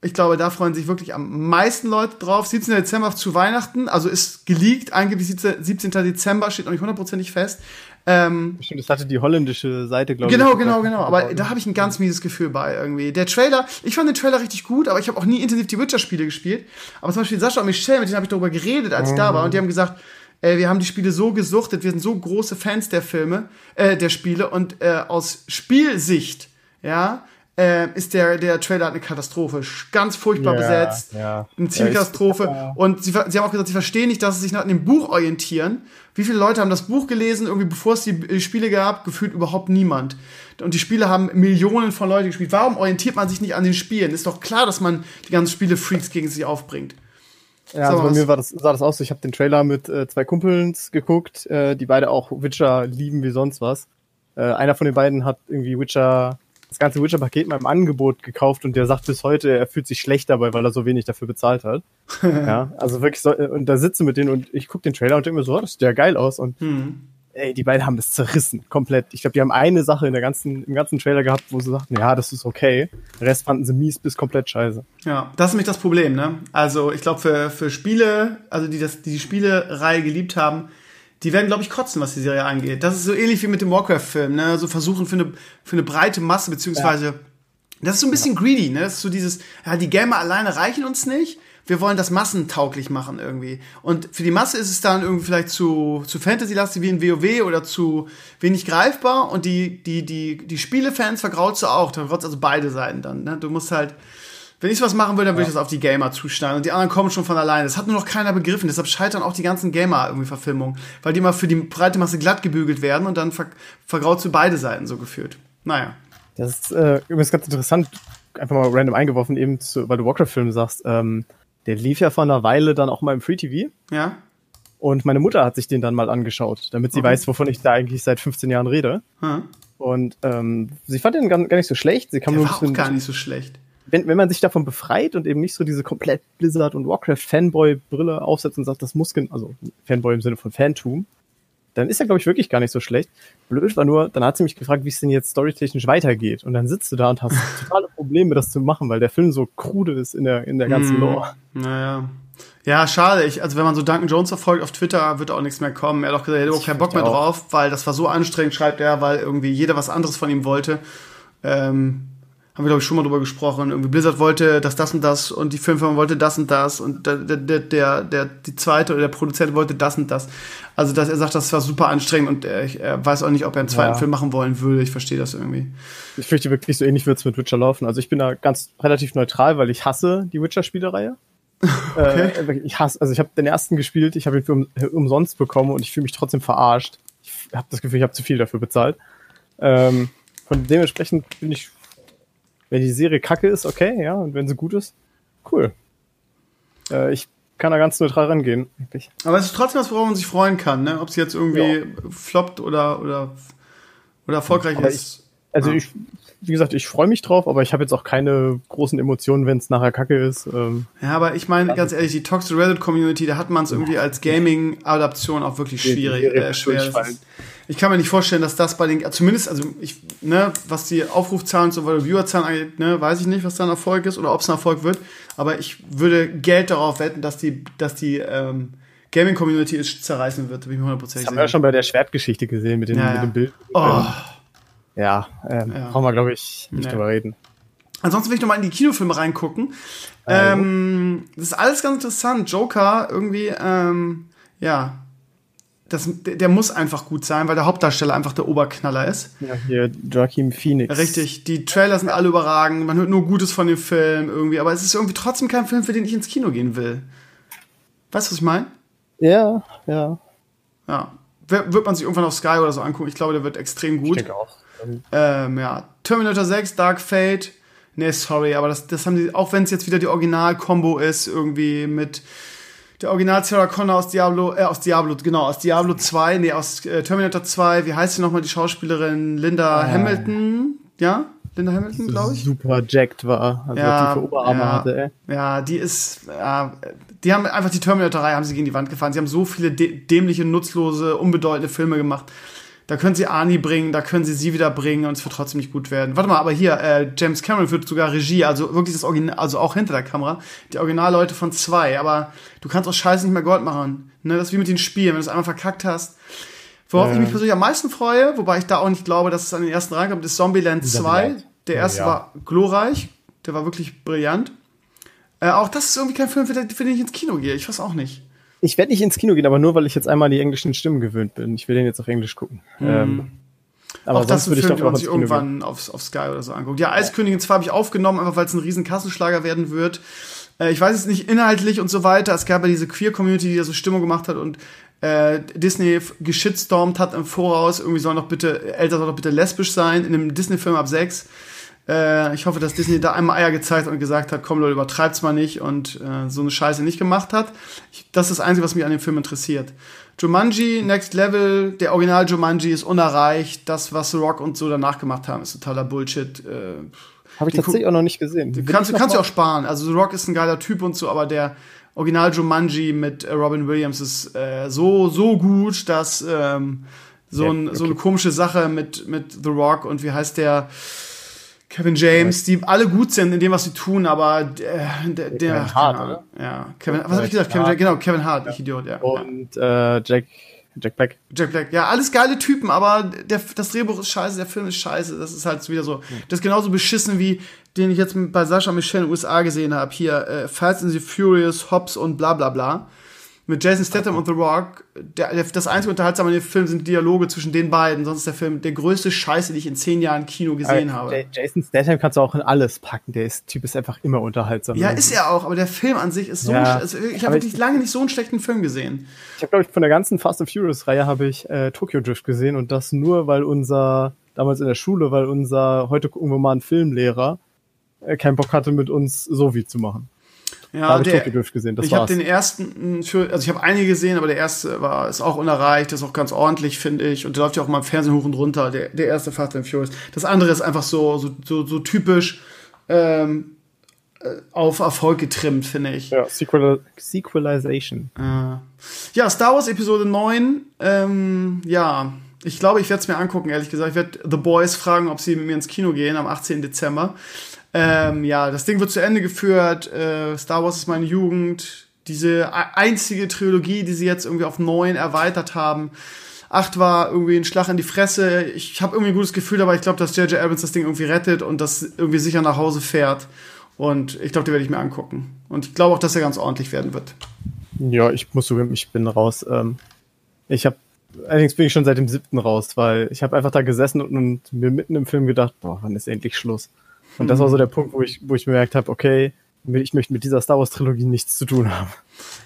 ich glaube, da freuen sich wirklich am meisten Leute drauf. 17. Dezember zu Weihnachten, also ist geleakt, angeblich 17. Dezember, steht noch nicht hundertprozentig fest. Ähm, Stimmt, das hatte die holländische Seite, glaube genau, ich. Genau, genau, genau. Aber da habe ich ein ganz mieses Gefühl bei irgendwie. Der Trailer, ich fand den Trailer richtig gut, aber ich habe auch nie intensiv die Witcher-Spiele gespielt. Aber zum Beispiel Sascha und Michelle, mit denen habe ich darüber geredet, als ich da war. Und die haben gesagt, äh, wir haben die Spiele so gesuchtet, wir sind so große Fans der Filme, äh, der Spiele. Und äh, aus Spielsicht, ja, äh, ist der, der Trailer eine Katastrophe. Ganz furchtbar Ja, besetzt. ja. Eine ziemliche Katastrophe. ja. Und sie, sie haben auch gesagt, sie verstehen nicht, dass sie sich nach dem Buch orientieren. Wie viele Leute haben das Buch gelesen, irgendwie bevor es die äh, Spiele gab? Gefühlt überhaupt niemand. Und die Spiele haben Millionen von Leuten gespielt. Warum orientiert man sich nicht an den Spielen? Ist doch klar, dass man die ganzen Spiele-Freaks gegen sich aufbringt. Ja, also bei mir war das, sah das aus. so, Ich habe den Trailer mit äh, zwei Kumpels geguckt, äh, die beide auch Witcher lieben wie sonst was. Äh, einer von den beiden hat irgendwie Witcher, das ganze Witcher-Paket mal im Angebot gekauft und der sagt bis heute, er fühlt sich schlecht dabei, weil er so wenig dafür bezahlt hat. ja, also wirklich so, und da sitze mit denen und ich gucke den Trailer und denke mir so, oh, das sieht ja geil aus und Hm. ey, die beiden haben das zerrissen, komplett. Ich glaube, die haben eine Sache in der ganzen, im ganzen Trailer gehabt, wo sie sagten, ja, das ist okay. Den Rest fanden sie mies bis komplett scheiße. Ja, das ist nämlich das Problem, ne? Also, ich glaube, für, für Spiele, also die das, die, die Spielereihe geliebt haben, die werden, glaube ich, kotzen, was die Serie angeht. Das ist so ähnlich wie mit dem Warcraft-Film, ne? So versuchen für eine, für eine breite Masse, beziehungsweise, das ist so ein bisschen greedy, ne? Das ist so dieses, ja, die Gamer alleine reichen uns nicht. Wir wollen das massentauglich machen irgendwie. Und für die Masse ist es dann irgendwie vielleicht zu, zu Fantasy-lastig wie in WoW oder zu wenig greifbar. Und die, die, die, die Spielefans vergraulst du auch. Da vergraulst also beide Seiten dann, ne? Du musst halt, wenn ich was machen würde, dann würde ich das auf die Gamer zuschneiden. Und die anderen kommen schon von alleine. Das hat nur noch keiner begriffen. Deshalb scheitern auch die ganzen Gamer irgendwie Verfilmungen. Weil die immer für die breite Masse glatt gebügelt werden und dann ver vergraulst du beide Seiten so gefühlt. Naja. Das ist äh, übrigens ganz interessant, einfach mal random eingeworfen, eben zu, weil du Warcraft-Film sagst. Ähm, der lief ja vor einer Weile dann auch mal im Free TV. Ja? Und meine Mutter hat sich den dann mal angeschaut, damit sie Okay. weiß, wovon ich da eigentlich seit 15 Jahren rede. Hm. Und ähm, sie fand den gar, gar nicht so schlecht. Sie kam Der nur ein war auch bisschen, gar nicht so schlecht. Wenn, wenn man sich davon befreit und eben nicht so diese komplett Blizzard und Warcraft Fanboy-Brille aufsetzt und sagt, das muss, also Fanboy im Sinne von Fantum, dann ist er, glaube ich, wirklich gar nicht so schlecht. Blöd war nur, dann hat sie mich gefragt, wie es denn jetzt storytechnisch weitergeht. Und dann sitzt du da und hast totale Probleme, das zu machen, weil der Film so krude ist in der, in der ganzen Hm. Lore. Naja. Ja, schade. Ich, also wenn man so Duncan Jones verfolgt auf Twitter, wird auch nichts mehr kommen. Er hat auch gesagt, er hätte überhaupt keinen Bock mehr auch. drauf, weil das war so anstrengend, schreibt er, weil irgendwie jeder was anderes von ihm wollte. Ähm, haben wir, glaube ich, schon mal drüber gesprochen. Irgendwie Blizzard wollte das, das und das und die Filmfirma wollte das und das und der, der, der, der, die zweite oder der Produzent wollte das und das. Also, dass er sagt, das war super anstrengend und er, ich, er weiß auch nicht, ob er einen zweiten Ja. Film machen wollen würde. Ich verstehe das irgendwie. Ich fürchte wirklich, so ähnlich wird es mit Witcher laufen. Also ich bin da ganz relativ neutral, weil ich hasse die Witcher-Spielereihe. Äh, ich hasse, also ich habe den ersten gespielt, ich habe ihn für um, umsonst bekommen und ich fühle mich trotzdem verarscht. Ich habe das Gefühl, ich habe zu viel dafür bezahlt. Ähm, von dementsprechend bin ich wenn die Serie kacke ist, okay, ja, und wenn sie gut ist, cool. Äh, ich kann da ganz neutral rangehen. Eigentlich. Aber es ist trotzdem was, worauf man sich freuen kann, ne? Ob es jetzt irgendwie Ja. floppt oder, oder, oder erfolgreich Aber ist. Also Ja. ich, wie gesagt, ich freue mich drauf, aber ich habe jetzt auch keine großen Emotionen, wenn es nachher kacke ist. Ähm, Ja, aber ich meine, ganz ehrlich, die Toxic Reddit Community, da hat man es irgendwie als Gaming-Adaption auch wirklich schwierig, äh, schwer. Ich kann mir nicht vorstellen, dass das bei den, zumindest, also ich, ne, was die Aufrufzahlen und so weiter, Viewerzahlen angeht, ne, weiß ich nicht, was da ein Erfolg ist oder ob es ein Erfolg wird. Aber ich würde Geld darauf wetten, dass die, dass die ähm, Gaming-Community es zerreißen wird. Bin ich mir hundertprozentig das haben wir ja sicher. schon bei der Schwertgeschichte gesehen mit, den, Ja, mit ja. dem Bild. Oh. Ja, ähm, Ja. brauchen wir, glaube ich, nicht drüber reden. Ansonsten will ich noch mal in die Kinofilme reingucken. Also. Ähm, das ist alles ganz interessant. Joker irgendwie, ähm, ja, das, der, muss einfach gut sein, weil der Hauptdarsteller einfach der Oberknaller ist. Ja, hier Joaquin Phoenix. Richtig, die Trailer sind alle überragend, man hört nur Gutes von dem Film irgendwie, aber es ist irgendwie trotzdem kein Film, für den ich ins Kino gehen will. Weißt du, was ich meine? Ja, ja. Ja. Wird man sich irgendwann auf Sky oder so angucken? Ich glaube, der wird extrem Ich gut. denke auch. Ähm, Ähm, ja, Terminator 6, Dark Fate. Nee, sorry, aber das, das haben die, auch wenn es jetzt wieder die Original-Kombo ist, irgendwie mit der Original Sarah Connor aus Diablo, äh, aus Diablo, genau, aus Diablo 2, nee, aus äh, Terminator 2, wie heißt sie nochmal, die Schauspielerin Linda Hamilton, ja? Linda Hamilton, glaube ich. super jacked war. Also Ja, tiefe Oberarme ja. hatte, ey. Ja, die ist, ja, die haben einfach die Terminator-Reihe haben sie gegen die Wand gefahren. Sie haben so viele dä- dämliche, nutzlose, unbedeutende Filme gemacht. Da können sie Arnie bringen, da können sie sie wieder bringen und es wird trotzdem nicht gut werden. Warte mal, aber hier, äh, James Cameron führt sogar Regie, also wirklich das Original, also auch hinter der Kamera, die Originalleute von zwei, aber du kannst aus Scheiße nicht mehr Gold machen. Ne, das ist wie mit den Spielen, wenn du es einmal verkackt hast. Worauf Ja. ich mich persönlich am meisten freue, wobei ich da auch nicht glaube, dass es an den ersten reinkommt, ist Zombieland 2. Zombieland. Der erste Ja. war glorreich, der war wirklich brillant. Äh, auch das ist irgendwie kein Film, für den ich ins Kino gehe. Ich weiß auch nicht. Ich werde nicht ins Kino gehen, aber nur, weil ich jetzt einmal die englischen Stimmen gewöhnt bin. Ich will den jetzt auf Englisch gucken. Ähm, aber Mhm. auch das würde ich Film, doch den man sich irgendwann auf, auf Sky oder so anguckt. Ja, Eiskönigin 2 habe ich aufgenommen, einfach weil es ein riesen Kassenschlager werden wird. Äh, ich weiß es nicht inhaltlich und so weiter. Es gab ja diese Queer-Community, die da so Stimmung gemacht hat und äh, Disney geschitstormt hat im Voraus. Irgendwie soll doch bitte, Eltern soll doch bitte lesbisch sein in einem Disney-Film ab 6. Äh, ich hoffe, dass Disney da einmal Eier gezeigt hat und gesagt hat, komm Leute, übertreibt's mal nicht und äh, so eine Scheiße nicht gemacht hat. Ich, das ist das Einzige, was mich an dem Film interessiert. Jumanji, Next Level, der Original Jumanji ist unerreicht. Das, was The Rock und so danach gemacht haben, ist totaler Bullshit. Äh, Habe ich tatsächlich auch noch nicht gesehen. Will kannst kannst du auch sparen. Also The Rock ist ein geiler Typ und so, aber der Original Jumanji mit äh, Robin Williams ist äh, so so gut, dass ähm, so, ein, so eine okay. komische Sache mit mit The Rock und wie heißt der Kevin James, die alle gut sind in dem, was sie tun, aber der, der, der Kevin Hart, oder? Ja, Kevin, was habe ich gesagt? Kevin genau, Kevin Hart, ich Idiot, ja. ja. Und äh, Jack, Jack Black. Jack Black, ja, alles geile Typen, aber der, das Drehbuch ist scheiße, der Film ist scheiße. Das ist halt wieder so. Das ist genauso beschissen wie den ich jetzt bei Sascha Michelle in den USA gesehen habe. Hier, äh, Fast and the Furious, Hobbs und bla bla bla. Mit Jason Statham und The Rock. Der, der, das einzige Unterhaltsame an dem Film sind Dialoge zwischen den beiden. Sonst ist der Film der größte Scheiße, die ich in zehn Jahren Kino gesehen Äh, habe. Jason Statham kannst du auch in alles packen. Der ist, Typ ist einfach immer unterhaltsam. Ja, ist er auch, aber der Film an sich ist so. Ja, ein, also ich habe aber wirklich ich- lange nicht so einen schlechten Film gesehen. Ich habe, glaube ich, von der ganzen Fast and Furious Reihe habe ich äh, Tokyo Drift gesehen und das nur, weil unser, damals in der Schule, weil unser, heute gucken wir mal einen Filmlehrer, äh, keinen Bock hatte, mit uns so wie zu machen. Ja, da habe ich Tokyo gesehen, das ich habe den ersten, für, also ich habe einige gesehen, aber der erste war ist auch unerreicht, ist auch ganz ordentlich, finde ich. Und der läuft ja auch mal im Fernsehen hoch und runter. Der, der erste Fast and Furious. Das andere ist einfach so so, so, so typisch ähm, äh, auf Erfolg getrimmt, finde ich. ja, Sequel Sequelization. Ja, Star Wars Episode 9. Ähm, ja, ich glaube, ich werde es mir angucken, ehrlich gesagt. Ich werde The Boys fragen, ob sie mit mir ins Kino gehen am 18. Dezember. Ähm, ja, das Ding wird zu Ende geführt. Äh, Star Wars ist meine Jugend. Diese einzige Trilogie, die sie jetzt irgendwie auf neun erweitert haben. Acht war irgendwie ein Schlag in die Fresse. Ich habe irgendwie ein gutes Gefühl, aber ich glaube, dass J.J. Abrams das Ding irgendwie rettet und das irgendwie sicher nach Hause fährt. Und ich glaube, die werde ich mir angucken. Und ich glaube auch, dass er ganz ordentlich werden wird. Ja, ich muss zugeben, ich bin raus. Ähm, ich habe allerdings bin ich schon seit dem siebten raus, weil ich habe einfach da gesessen und, und mir mitten im Film gedacht, boah, wann ist endlich Schluss? Und das war so der Punkt, wo ich, wo ich bemerkt habe, okay, ich möchte mit dieser Star Wars Trilogie nichts zu tun haben.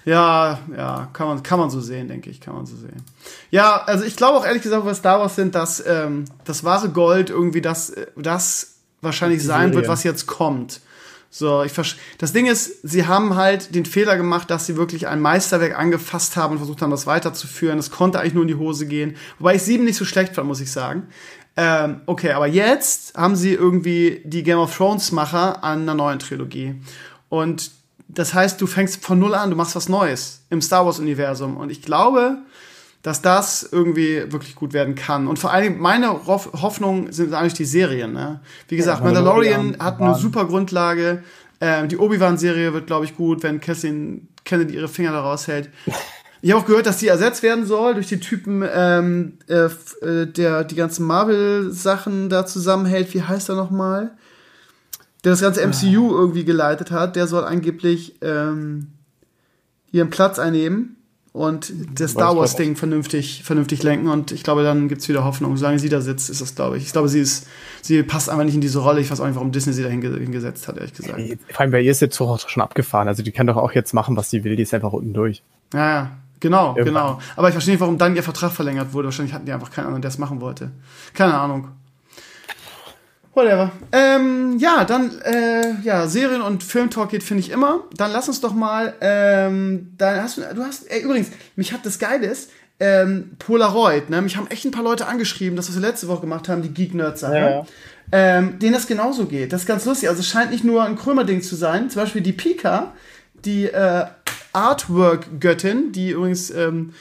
Ja, ja, kann man, kann man so sehen, denke ich, kann man so sehen. Ja, also ich glaube auch ehrlich gesagt, was Star Wars sind, dass ähm, das wahre Gold irgendwie das, äh, das wahrscheinlich sein wird, Serie. was jetzt kommt. So, ich das Ding ist, sie haben halt den Fehler gemacht, dass sie wirklich ein Meisterwerk angefasst haben und versucht haben, das weiterzuführen. Es konnte eigentlich nur in die Hose gehen. Wobei ich sieben nicht so schlecht fand, muss ich sagen. Ähm, okay, aber jetzt haben sie irgendwie die Game of Thrones Macher an einer neuen Trilogie. Und das heißt, du fängst von null an, du machst was Neues im Star Wars Universum. Und ich glaube, dass das irgendwie wirklich gut werden kann. Und vor allem meine Hoff Hoffnung sind eigentlich die Serien. Ne? Wie gesagt, Mandalorian Mandalorian, hat eine super Grundlage. Ähm, die Obi-Wan-Serie wird, glaube ich, gut, wenn Kathleen Kennedy ihre Finger da raushält. Ich habe auch gehört, dass die ersetzt werden soll durch die Typen, ähm, äh, äh, der die ganzen Marvel-Sachen da zusammenhält. Wie heißt er nochmal? Der das ganze MCU irgendwie geleitet hat. Der soll angeblich ähm, ihren Platz einnehmen und das Star ich Wars grad Ding vernünftig, vernünftig lenken. Und ich glaube, dann gibt's wieder Hoffnung. Solange sie da sitzt, ist das, glaube ich. Ich glaube, sie ist, sie passt einfach nicht in diese Rolle. Ich weiß auch nicht, warum Disney sie da hinge hingesetzt hat, ehrlich gesagt. Vor allem bei ihr ist auch schon abgefahren. Also die kann doch auch jetzt machen, was sie will. Die ist einfach unten durch. Ja, ja. Genau, Irgendwann. genau. Aber ich verstehe nicht, warum dann ihr Vertrag verlängert wurde. Wahrscheinlich hatten die einfach keinen anderen, der es machen wollte. Keine Ahnung. Whatever. Ähm, ja, dann, äh, ja, Serien- und Filmtalk geht, finde ich immer. Dann lass uns doch mal, ähm, dann hast du, du hast, ey, übrigens, mich hat das Geile ist, ähm, Polaroid, ne? Mich haben echt ein paar Leute angeschrieben, das, was wir letzte Woche gemacht haben, die Geek-Nerd-Sache. Ja, ja. Ähm, denen das genauso geht. Das ist ganz lustig. Also es scheint nicht nur ein Krömer-Ding zu sein. Zum Beispiel die Pika, die äh, Artwork-Göttin, die übrigens ähm,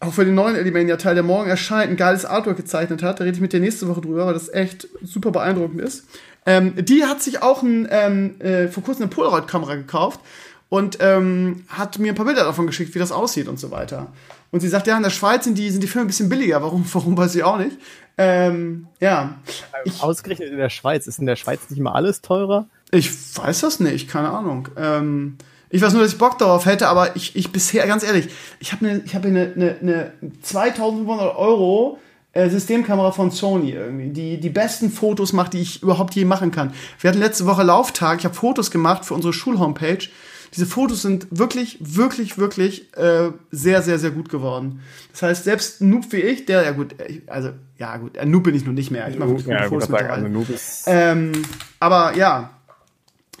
auch für den neuen Elimania-Teil, der morgen erscheint, ein geiles Artwork gezeichnet hat. Da rede ich mit dir nächste Woche drüber, weil das echt super beeindruckend ist. Ähm, die hat sich auch ein, ähm, äh, vor kurzem eine Polaroid-Kamera gekauft und ähm, hat mir ein paar Bilder davon geschickt, wie das aussieht und so weiter. Und sie sagt, ja, in der Schweiz sind die, sind die Filme ein bisschen billiger. Warum, warum weiß ich auch nicht. Ähm, ja, ich, Ausgerechnet in der Schweiz. Ist in der Schweiz nicht immer alles teurer? ich weiß das nicht, keine Ahnung. Ähm, ich weiß nur, dass ich Bock darauf hätte, aber ich, ich bisher, ganz ehrlich, ich habe eine hab eine, eine, eine 2500 Euro äh, Systemkamera von Sony irgendwie, die die besten Fotos macht, die ich überhaupt je machen kann. Wir hatten letzte Woche Lauftag, ich habe Fotos gemacht für unsere Schulhomepage. Diese Fotos sind wirklich, wirklich, wirklich äh, sehr, sehr, sehr gut geworden. Das heißt, selbst ein Noob wie ich, der, ja gut, äh, also, ja gut, ein Noob bin ich nur nicht mehr. Ich mache wirklich gute Fotos mittlerweile. Noob ist Ähm, aber ja,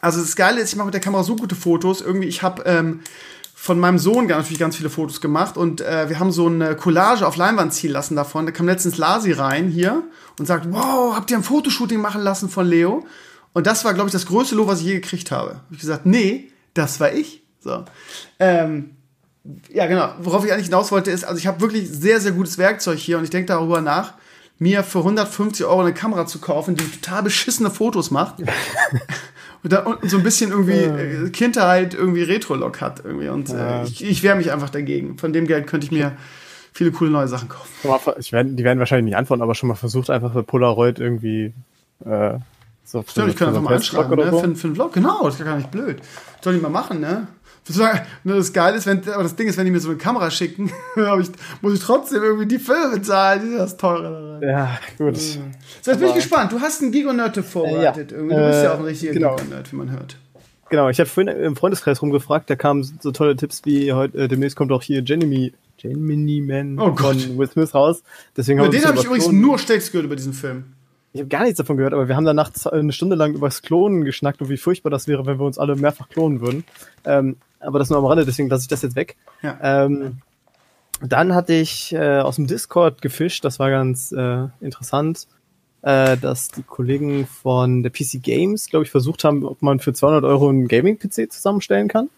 also das Geile ist, ich mache mit der Kamera so gute Fotos. Irgendwie, ich habe ähm, von meinem Sohn natürlich ganz viele Fotos gemacht und äh, wir haben so eine Collage auf Leinwand ziehen lassen davon. Da kam letztens Lasi rein hier und sagt, wow, habt ihr ein Fotoshooting machen lassen von Leo? Und das war, glaube ich, das größte Lob, was ich je gekriegt habe. Hab ich gesagt, nee, das war ich. So. Ähm, ja, genau. Worauf ich eigentlich hinaus wollte, ist, also ich habe wirklich sehr, sehr gutes Werkzeug hier und ich denke darüber nach, mir für 150 Euro eine Kamera zu kaufen, die total beschissene Fotos macht. und da unten so ein bisschen irgendwie äh, Kindheit, irgendwie Retro-Look hat irgendwie. Und Ja. äh, ich, ich wehre mich einfach dagegen. Von dem Geld könnte ich mir viele coole neue Sachen kaufen. Ich werd, die werden wahrscheinlich nicht antworten, aber schon mal versucht, einfach für Polaroid irgendwie äh, so Stimmt, ich kann einfach so mal anschreiben, ne? so. für, für einen Vlog. Genau, das ist gar nicht blöd. Soll ich mal machen, ne? Das Geile ist, wenn, aber das Ding ist, wenn die mir so eine Kamera schicken, ich, muss ich trotzdem irgendwie die Filme zahlen. Das ist das teure daran. Ja, gut. So, jetzt bin ich Aber- gespannt. Du hast einen Gigonerd vorbereitet. Ja. irgendwie. Du bist ja auch ein Äh, richtiger genau. Gigonerd, wie man hört. Genau, ich habe vorhin im Freundeskreis rumgefragt, da kamen so tolle Tipps wie heute, äh, demnächst kommt auch hier Gemini, Gemini Man Oh von Will Smith raus. Deswegen Über den habe ich übrigens nur Schlechtes gehört über diesen Film. Ich habe gar nichts davon gehört, aber wir haben danach eine Stunde lang über das Klonen geschnackt und wie furchtbar das wäre, wenn wir uns alle mehrfach klonen würden. Ähm, aber das nur am Rande, deswegen lasse ich das jetzt weg. Ja. Ähm, dann hatte ich äh, aus dem Discord gefischt, das war ganz äh, interessant, äh, dass die Kollegen von der PC Games, glaube ich, versucht haben, ob man für 200 Euro einen Gaming-PC zusammenstellen kann.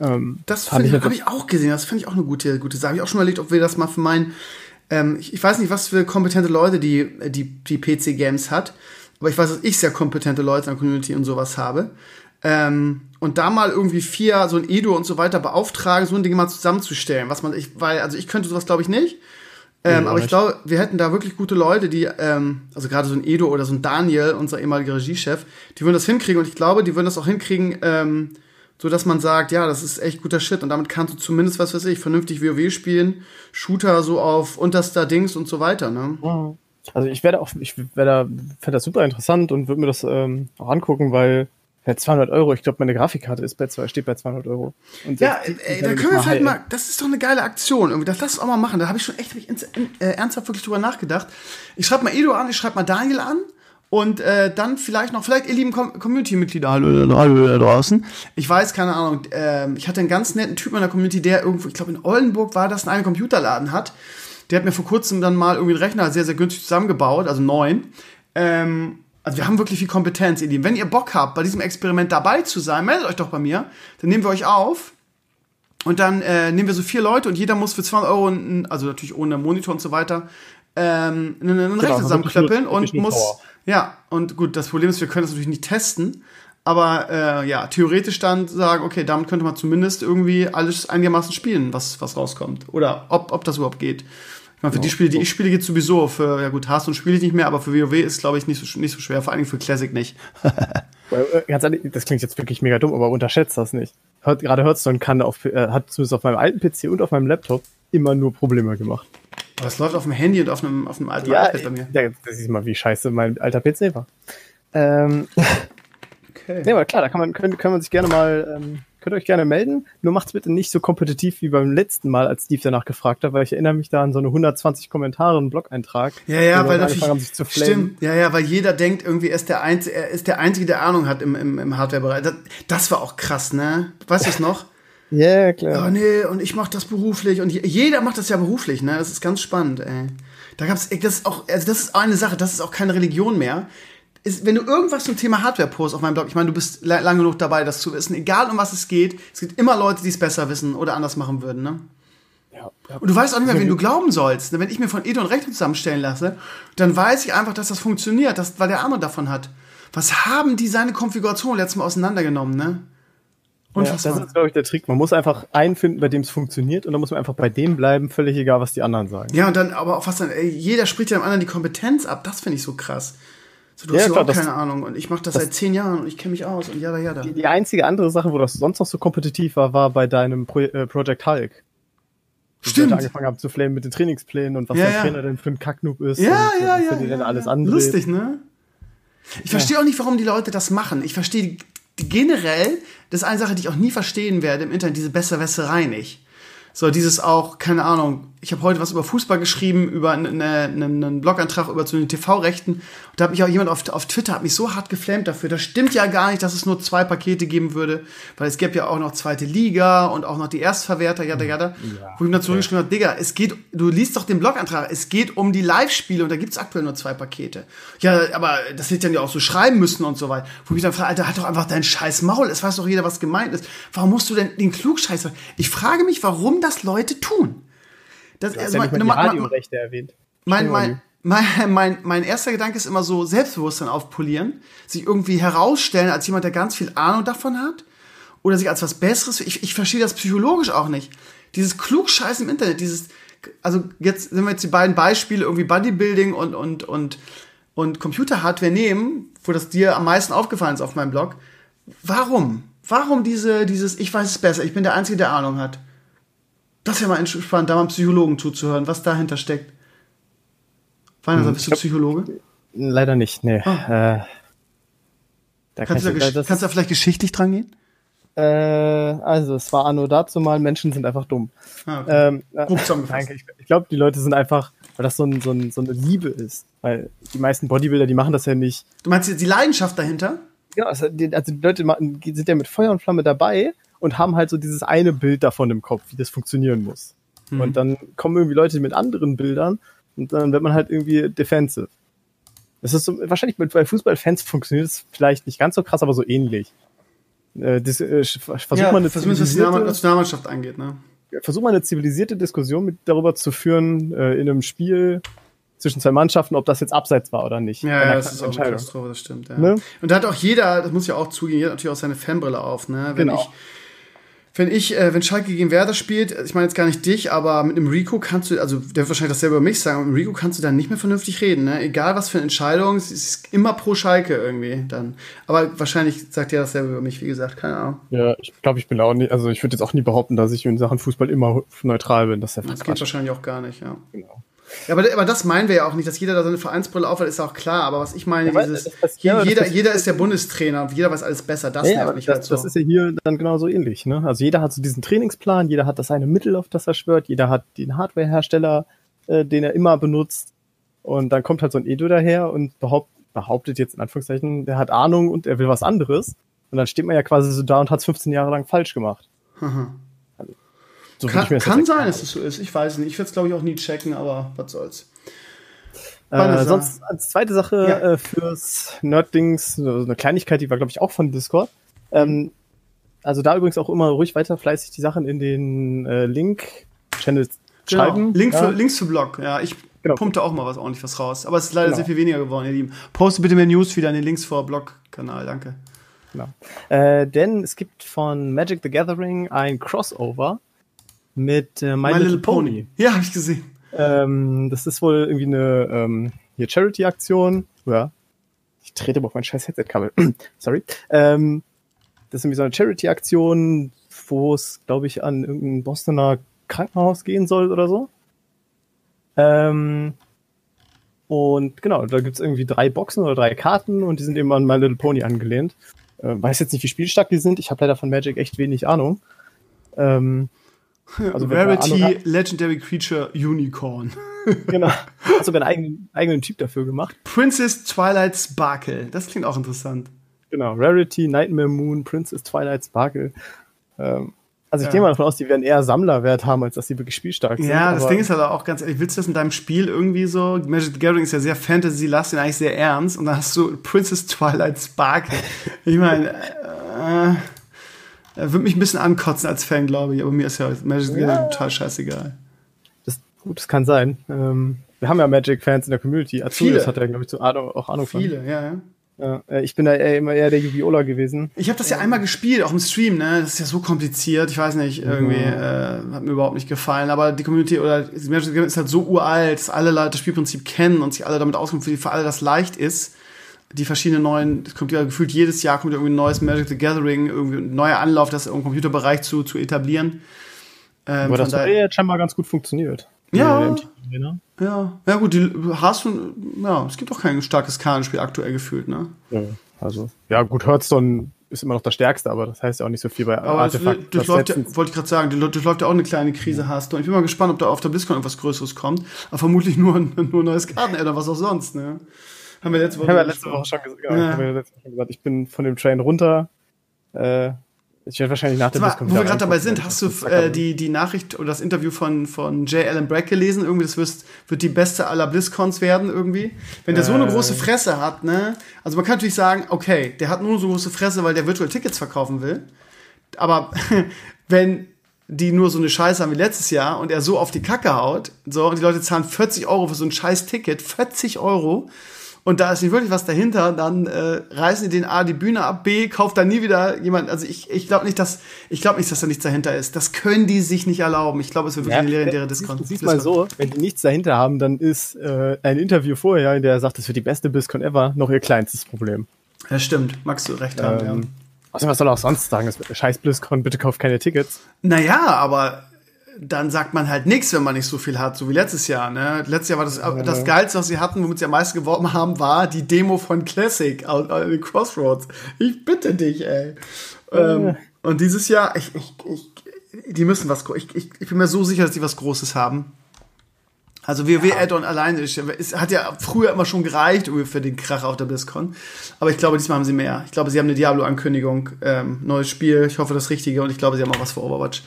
Ähm, Das fand ich habe natürlich- ich auch gesehen. Das fand ich auch eine gute, gute Sache. Habe ich auch schon überlegt, ob wir das mal für meinen. Ähm, ich, ich weiß nicht, was für kompetente Leute die, die, die PC Games hat. Aber ich weiß, dass ich sehr kompetente Leute in der Community und sowas habe. Ähm, und da mal irgendwie vier, so ein Edo und so weiter beauftragen, so ein Ding mal zusammenzustellen. Was man, ich, weil, also ich könnte sowas glaube ich nicht. Ähm, Ja, aber ich glaube, wir hätten da wirklich gute Leute, die, ähm, also gerade so ein Edo oder so ein Daniel, unser ehemaliger Regiechef, die würden das hinkriegen und ich glaube, die würden das auch hinkriegen, ähm, so dass man sagt, ja, das ist echt guter Shit und damit kannst du zumindest, was weiß ich, vernünftig WoW spielen, Shooter so auf unterster Dings und so weiter, ne? Also ich werde auch, ich werde, fände das super interessant und würde mir das ähm, auch angucken, weil ja, 200 Euro, ich glaube, meine Grafikkarte ist bei zwei, steht bei 200 Euro. Und Ja, ey, da können wir High-End. mal, das ist doch eine geile Aktion. Irgendwie, das lass uns auch mal machen. Da habe ich schon echt hab ich ins, in, äh, ernsthaft wirklich drüber nachgedacht. Ich schreibe mal Edo an, ich schreibe mal Daniel an Und äh, dann vielleicht noch, vielleicht ihr lieben Com Community-Mitglieder, hallo, hallo da draußen. Ich weiß, keine Ahnung, äh, ich hatte einen ganz netten Typ in der Community, der irgendwo, ich glaube in Oldenburg war das, einen Computerladen hat. Der hat mir vor kurzem dann mal irgendwie einen Rechner sehr, sehr günstig zusammengebaut, also neun. Ähm, also wir haben wirklich viel Kompetenz, ihr Lieben. Wenn ihr Bock habt, bei diesem Experiment dabei zu sein, meldet euch doch bei mir. Dann nehmen wir euch auf. Und dann äh, nehmen wir so vier Leute und jeder muss für 200 Euro, also natürlich ohne Monitor und so weiter, ähm, einen, einen Rechner zusammenklöppeln und muss. Power. Ja, und gut, das Problem ist, wir können das natürlich nicht testen. Aber äh, ja, theoretisch dann sagen, okay, damit könnte man zumindest irgendwie alles einigermaßen spielen, was, was rauskommt. Oder ob, ob das überhaupt geht meine, für ja, die Spiele, die ich spiele, geht sowieso. Für, ja gut, Hearthstone spiele ich nicht mehr, aber für WoW ist, glaube ich, nicht so, nicht so schwer. Vor allem für Classic nicht. Äh, ganz ehrlich, das klingt jetzt wirklich mega dumm, aber unterschätzt das nicht. Gerade Hearthstone kann auf, äh, hat zumindest auf meinem alten PC und auf meinem Laptop immer nur Probleme gemacht. Aber es läuft auf dem Handy und auf einem, auf einem alten ja, iPad bei mir. Ja, das ist mal, wie scheiße mein alter PC war. Ähm, okay. Nee, aber klar, da kann man, können, können wir sich gerne mal ähm, Könnt ihr euch gerne melden. Nur macht's bitte nicht so kompetitiv wie beim letzten Mal, als Steve danach gefragt hat, weil ich erinnere mich da an so eine 120 Kommentare und Blog-Eintrag. Ja, ja, weil natürlich, haben, sich zu stimmt. Ja, ja, weil jeder denkt irgendwie, er ist der Einzige, er ist der Einzige, der Ahnung hat im, im, im Hardware-Bereich. Das, das war auch krass, ne? Weißt du es noch? Ja, yeah, klar. Oh nee, und ich mach das beruflich und jeder macht das ja beruflich, ne? Das ist ganz spannend, ey. Da gab's, das ist auch, also das ist eine Sache, das ist auch keine Religion mehr ist, wenn du irgendwas zum Thema Hardware postest auf meinem Blog, ich meine, du bist lange genug dabei, das zu wissen, egal um was es geht, es gibt immer Leute, die es besser wissen oder anders machen würden, ne? Ja, ja. Und du weißt auch nicht mehr, wen du glauben sollst. Wenn ich mir von Edo Rechnung zusammenstellen lasse, dann weiß ich einfach, dass das funktioniert, dass, weil der andere davon hat. Was haben die seine Konfiguration letztes Mal auseinandergenommen, ne? Unfassbar. Ja, das ist, glaube ich, der Trick. Man muss einfach einen finden, bei dem es funktioniert und dann muss man einfach bei dem bleiben, völlig egal, was die anderen sagen. Ja, und dann aber auch was dann, ey, jeder spricht ja dem anderen die Kompetenz ab. Das finde ich so krass. So, du ja, hast klar, überhaupt keine Ahnung und ich mache das, das, seit zehn Jahren und ich kenne mich aus und jada jada. Die, die einzige andere Sache, wo das sonst noch so kompetitiv war, war bei deinem Pro äh, Project Hulk. Stimmt. Wo angefangen haben zu flamen mit den Trainingsplänen und was ja, dein ja. Trainer denn für ein Kacknoob ist. Ja, und, ja, ja. ja, ja, alles ja. Lustig, ne? Ich verstehe auch nicht, warum die Leute das machen. Ich verstehe generell, das ist eine Sache, die ich auch nie verstehen werde im Internet, diese Besserwässerei nicht. So, dieses auch, keine Ahnung, ich habe heute was über Fußball geschrieben, über einen, einen, einen Blogantrag über zu den TV-Rechten. Und da hat mich auch jemand auf, auf Twitter hat mich so hart geflammt dafür. Das stimmt ja gar nicht, dass es nur zwei Pakete geben würde, weil es gäbe ja auch noch zweite Liga und auch noch die Erstverwerter, jada, jada. Ja, wo ich mir dann zurückgeschrieben habe, Digga, es geht, du liest doch den Blogantrag, es geht um die Live-Spiele und da gibt's aktuell nur zwei Pakete. Ja, aber das hätte dann ja auch so schreiben müssen und so weiter. Wo ich mich dann frage, Alter, halt doch einfach dein scheiß Maul, es weiß doch jeder, was gemeint ist. Warum musst du denn den Klugscheiß? Ich frage mich, warum das Leute tun. Das, du hast also ja nicht mal die Radiorechte erwähnt. Mein, mein, mein, mein, mein erster Gedanke ist immer so Selbstbewusstsein aufpolieren, sich irgendwie herausstellen als jemand, der ganz viel Ahnung davon hat oder sich als was Besseres. Ich, ich verstehe das psychologisch auch nicht. Dieses Klugscheiß im Internet, dieses, also jetzt sind wir jetzt die beiden Beispiele irgendwie Bodybuilding und und und und Computerhardware nehmen, wo das dir am meisten aufgefallen ist auf meinem Blog. Warum? Warum diese dieses ich weiß es besser, ich bin der einzige, der Ahnung hat? Das wäre mal spannend, da mal Psychologen zuzuhören, was dahinter steckt. Weihnachten, hm, bist du Psychologe? Leider nicht, nee. Ah. Äh, da kannst, kann du da, kannst du da vielleicht geschichtlich dran gehen? Äh, also, es war anno dazu mal, Menschen sind einfach dumm. Ah, okay. ähm, zusammengefasst. Ich, ich glaube, die Leute sind einfach, weil das so, ein, so, ein, so eine Liebe ist. Weil die meisten Bodybuilder, die machen das ja nicht. Du meinst die Leidenschaft dahinter? Ja, also die, also die Leute sind ja mit Feuer und Flamme dabei und haben halt so dieses eine Bild davon im Kopf, wie das funktionieren muss. Mhm. Und dann kommen irgendwie Leute mit anderen Bildern und dann wird man halt irgendwie defensive. Das ist so, wahrscheinlich bei Fußballfans funktioniert es vielleicht nicht ganz so krass, aber so ähnlich. Äh, das, äh, versuch ja, mal eine zivilisierte, was die Nationalmannschaft angeht, ne? Versuch mal eine zivilisierte Diskussion mit darüber zu führen äh, in einem Spiel zwischen zwei Mannschaften, ob das jetzt abseits war oder nicht. Ja, ja das ist auch eine Katastrophe, das stimmt. Ja. Ne? Und da hat auch jeder, das muss ich auch zugeben, jeder hat natürlich auch seine Fanbrille auf, ne? Wenn genau. ich wenn ich, äh, wenn Schalke gegen Werder spielt, ich meine jetzt gar nicht dich, aber mit einem Rico kannst du, also der wird wahrscheinlich dasselbe über mich sagen, aber mit einem Rico kannst du dann nicht mehr vernünftig reden, ne? Egal was für eine Entscheidung, es ist immer pro Schalke irgendwie dann. Aber wahrscheinlich sagt er dasselbe über mich, wie gesagt, keine Ahnung. Ja, ich glaube, ich bin auch nicht, also ich würde jetzt auch nie behaupten, dass ich in Sachen Fußball immer neutral bin. Das, ist ja das geht wahrscheinlich auch gar nicht, ja. Genau. Ja, aber, aber das meinen wir ja auch nicht, dass jeder da seine Vereinsbrille aufhat, ist auch klar. Aber was ich meine, ja, dieses, das, ja, jeder, jeder ist der Bundestrainer und jeder weiß alles besser. Das ja, nervt mich das, halt so. Das ist ja hier dann genauso ähnlich. Ne? Also jeder hat so diesen Trainingsplan, jeder hat das eine Mittel, auf das er schwört, jeder hat den Hardwarehersteller, äh, den er immer benutzt. Und dann kommt halt so ein Edo daher und behauptet, behauptet jetzt in Anführungszeichen, der hat Ahnung und er will was anderes. Und dann steht man ja quasi so da und hat es 15 Jahre lang falsch gemacht. Also, so würde Kann, kann sein, dass es so ist. Ich weiß nicht. Ich werde es, glaube ich, auch nie checken, aber was soll's. Äh, sonst als zweite Sache Ja. äh, fürs Nerddings, so eine Kleinigkeit, die war, glaube ich, auch von Discord. Ähm, also da übrigens auch immer ruhig weiter fleißig die Sachen in den äh, Link-Channels schreiben. Genau. Link ja. für, Links für Blog. Ja, ich Genau. pumpte auch mal was ordentlich was raus. Aber es ist leider Genau. sehr viel weniger geworden, ihr Lieben. Poste bitte mehr News wieder in den Links vor Blog-Kanal. Danke. Genau. Äh, denn es gibt von Magic the Gathering ein Crossover mit äh, My, Little, Pony. Ja, habe ich gesehen. Ähm, das ist wohl irgendwie eine ähm, hier Charity-Aktion. Ja. Ich trete aber auf mein scheiß Headset-Kabel. Sorry. Ähm, das ist irgendwie so eine Charity-Aktion, wo es, glaube ich, an irgendein Bostoner Krankenhaus gehen soll oder so. Ähm, und genau, da gibt's irgendwie drei Boxen oder drei Karten und die sind eben an My Little Pony angelehnt. Äh, weiß jetzt nicht, wie spielstark die sind. Ich habe leider von Magic echt wenig Ahnung. Ähm, also Rarity Legendary Creature Unicorn. genau. Hast sogar einen eigenen, eigenen Typ dafür gemacht. Princess Twilight Sparkle. Das klingt auch interessant. Genau. Rarity, Nightmare Moon, Princess Twilight Sparkle. Ähm, also ich Ja. gehe mal davon aus, die werden eher Sammlerwert haben, als dass sie wirklich spielstark sind. Ja, das Ding ist halt auch ganz ehrlich, willst du das in deinem Spiel irgendwie so? Magic the Gathering ist ja sehr Fantasy-lastig, eigentlich sehr ernst. Und dann hast du Princess Twilight Sparkle. Ich meine, äh, würde mich ein bisschen ankotzen als Fan, glaube ich. Aber mir ist ja Magic the Gathering total scheißegal. Das, gut, das kann sein. Ähm, wir haben ja Magic-Fans in der Community. Azuris hat ja, glaube ich, zu Ahnung, auch Ahnung Viele, ja, ja. von. Ja, äh, ich bin da eher, immer eher der Yu-Gi-Oh! gewesen. Ich habe das ja einmal gespielt, auch im Stream, ne? Das ist ja so kompliziert. Ich weiß nicht, irgendwie äh, hat mir überhaupt nicht gefallen. Aber die Community oder die Magic the Gathering ist halt so uralt, dass alle Leute das Spielprinzip kennen und sich alle damit auskennen, für, die, für alle das leicht ist. Die verschiedenen neuen, es kommt ja gefühlt jedes Jahr kommt ja irgendwie ein neues Magic the Gathering, irgendwie ein neuer Anlauf, das im Computerbereich zu, zu etablieren. Ähm, Aber das hat jetzt scheinbar ganz gut funktioniert. Ja. MTG-Arena. ja, ja gut, die Hearthstone, ja, es gibt auch kein starkes Kartenspiel aktuell gefühlt, ne? Ja, also, ja, gut, Hearthstone ist immer noch das Stärkste, aber das heißt ja auch nicht so viel bei Aber Artefakt. durchläuft ja, wollte ich gerade sagen, durchläuft ja auch eine kleine Krise hast du. Ich bin mal gespannt, ob da auf der BlizzCon irgendwas Größeres kommt. Aber vermutlich nur, nur ein neues Karten oder was auch sonst, ne? Haben wir letzte Woche, Ich habe ja letzte Woche schon, ges genau, Ja. ja letzte Woche gesagt, ich bin von dem Train runter. Äh, ich werde wahrscheinlich nach der mal, wo wir gerade dabei sind, hast du äh, die, die Nachricht oder das Interview von, von J. Allen Brack gelesen? Irgendwie, das wirst, wird die beste aller BlizzCons werden, irgendwie. Wenn der so eine Äh. große Fresse hat, ne? Also man kann natürlich sagen, okay, der hat nur so große Fresse, weil der Virtual Tickets verkaufen will. Aber wenn die nur so eine Scheiße haben wie letztes Jahr und er so auf die Kacke haut, so, und die Leute zahlen 40 Euro für so ein scheiß Ticket, 40 Euro, und da ist nicht wirklich was dahinter, dann äh, reißen die den A die Bühne ab, B kauft da nie wieder jemand. Also ich, ich glaube nicht, dass ich glaube nicht, dass da nichts dahinter ist. Das können die sich nicht erlauben. Ich glaube, es wird wirklich eine legendäre Discount. Siehst mal so, wenn die nichts dahinter haben, dann ist äh, ein Interview vorher, in der er sagt, das wird die beste BlizzCon ever, noch ihr kleinstes Problem. Ja, stimmt. Magst du recht haben, ja. Ähm, Außerdem, was soll er auch sonst sagen? Das scheiß BlizzCon, bitte kauft keine Tickets. Naja, aber dann sagt man halt nichts, wenn man nicht so viel hat, so wie letztes Jahr. Ne? Letztes Jahr war das, das Geilste, was sie hatten, womit sie am meisten geworben haben, war die Demo von Classic aus aus den Crossroads. Ich bitte dich, ey. Ähm, und dieses Jahr, ich, ich, ich, die müssen was, ich, ich, ich bin mir so sicher, dass die was Großes haben. Also WoW Add-on alleine ist, es hat ja früher immer schon gereicht für den Krach auf der BlizzCon. Aber ich glaube, diesmal haben sie mehr. Ich glaube, sie haben eine Diablo-Ankündigung, ähm, neues Spiel. Ich hoffe, das Richtige. Und ich glaube, sie haben auch was für Overwatch.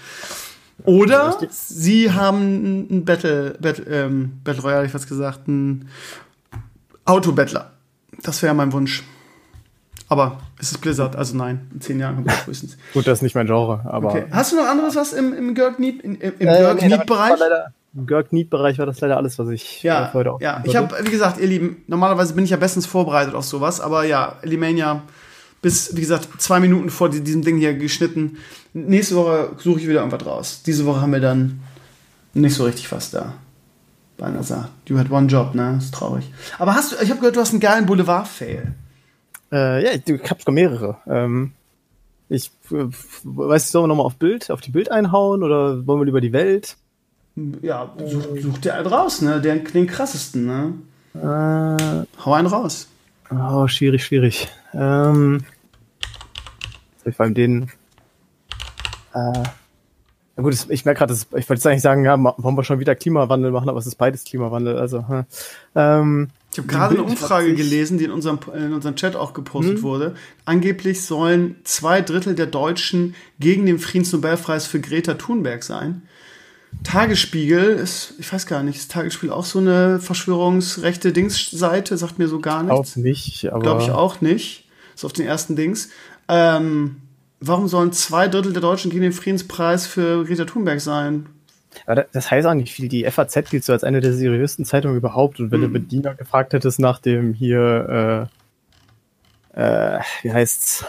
Oder sie haben ein Battle, Battle, ähm, Battle Royale, ich was gesagt, ein Autobattler. Das wäre mein Wunsch. Aber es ist Blizzard, also nein, in zehn Jahren kommt das frühestens. Gut, das ist nicht mein Genre, aber. Okay. Hast du noch anderes was im, im Görg Need, im, im Äh, Görg nee, Need Bereich? leider- Im Görg Need Bereich war das leider alles, was ich Ja, äh, heute auch ja. Ich habe, wie gesagt, ihr Lieben, normalerweise bin ich ja bestens vorbereitet auf sowas, aber ja, Elimania bis, wie gesagt, zwei Minuten vor die- diesem Ding hier geschnitten. Nächste Woche suche ich wieder irgendwas raus. Diese Woche haben wir dann nicht so richtig was da. Beinahe sagt, you had one job, ne? Ist traurig. Aber hast du, ich habe gehört, du hast einen geilen Boulevard-Fail. Äh, ja, ich, ich habe sogar mehrere. Ähm, ich äh, weiß nicht, sollen wir nochmal auf Bild, auf die Bild einhauen oder wollen wir lieber die Welt? Ja, such, such dir einen raus, ne? Den, den krassesten, ne? Äh, Hau einen raus. oh, schwierig, schwierig. Ähm, soll ich vor allem den. Äh, Na gut, ich merke gerade, ich wollte jetzt eigentlich sagen, ja, wollen wir schon wieder Klimawandel machen, aber es ist beides Klimawandel. Also, hm. ähm, Ich habe gerade eine Umfrage gelesen, die in unserem, in unserem Chat auch gepostet wurde. Angeblich sollen zwei Drittel der Deutschen gegen den Friedensnobelpreis für Greta Thunberg sein. Tagesspiegel ist, ich weiß gar nicht, ist Tagesspiegel auch so eine verschwörungsrechte Dingsseite? Sagt mir so gar auch nichts. nicht, aber Glaube ich auch nicht. Ist auf den ersten Dings. Ähm, warum sollen zwei Drittel der Deutschen gegen den Friedenspreis für Greta Thunberg sein? Aber da- das heißt auch nicht viel. Die FAZ gilt so als eine der seriösesten Zeitungen überhaupt. Und wenn du Bediener gefragt hättest nach dem hier, äh, äh, wie heißt's,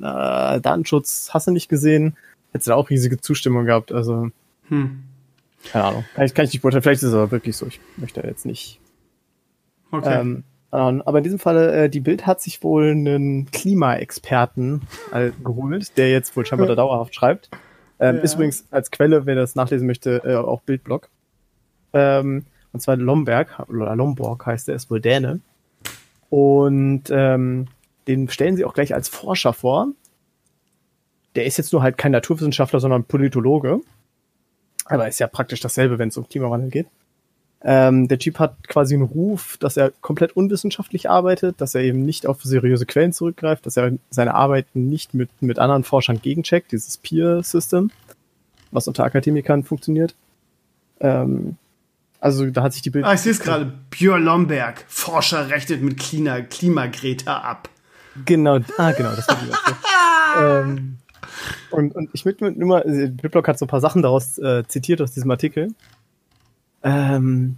äh, Datenschutz, hast du nicht gesehen, hättest du da auch riesige Zustimmung gehabt. Also, Hm. keine Ahnung. Kann ich, kann ich nicht beurteilen. Vielleicht ist es aber wirklich so. Ich möchte jetzt nicht. Okay. Ähm, aber in diesem Falle, äh, die Bild hat sich wohl einen Klimaexperten äh, geholt, der jetzt wohl scheinbar da dauerhaft schreibt. Ähm, Ja. Ist übrigens als Quelle, wer das nachlesen möchte, äh, auch Bildblog. Ähm, und zwar Lomberg, oder Lomborg heißt er, ist wohl Däne. Und ähm, den stellen sie auch gleich als Forscher vor. Der ist jetzt nur halt kein Naturwissenschaftler, sondern Politologe. Aber ist ja praktisch dasselbe, wenn es um Klimawandel geht. Ähm, der Typ hat quasi einen Ruf, dass er komplett unwissenschaftlich arbeitet, dass er eben nicht auf seriöse Quellen zurückgreift, dass er seine Arbeiten nicht mit, mit anderen Forschern gegencheckt, dieses Peer-System, was unter Akademikern funktioniert. Ähm, also da hat sich die Bild. Ah, ich sehe es gerade. Björn Lomberg, Forscher rechnet mit Klima, Klimagreta ab. Genau, ah, genau, das war die ähm, und, und ich möchte nur mal, Bitblock hat so ein paar Sachen daraus äh, zitiert aus diesem Artikel. Ähm,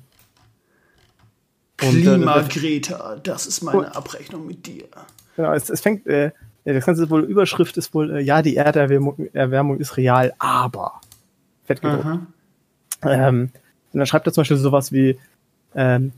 und, äh, Klimagreta, das ist meine Abrechnung mit dir. Genau, es, es fängt, äh, das ganze wohl Überschrift ist wohl, äh, ja, die Erderwärmung Erwärmung ist real, aber fett gedruckt. Aha. Ähm, und dann schreibt er zum Beispiel sowas wie, ähm,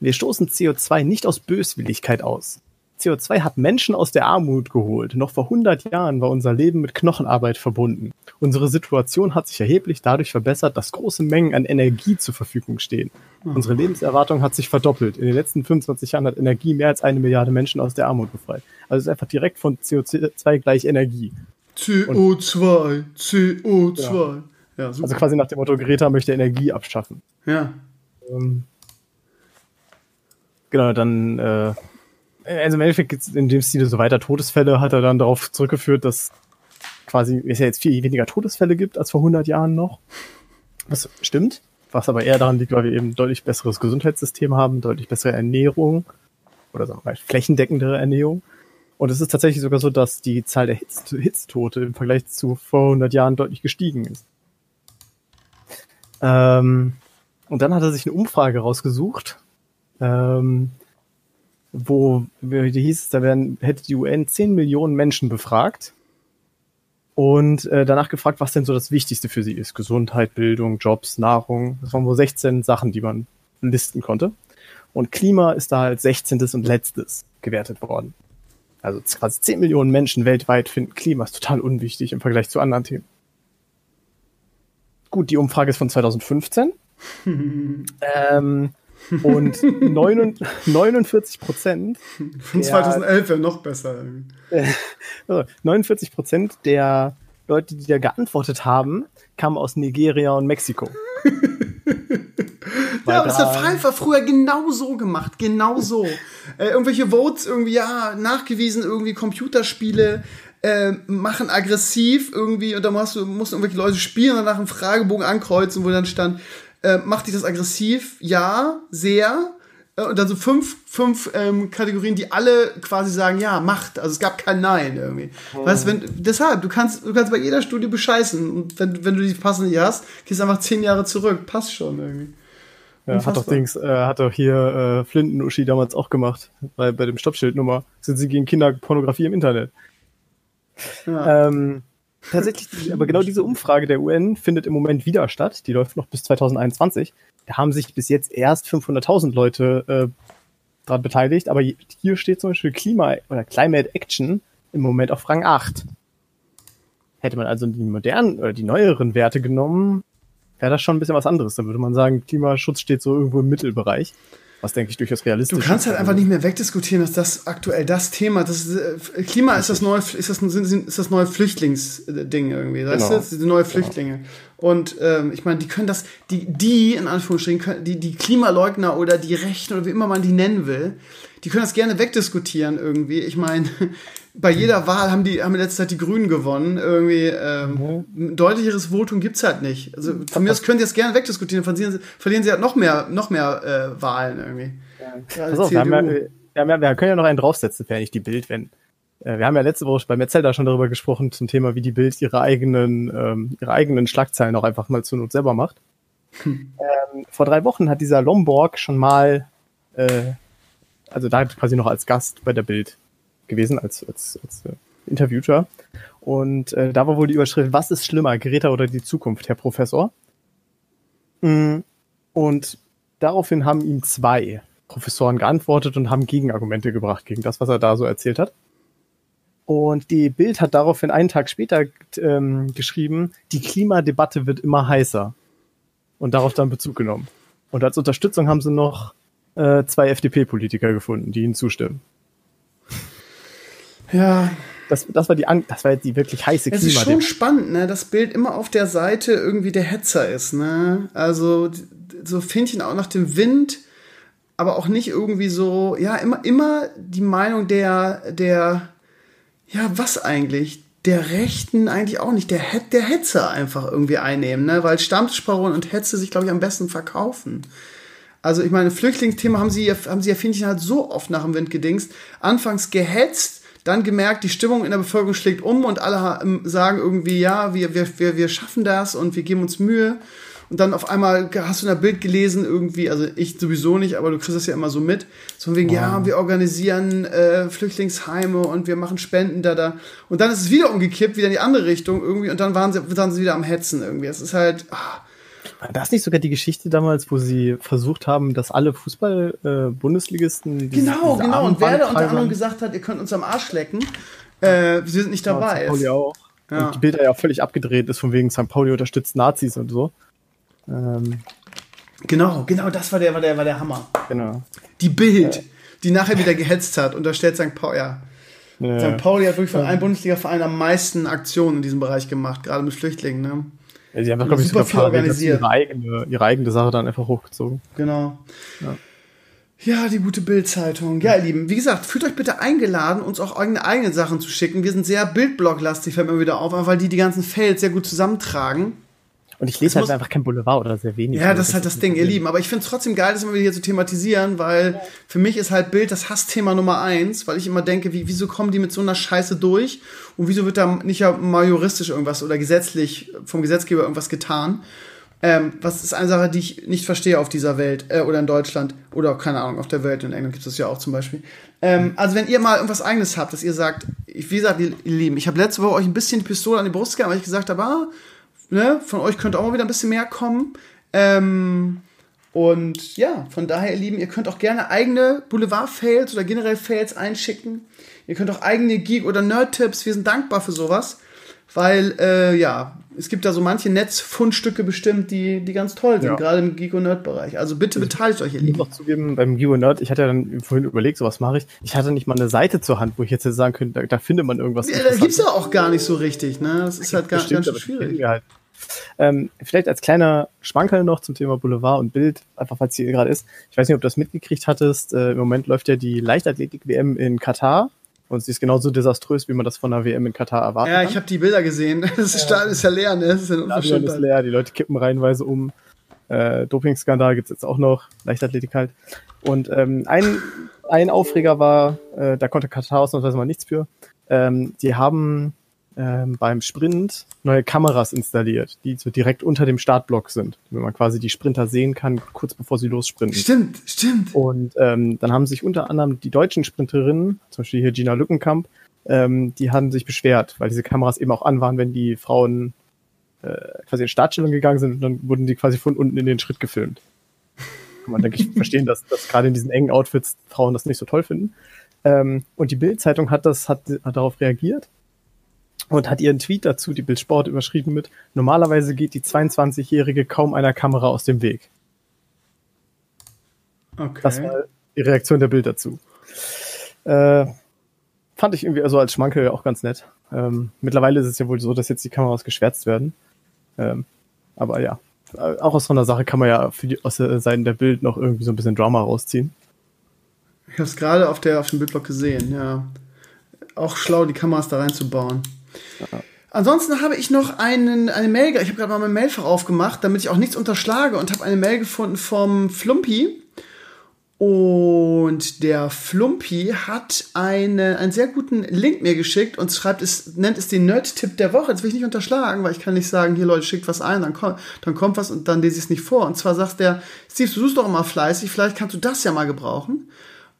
wir stoßen CO2 nicht aus Böswilligkeit aus. CO2 hat Menschen aus der Armut geholt. Noch vor 100 Jahren war unser Leben mit Knochenarbeit verbunden. Unsere Situation hat sich erheblich dadurch verbessert, dass große Mengen an Energie zur Verfügung stehen. Unsere Lebenserwartung hat sich verdoppelt. In den letzten 25 Jahren hat Energie mehr als eine Milliarde Menschen aus der Armut befreit. Also es ist einfach direkt von CO2 gleich Energie. CO2, CO2. Ja, super. Also quasi nach dem Motto, Greta möchte Energie abschaffen. ja. Ähm, genau, dann, äh, also im Endeffekt geht's in dem Stil so weiter. Todesfälle hat er dann darauf zurückgeführt, dass quasi es ja jetzt viel weniger Todesfälle gibt als vor 100 Jahren noch. Was stimmt, was aber eher daran liegt, weil wir eben deutlich besseres Gesundheitssystem haben, deutlich bessere Ernährung oder sagen wir mal flächendeckendere Ernährung. Und es ist tatsächlich sogar so, dass die Zahl der Hitz Hitztote im Vergleich zu vor 100 Jahren deutlich gestiegen ist. Ähm, und dann hat er sich eine Umfrage rausgesucht, ähm, wo wie hieß es, da werden, hätte die UN 10 Millionen Menschen befragt und äh, danach gefragt, was denn so das Wichtigste für sie ist. Gesundheit, Bildung, Jobs, Nahrung. Das waren wohl 16 Sachen, die man listen konnte. Und Klima ist da als 16. und letztes gewertet worden. Also quasi 10 Millionen Menschen weltweit finden Klima ist total unwichtig im Vergleich zu anderen Themen. Gut, die Umfrage ist von 2015. ähm, und 49 Prozent Von Ja. 2011 wäre noch besser. also 49 Prozent der Leute, die da geantwortet haben, kamen aus Nigeria und Mexiko. Ja, aber das da- hat Pfeiffer früher genau so gemacht, genau so. äh, irgendwelche Votes irgendwie, ja, nachgewiesen, irgendwie Computerspiele äh, machen aggressiv irgendwie und dann musst du musst irgendwelche Leute spielen und danach einen Fragebogen ankreuzen, wo dann stand, äh, macht dich das aggressiv? Ja, sehr. Äh, Und dann so fünf, fünf ähm, Kategorien, die alle quasi sagen, ja, macht. Also es gab kein Nein irgendwie. Weißt, wenn, deshalb, du kannst, du kannst bei jeder Studie bescheißen. Und wenn, wenn du die passende nicht hast, gehst du einfach zehn Jahre zurück. Passt schon irgendwie. Ja, hat doch. Dings, äh, hat doch hier äh, Flinten-Uschi damals auch gemacht. Bei, bei dem Stoppschildnummer sind sie gegen Kinderpornografie im Internet. Ja. Ähm, tatsächlich, aber genau diese Umfrage der UN findet im Moment wieder statt. Die läuft noch bis 2021. Da haben sich bis jetzt erst 500.000 Leute äh, daran beteiligt. Aber hier steht zum Beispiel Klima oder Climate Action im Moment auf Rang 8. Hätte man also die modernen oder die neueren Werte genommen, wäre das schon ein bisschen was anderes. Dann würde man sagen, Klimaschutz steht so irgendwo im Mittelbereich. Was denke ich durchaus realistisch Du kannst ist. halt einfach nicht mehr wegdiskutieren, dass das aktuell das Thema, das ist, äh, Klima ist das neue, ist das, ist das neue Flüchtlingsding irgendwie, weißt Genau. du? Die neue Flüchtlinge. Und ähm, ich meine, die können das, die, die in Anführungsstrichen, können, die, die Klimaleugner oder die Rechten oder wie immer man die nennen will, die können das gerne wegdiskutieren irgendwie. Ich meine, bei jeder Wahl haben die haben in letzter Zeit die Grünen gewonnen. Irgendwie ähm, ein deutlicheres Votum gibt's halt nicht. Also von mir aus können sie das gerne wegdiskutieren, verlieren sie, verlieren sie halt noch mehr, noch mehr äh, Wahlen irgendwie. Ja, Pass auf, wir, haben ja, wir, haben ja, wir können ja noch einen draufsetzen, wäre nicht die Bild, wenn. Äh, wir haben ja letzte Woche bei Metzelda schon darüber gesprochen zum Thema, wie die Bild ihre eigenen, ähm, ihre eigenen Schlagzeilen auch einfach mal zur Not selber macht. Ähm, vor drei Wochen hat dieser Lomborg schon mal, äh, also da quasi noch als Gast bei der Bild gewesen, als, als, als äh, Interviewter. Und äh, da war wohl die Überschrift, was ist schlimmer, Greta oder die Zukunft, Herr Professor? Mm, Und daraufhin haben ihm zwei Professoren geantwortet und haben Gegenargumente gebracht gegen das, was er da so erzählt hat. Und die Bild hat daraufhin einen Tag später ähm, geschrieben, die Klimadebatte wird immer heißer. Und darauf dann Bezug genommen. Und als Unterstützung haben sie noch äh, zwei FDP-Politiker gefunden, die ihnen zustimmen. Ja, Das, das war die das war jetzt die wirklich heiße Es ist schon spannend, ne, das Bild immer auf der Seite irgendwie der Hetzer ist, ne? Also so Fähnchen auch nach dem Wind, aber auch nicht irgendwie so, ja, immer, immer die Meinung der, der, ja, was eigentlich? Der Rechten eigentlich auch nicht, der, Het- der Hetzer einfach irgendwie einnehmen, ne? Weil Stammtischparolen und Hetze sich, glaube ich, am besten verkaufen. Also ich meine, Flüchtlingsthema haben sie, ja- haben sie ja, ich, halt so oft nach dem Wind gedingst. Anfangs gehetzt, dann gemerkt, die Stimmung in der Bevölkerung schlägt um und alle ähm, sagen irgendwie, ja, wir, wir, wir, wir schaffen das und wir geben uns Mühe. Und dann auf einmal hast du in der Bild gelesen irgendwie, also ich sowieso nicht, aber du kriegst das ja immer so mit. So von wegen, ja, wir organisieren äh, Flüchtlingsheime und wir machen Spenden da, da. Und dann ist es wieder umgekippt, wieder in die andere Richtung irgendwie und dann waren sie, waren sie wieder am Hetzen irgendwie. Es ist halt, ah, War das nicht sogar die Geschichte damals, wo sie versucht haben, dass alle Fußball-Bundesligisten Genau, genau. Und wer da unter anderem gesagt hat, ihr könnt uns am Arsch lecken, äh, wir sind nicht dabei. St. Pauli auch. Ja. Und die Bilder ja auch völlig abgedreht ist, von wegen St. Pauli unterstützt Nazis und so. Ähm, Genau, genau, das war der, war der, war der Hammer. genau. Die Bild, die nachher wieder gehetzt hat, unterstellt St. Pauli, ja. Ja. St. Pauli hat wirklich von allen Bundesliga-Vereinen am meisten Aktionen in diesem Bereich gemacht, gerade mit Flüchtlingen, ne? Ja, sie haben, glaube ich, super viel organisiert. ihre eigene, ihre eigene Sache dann einfach hochgezogen. Genau. Ja, die gute Bild-Zeitung. Ja, ihr Lieben, wie gesagt, fühlt euch bitte eingeladen, uns auch eigene, eigene Sachen zu schicken. Wir sind sehr Bildblog-lastig, fällt mir wieder auf, weil die die ganzen Fails sehr gut zusammentragen. Und ich lese halt einfach kein Boulevard oder sehr wenig. Ja, das ist halt das Ding, ihr Lieben. Aber ich finde es trotzdem geil, das immer wieder hier zu thematisieren, weil für mich ist halt Bild das Hassthema Nummer eins, weil ich immer denke, wie, wieso kommen die mit so einer Scheiße durch? Und wieso wird da nicht ja mal juristisch irgendwas oder gesetzlich vom Gesetzgeber irgendwas getan? Ähm, was ist eine Sache, die ich nicht verstehe auf dieser Welt äh, oder in Deutschland oder keine Ahnung, auf der Welt. In England gibt es das ja auch zum Beispiel. Ähm, also wenn ihr mal irgendwas eigenes habt, dass ihr sagt, ich, wie gesagt, ihr, ihr Lieben, ich habe letzte Woche euch ein bisschen die Pistole an die Brust gehabt, weil ich gesagt habe, ah, ne, von euch könnte auch mal wieder ein bisschen mehr kommen. Ähm, und ja, von daher, ihr Lieben, ihr könnt auch gerne eigene Boulevard-Fails oder generell Fails einschicken. Ihr könnt auch eigene Geek- oder Nerd-Tipps. Wir sind dankbar für sowas. Weil, äh, ja, es gibt da so manche Netzfundstücke bestimmt, die, die ganz toll sind, Ja. gerade im Geek- und Nerd-Bereich. Also bitte beteiligt euch, ihr Ich muss Lieben. auch zugeben, beim Geo Nerd, ich hatte ja dann vorhin überlegt, so was mache ich. Ich hatte nicht mal eine Seite zur Hand, wo ich jetzt hätte sagen könnte, da, da findet man irgendwas. Ja, da gibt's ja auch gar nicht so richtig, ne? Das ist halt ganz, Bestimmt, ganz schön schwierig. Ähm, vielleicht als kleiner Schmankerl noch zum Thema Boulevard und Bild, einfach falls hier gerade ist. Ich weiß nicht, ob du das mitgekriegt hattest. Äh, Im Moment läuft ja die Leichtathletik-WM in Katar. Und sie ist genauso desaströs, wie man das von einer WM in Katar erwartet. Ja, ich habe die Bilder gesehen. Das Stadion ist ja leer, ne? Das ist ja Stadion ist leer, die Leute kippen reihenweise um. Äh, Dopingskandal gibt's jetzt auch noch, Leichtathletik halt. Und ähm, ein, ein Aufreger war, äh, da konnte Katar ausnahmsweise mal nichts für. Ähm, die haben ähm, beim Sprint neue Kameras installiert, die so direkt unter dem Startblock sind, wenn man quasi die Sprinter sehen kann, kurz bevor sie lossprinten. Stimmt, stimmt. Und ähm, dann haben sich unter anderem die deutschen Sprinterinnen, zum Beispiel hier Gina Lückenkamp, ähm, die haben sich beschwert, weil diese Kameras eben auch an waren, wenn die Frauen äh, quasi in Startstellung gegangen sind und dann wurden die quasi von unten in den Schritt gefilmt. Kann man, denke ich, verstehen, dass, dass gerade in diesen engen Outfits Frauen das nicht so toll finden. Ähm, und die Bild-Zeitung hat das, hat, hat darauf reagiert und hat ihren Tweet dazu, die Bildsport, überschrieben mit Normalerweise geht die 22-Jährige kaum einer Kamera aus dem Weg. Okay. Das war die Reaktion der Bild dazu. Äh, fand ich irgendwie also als Schmankel auch ganz nett. Ähm, mittlerweile ist es ja wohl so, dass jetzt die Kameras geschwärzt werden. Ähm, aber ja, äh, auch aus so einer Sache kann man ja für die, aus der Seiten der Bild noch irgendwie so ein bisschen Drama rausziehen. Ich habe es gerade auf, der, auf dem Bildblock gesehen, ja. Auch schlau, die Kameras da reinzubauen. Ansonsten habe ich noch einen, eine Mail, ich habe gerade mal mein Mailfach aufgemacht, damit ich auch nichts unterschlage und habe eine Mail gefunden vom Flumpy. Und der Flumpy hat eine, einen sehr guten Link mir geschickt und schreibt es, nennt es den Nerd-Tipp der Woche. Das will ich nicht unterschlagen, weil ich kann nicht sagen, hier Leute, schickt was ein, dann kommt, dann kommt was und dann lese ich es nicht vor. Und zwar sagt der, Steve, du suchst doch immer fleißig, vielleicht kannst du das ja mal gebrauchen.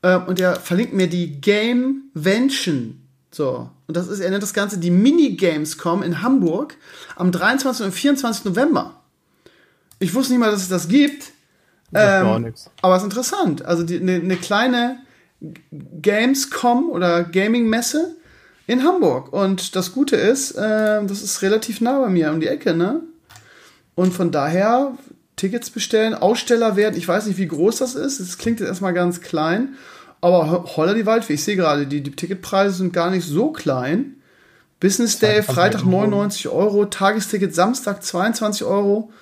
Ähm, und der verlinkt mir die Gamevention. So. Und das ist, er nennt das Ganze die Minigamescom in Hamburg am 23. und 24. November. Ich wusste nicht mal, dass es das gibt. Auch Ähm, nix. aber es ist interessant. Also eine ne ne kleine Gamescom oder Gaming-Messe in Hamburg. Und das Gute ist, äh, das ist relativ nah bei mir um die Ecke, ne? Und von daher Tickets bestellen, Aussteller werden. Ich weiß nicht, wie groß das ist. Es klingt jetzt erstmal ganz klein. Aber ho- holla die Waldfee. Ich sehe gerade, die, die Ticketpreise sind gar nicht so klein. Business Day, Freitag Freitag Euro. 99 Euro, Tagesticket Samstag 22 Euro.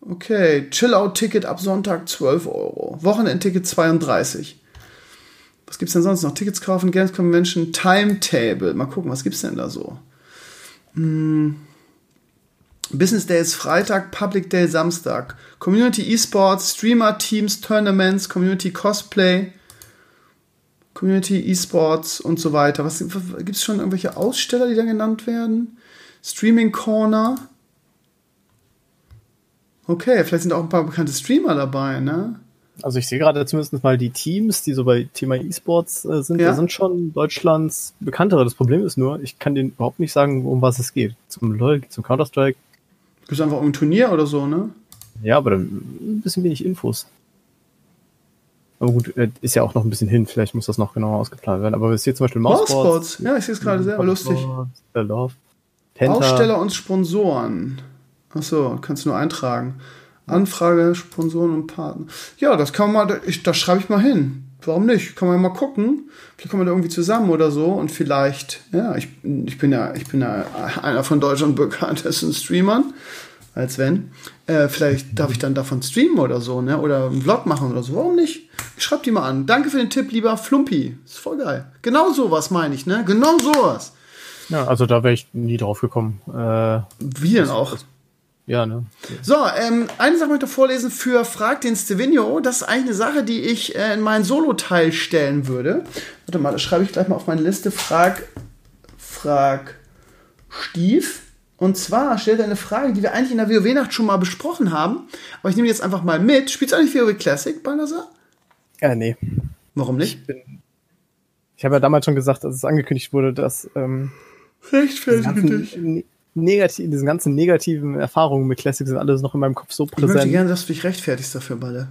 Okay, Chill-Out-Ticket ab Sonntag 12 Euro. Wochenendticket 32. Was gibt's denn sonst noch? Tickets kaufen, Games Convention, Timetable. Mal gucken, was gibt's denn da so? Hm. Business Day ist Freitag, Public Day Samstag. Community Esports, Streamer Teams, Tournaments, Community Cosplay, Community Esports und so weiter. Was gibt's schon irgendwelche Aussteller, die da genannt werden? Streaming Corner. Okay, vielleicht sind auch ein paar bekannte Streamer dabei, ne? Also ich sehe gerade zumindest mal die Teams, die so bei Thema E-Sports äh, sind, Ja. da sind schon Deutschlands bekanntere. Das Problem ist nur, ich kann denen überhaupt nicht sagen, um was es geht. Zum LoL, zum Counter-Strike. Gibt's einfach ein Turnier oder so, ne? Ja, aber dann ein bisschen wenig Infos. Aber gut, äh, ist ja auch noch ein bisschen hin. Vielleicht muss das noch genauer ausgeplant werden. Aber es ist hier zum Beispiel. Mousesports. Ja, ich sehe es gerade selber lustig. The Love. Penta. Aussteller und Sponsoren. Achso, kannst du nur eintragen. Anfrage, Sponsoren und Partner. Ja, das kann man mal, ich, das schreibe ich mal hin. Warum nicht? Kann man ja mal gucken. Vielleicht kommen wir da irgendwie zusammen oder so und vielleicht, ja, ich, ich bin ja, ich bin ja einer von Deutschland bekanntesten Streamern. Als wenn. Äh, vielleicht darf ich dann davon streamen oder so, ne? Oder einen Vlog machen oder so. Warum nicht? Ich schreib die mal an. Danke für den Tipp, lieber Flumpy. Ist voll geil. Genau sowas meine ich, ne? Genau sowas. Ja, also da wäre ich nie drauf gekommen. Äh, Wie denn auch? ja, ne? So, ähm, eine Sache möchte ich vorlesen für Frag den Stevenio. Das ist eigentlich eine Sache, die ich äh, in meinen Solo-Teil stellen würde. Warte mal, das schreibe ich gleich mal auf meine Liste. Frag, frag Stief. Und zwar stellt er eine Frage, die wir eigentlich in der WoW-Nacht schon mal besprochen haben. Aber ich nehme die jetzt einfach mal mit. Spielst du eigentlich WoW Classic, Balnasar? Ja, nee. Warum nicht? Ich habe ja damals schon gesagt, als es angekündigt wurde, dass ähm, diese Rechtfertige ganzen, ne negativ, diese ganzen negativen Erfahrungen mit Classic sind alles noch in meinem Kopf so Ich möchte präsent. gerne, dass du dich rechtfertigst dafür, Balle.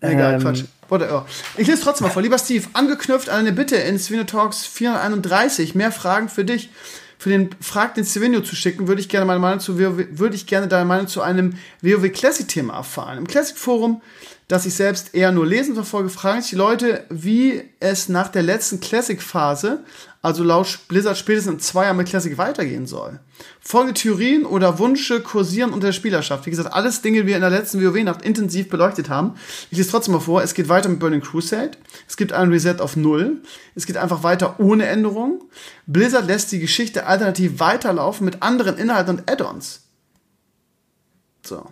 Egal, Ähm, Quatsch. Whatever. Ich lese trotzdem mal vor. Lieber Steve, angeknüpft an eine Bitte in Svino Talks 431, mehr Fragen für dich. Für den Frag den Stevenio zu schicken, würde ich gerne meine Meinung zu WoW, würde ich gerne deine Meinung zu einem WoW Classic Thema erfahren. Im Classic Forum, das ich selbst eher nur lesen verfolge, fragen sich die Leute, wie es nach der letzten Classic Phase, also laut Blizzard spätestens zwei Jahren mit Classic weitergehen soll. Folgende Theorien oder Wünsche kursieren unter der Spielerschaft. Wie gesagt, alles Dinge, die wir in der letzten WoW-Nacht intensiv beleuchtet haben. Ich lese trotzdem mal vor. Es geht weiter mit Burning Crusade. Es gibt ein Reset auf Null. Es geht einfach weiter ohne Änderung. Blizzard lässt die Geschichte alternativ weiterlaufen mit anderen Inhalten und Add-ons. So.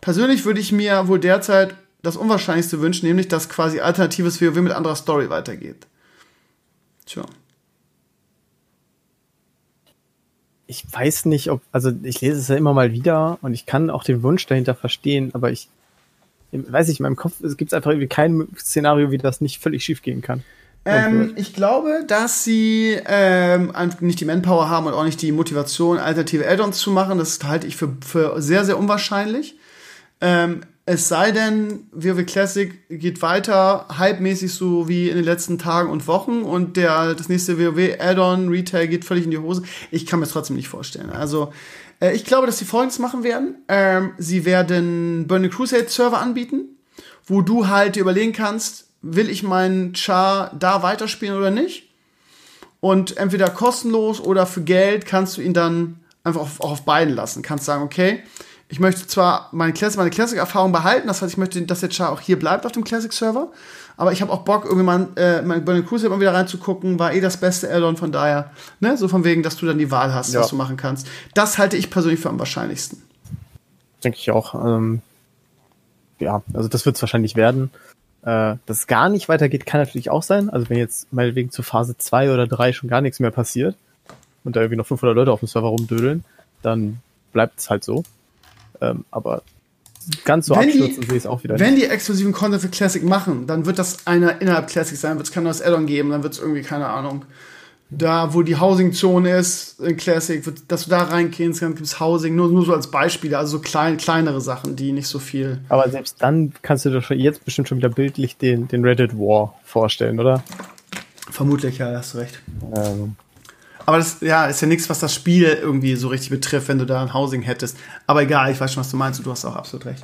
Persönlich würde ich mir wohl derzeit das Unwahrscheinlichste wünschen, nämlich, dass quasi alternatives WoW mit anderer Story weitergeht. Tja. ich weiß nicht, ob, also ich lese es ja immer mal wieder und ich kann auch den Wunsch dahinter verstehen, aber ich weiß nicht, in meinem Kopf gibt es einfach irgendwie kein Szenario, wie das nicht völlig schief gehen kann. Ähm, ich glaube, dass sie ähm, nicht die Manpower haben und auch nicht die Motivation, alternative Add-ons zu machen. Das halte ich für, für sehr, sehr unwahrscheinlich. Ähm, es sei denn, WoW Classic geht weiter, hypemäßig so wie in den letzten Tagen und Wochen und der, das nächste WoW Add-on Retail geht völlig in die Hose. Ich kann mir das trotzdem nicht vorstellen. Also, äh, ich glaube, dass sie Folgendes machen werden. Ähm, sie werden Burning Crusade Server anbieten wo du halt dir überlegen kannst, will ich meinen Char da weiterspielen oder nicht? Und entweder kostenlos oder für Geld kannst du ihn dann einfach auf, auch auf beiden lassen. Kannst sagen, okay, ich möchte zwar meine Classic, meine Classic-Erfahrung behalten, das heißt, ich möchte, dass der Char auch hier bleibt auf dem Classic-Server, aber ich habe auch Bock, irgendwie mal äh, mein Burning Crucible mal wieder reinzugucken, war eh das beste Addon, von daher, ne, so von wegen, dass du dann die Wahl hast, Ja. was du machen kannst. Das halte ich persönlich für am wahrscheinlichsten. Denke ich auch. Ähm, ja, also das wird es wahrscheinlich werden. Äh, dass es gar nicht weitergeht, kann natürlich auch sein. Also wenn jetzt meinetwegen zu Phase 2 oder 3 schon gar nichts mehr passiert und da irgendwie noch 500 Leute auf dem Server rumdödeln, dann bleibt es halt so. Ähm, aber ganz so Wenn die- abstürzen sehe ich es auch wieder Wenn die exklusiven Content für Classic machen, dann wird das einer innerhalb Classic sein, wird es kein neues Addon geben, dann wird es irgendwie, keine Ahnung, da wo die Housing-Zone ist, in Classic, wird, dass du da reingehst, dann gibt es Housing, nur, nur so als Beispiele, also so klein, kleinere Sachen, die nicht so viel. Aber selbst dann kannst du dir schon jetzt bestimmt schon wieder bildlich den, den Reddit War vorstellen, oder? Vermutlich, ja, hast du recht. Ähm, Aber das, ja, ist ja nichts, was das Spiel irgendwie so richtig betrifft, wenn du da ein Housing hättest. Aber egal, ich weiß schon, was du meinst und du hast auch absolut recht.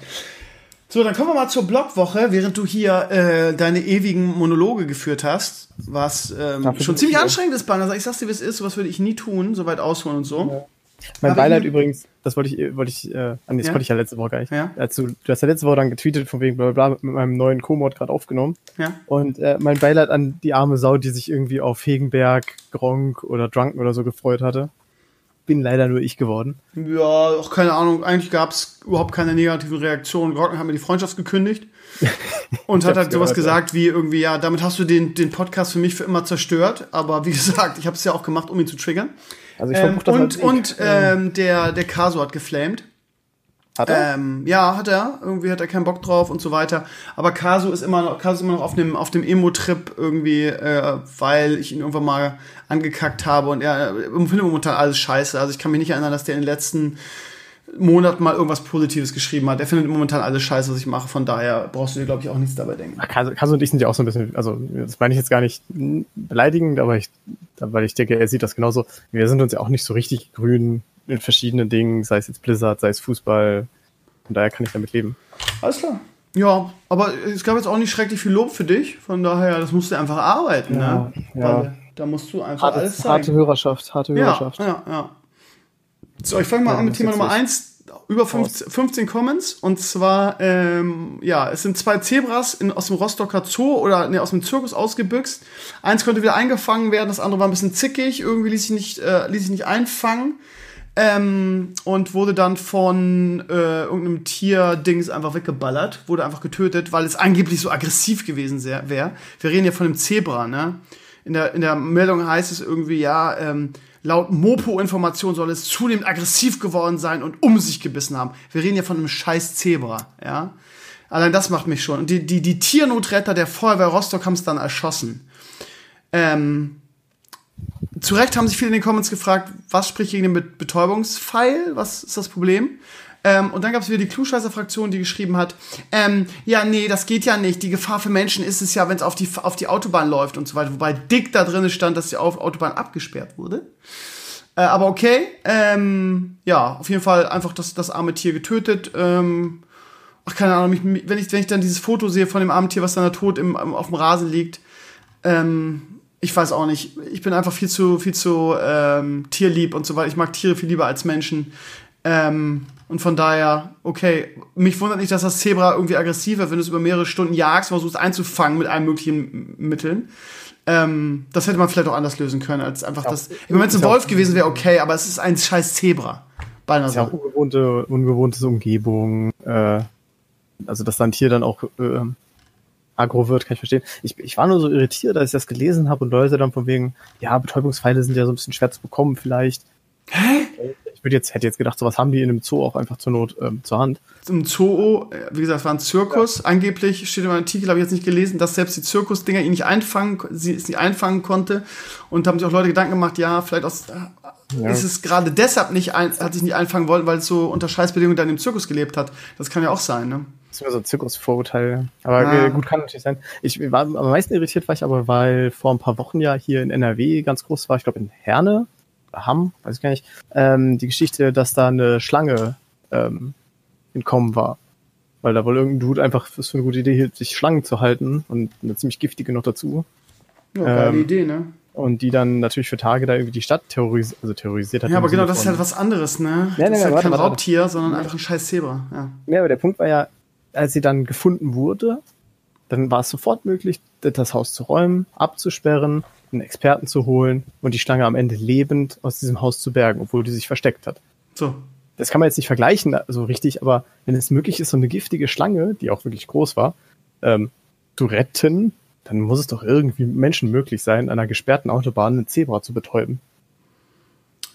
So, dann kommen wir mal zur Blogwoche, während du hier äh, deine ewigen Monologe geführt hast, was ähm, schon ziemlich anstrengend ist, Banner. Ich sag's dir, wie es ist, sowas würde ich nie tun, so weit ausholen und so. Mein Aber Beileid übrigens, das wollte ich, wollte ich, äh, ah, nee, das Ja? konnte ich ja letzte Woche gar nicht. Ja? Als du, hast ja letzte Woche dann getweetet von wegen bla bla bla mit meinem neuen Co-Mod gerade aufgenommen. Ja. Und äh, mein Beileid an die arme Sau, die sich irgendwie auf Hegenberg, Gronk oder Drunken oder so gefreut hatte. Bin leider nur ich geworden. Ja, auch keine Ahnung. Eigentlich gab es überhaupt keine negativen Reaktionen. Grocken hat mir die Freundschaft gekündigt und hat halt sowas gehört, gesagt wie irgendwie, ja, damit hast du den, den Podcast für mich für immer zerstört. Aber wie gesagt, ich habe es ja auch gemacht, um ihn zu triggern. Also ich Ähm, verbuche das und und ähm, der, der Caso hat geflamed. Hat er? Ähm, ja, hat er. Irgendwie hat er keinen Bock drauf und so weiter. Aber Kazu ist immer noch, Kazu ist immer noch auf dem, auf dem Emo-Trip irgendwie, äh, weil ich ihn irgendwann mal angekackt habe und er äh, findet momentan alles scheiße. Also ich kann mich nicht erinnern, dass der in den letzten Monaten mal irgendwas Positives geschrieben hat. Er findet momentan alles scheiße, was ich mache. Von daher brauchst du dir, glaube ich, auch nichts dabei denken. Kaso und ich sind ja auch so ein bisschen, also das meine ich jetzt gar nicht beleidigend, aber ich, weil ich denke, er sieht das genauso. Wir sind uns ja auch nicht so richtig grün in verschiedenen Dingen, sei es jetzt Blizzard, sei es Fußball. Von daher kann ich damit leben. Alles klar. Ja, aber es gab jetzt auch nicht schrecklich viel Lob für dich. Von daher, das musst du einfach arbeiten. Ja, ne? ja. Weil Da musst du einfach alles Harte, zeigen. harte Hörerschaft, harte Ja, Hörerschaft. ja, ja. So, ich fange mal an mit Thema Nummer nicht. 1. Über 15, 15 Comments. Und zwar, ähm, ja, es sind zwei Zebras in, aus dem Rostocker Zoo oder nee, aus dem Zirkus ausgebüxt. Eins konnte wieder eingefangen werden, das andere war ein bisschen zickig. Irgendwie ließ sich nicht, äh, ließ sich nicht einfangen. Ähm, und wurde dann von äh, irgendeinem Tier-Dings einfach weggeballert, wurde einfach getötet, weil es angeblich so aggressiv gewesen wäre. Wir reden ja von einem Zebra, ne? In der, in der Meldung heißt es irgendwie, ja, ähm, laut Mopo-Information soll es zunehmend aggressiv geworden sein und um sich gebissen haben. Wir reden ja von einem scheiß Zebra, ja? Allein das macht mich schon. Und die, die, die Tiernotretter der Feuerwehr Rostock haben es dann erschossen. Ähm, zu Recht haben sich viele in den Comments gefragt, was spricht gegen den Be Betäubungspfeil? Was ist das Problem? Ähm, und dann gab es wieder die Klugscheißer-Fraktion, die geschrieben hat, ähm, ja, nee, das geht ja nicht. Die Gefahr für Menschen ist es ja, wenn es auf die, auf die Autobahn läuft und so weiter. Wobei dick da drin stand, dass die Au- Autobahn abgesperrt wurde. Äh, aber okay, ähm, ja, auf jeden Fall einfach das, das arme Tier getötet. Ähm, ach, keine Ahnung, mich- wenn, ich, wenn ich dann dieses Foto sehe von dem armen Tier, was dann da tot im, auf dem Rasen liegt, ähm, ich weiß auch nicht. Ich bin einfach viel zu, viel zu ähm, tierlieb und so weiter. Ich mag Tiere viel lieber als Menschen. Ähm, und von daher, okay, mich wundert nicht, dass das Zebra irgendwie aggressiv wird, wenn du es über mehrere Stunden jagst, versuchst einzufangen mit allen möglichen Mitteln. Ähm, das hätte man vielleicht auch anders lösen können, als einfach das. Wenn es ein ja Wolf gewesen wäre, okay, aber es ist ein scheiß Zebra. Beinahe ist ja auch ungewohnte, ungewohnte Umgebung. Äh, also, dass dann Tier dann auch äh, aggro wird, kann ich verstehen. Ich, ich war nur so irritiert, als ich das gelesen habe und Leute dann von wegen, ja, Betäubungspfeile sind ja so ein bisschen schwer zu bekommen vielleicht. Hä? Ich würde jetzt, hätte jetzt gedacht, sowas haben die in einem Zoo auch einfach zur Not ähm, zur Hand. Im Zoo, äh, wie gesagt, es war ein Zirkus. Angeblich steht in meinem Artikel, habe ich jetzt nicht gelesen, dass selbst die Zirkusdinger ihn nicht einfangen, sie es nicht einfangen konnte. Und haben sich auch Leute Gedanken gemacht, ja, vielleicht aus, äh, ist es gerade deshalb nicht, ein, hat sich nicht einfangen wollen, weil es so unter Scheißbedingungen dann im Zirkus gelebt hat. Das kann ja auch sein, ne? Das ist immer so ein Zirkusvorurteil. Aber Ah. gut, kann natürlich sein. Ich war am meisten irritiert war ich aber, weil vor ein paar Wochen ja hier in NRW ganz groß war, ich glaube in Herne, Hamm, weiß ich gar nicht, ähm, die Geschichte, dass da eine Schlange ähm, entkommen war. weil da wohl irgendein Dude einfach für eine gute Idee hielt, sich Schlangen zu halten und eine ziemlich giftige noch dazu. Ja, geile Ähm, Idee, ne? Und die dann natürlich für Tage da irgendwie die Stadt terroris also terrorisiert hat. Ja, aber genau, das ist halt was anderes, ne? Nee, das nee, ist halt warte, kein warte. Raubtier, sondern einfach ein scheiß Zebra. Ja. Ja, aber der Punkt war ja, als sie dann gefunden wurde, dann war es sofort möglich, das Haus zu räumen, abzusperren, einen Experten zu holen und die Schlange am Ende lebend aus diesem Haus zu bergen, obwohl die sich versteckt hat. So. Das kann man jetzt nicht vergleichen, so richtig, aber wenn es möglich ist, so eine giftige Schlange, die auch wirklich groß war, ähm, zu retten, dann muss es doch irgendwie Menschen möglich sein, an einer gesperrten Autobahn einen Zebra zu betäuben.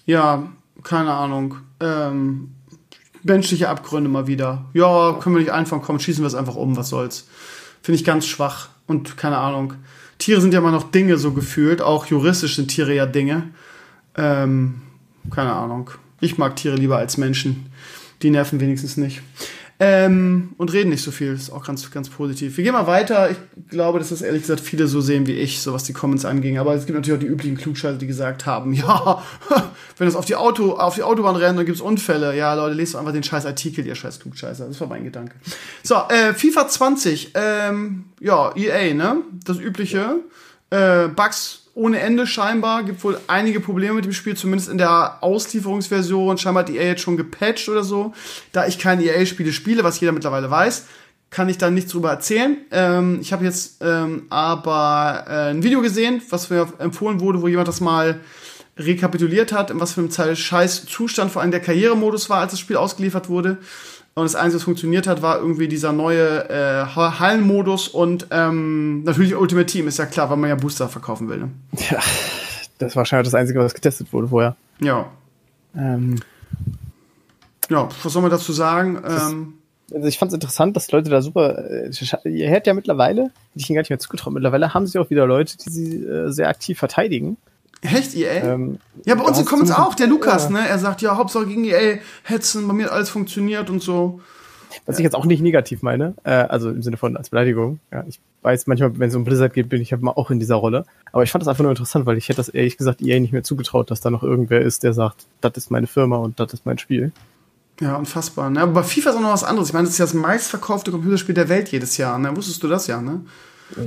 Ja, keine Ahnung. Ähm, menschliche Abgründe mal wieder. Ja, können wir nicht einfach kommen, schießen wir es einfach um, was soll's. Finde ich ganz schwach und keine Ahnung. Tiere sind ja immer noch Dinge so gefühlt, auch juristisch sind Tiere ja Dinge. Ähm, keine Ahnung. Ich mag Tiere lieber als Menschen. Die nerven wenigstens nicht. Ähm, und reden nicht so viel. ist auch ganz, ganz positiv. Wir gehen mal weiter. Ich glaube, dass das ehrlich gesagt viele so sehen wie ich, so was die Comments anging. Aber es gibt natürlich auch die üblichen Klugscheißer, die gesagt haben, ja, wenn es auf die Auto, auf die Autobahn rennt, dann gibt's Unfälle. Ja, Leute, lest doch einfach den scheiß Artikel, ihr scheiß Klugscheißer. Das war mein Gedanke. So, äh, FIFA 20, ähm, ja, EA, ne? Das übliche. Äh, Bugs ohne Ende scheinbar. Gibt wohl einige Probleme mit dem Spiel, zumindest in der Auslieferungsversion. Scheinbar hat EA jetzt schon gepatcht oder so. Da ich keine EA-Spiele spiele, was jeder mittlerweile weiß, kann ich da nichts drüber erzählen. Ähm, ich habe jetzt ähm, aber äh, ein Video gesehen, was mir empfohlen wurde, wo jemand das mal rekapituliert hat, in was für einem Teil scheiß Zustand vor allem der Karrieremodus war, als das Spiel ausgeliefert wurde. Und das Einzige, was funktioniert hat, war irgendwie dieser neue äh, Hallenmodus und ähm, natürlich Ultimate Team, ist ja klar, weil man ja Booster verkaufen will. Ne? Ja, das war wahrscheinlich das Einzige, was getestet wurde vorher. Ja. Ähm, Ja, was soll man dazu sagen? Ähm, also ich fand es interessant, dass Leute da super, äh, ihr hört ja mittlerweile, ich ihnen gar nicht mehr zugetraut, mittlerweile haben sie auch wieder Leute, die sie äh, sehr aktiv verteidigen. Echt, EA? Ähm, ja, bei uns in Comments zumindest- auch, der Lukas, ja. ne? Er sagt, ja, Hauptsache gegen EA hetzen, bei mir alles funktioniert und so. Was ich jetzt auch nicht negativ meine, äh, also im Sinne von als Beleidigung. Ja, ich weiß manchmal, wenn es um Blizzard geht, bin ich halt mal auch in dieser Rolle. Aber ich fand das einfach nur interessant, weil ich hätte das ehrlich gesagt EA nicht mehr zugetraut, dass da noch irgendwer ist, der sagt, das ist meine Firma und das ist mein Spiel. Ja, unfassbar. Ne? Aber bei FIFA ist auch noch was anderes. Ich meine, das ist ja das meistverkaufte Computerspiel der Welt jedes Jahr. Ne? Wusstest du das ja, ne?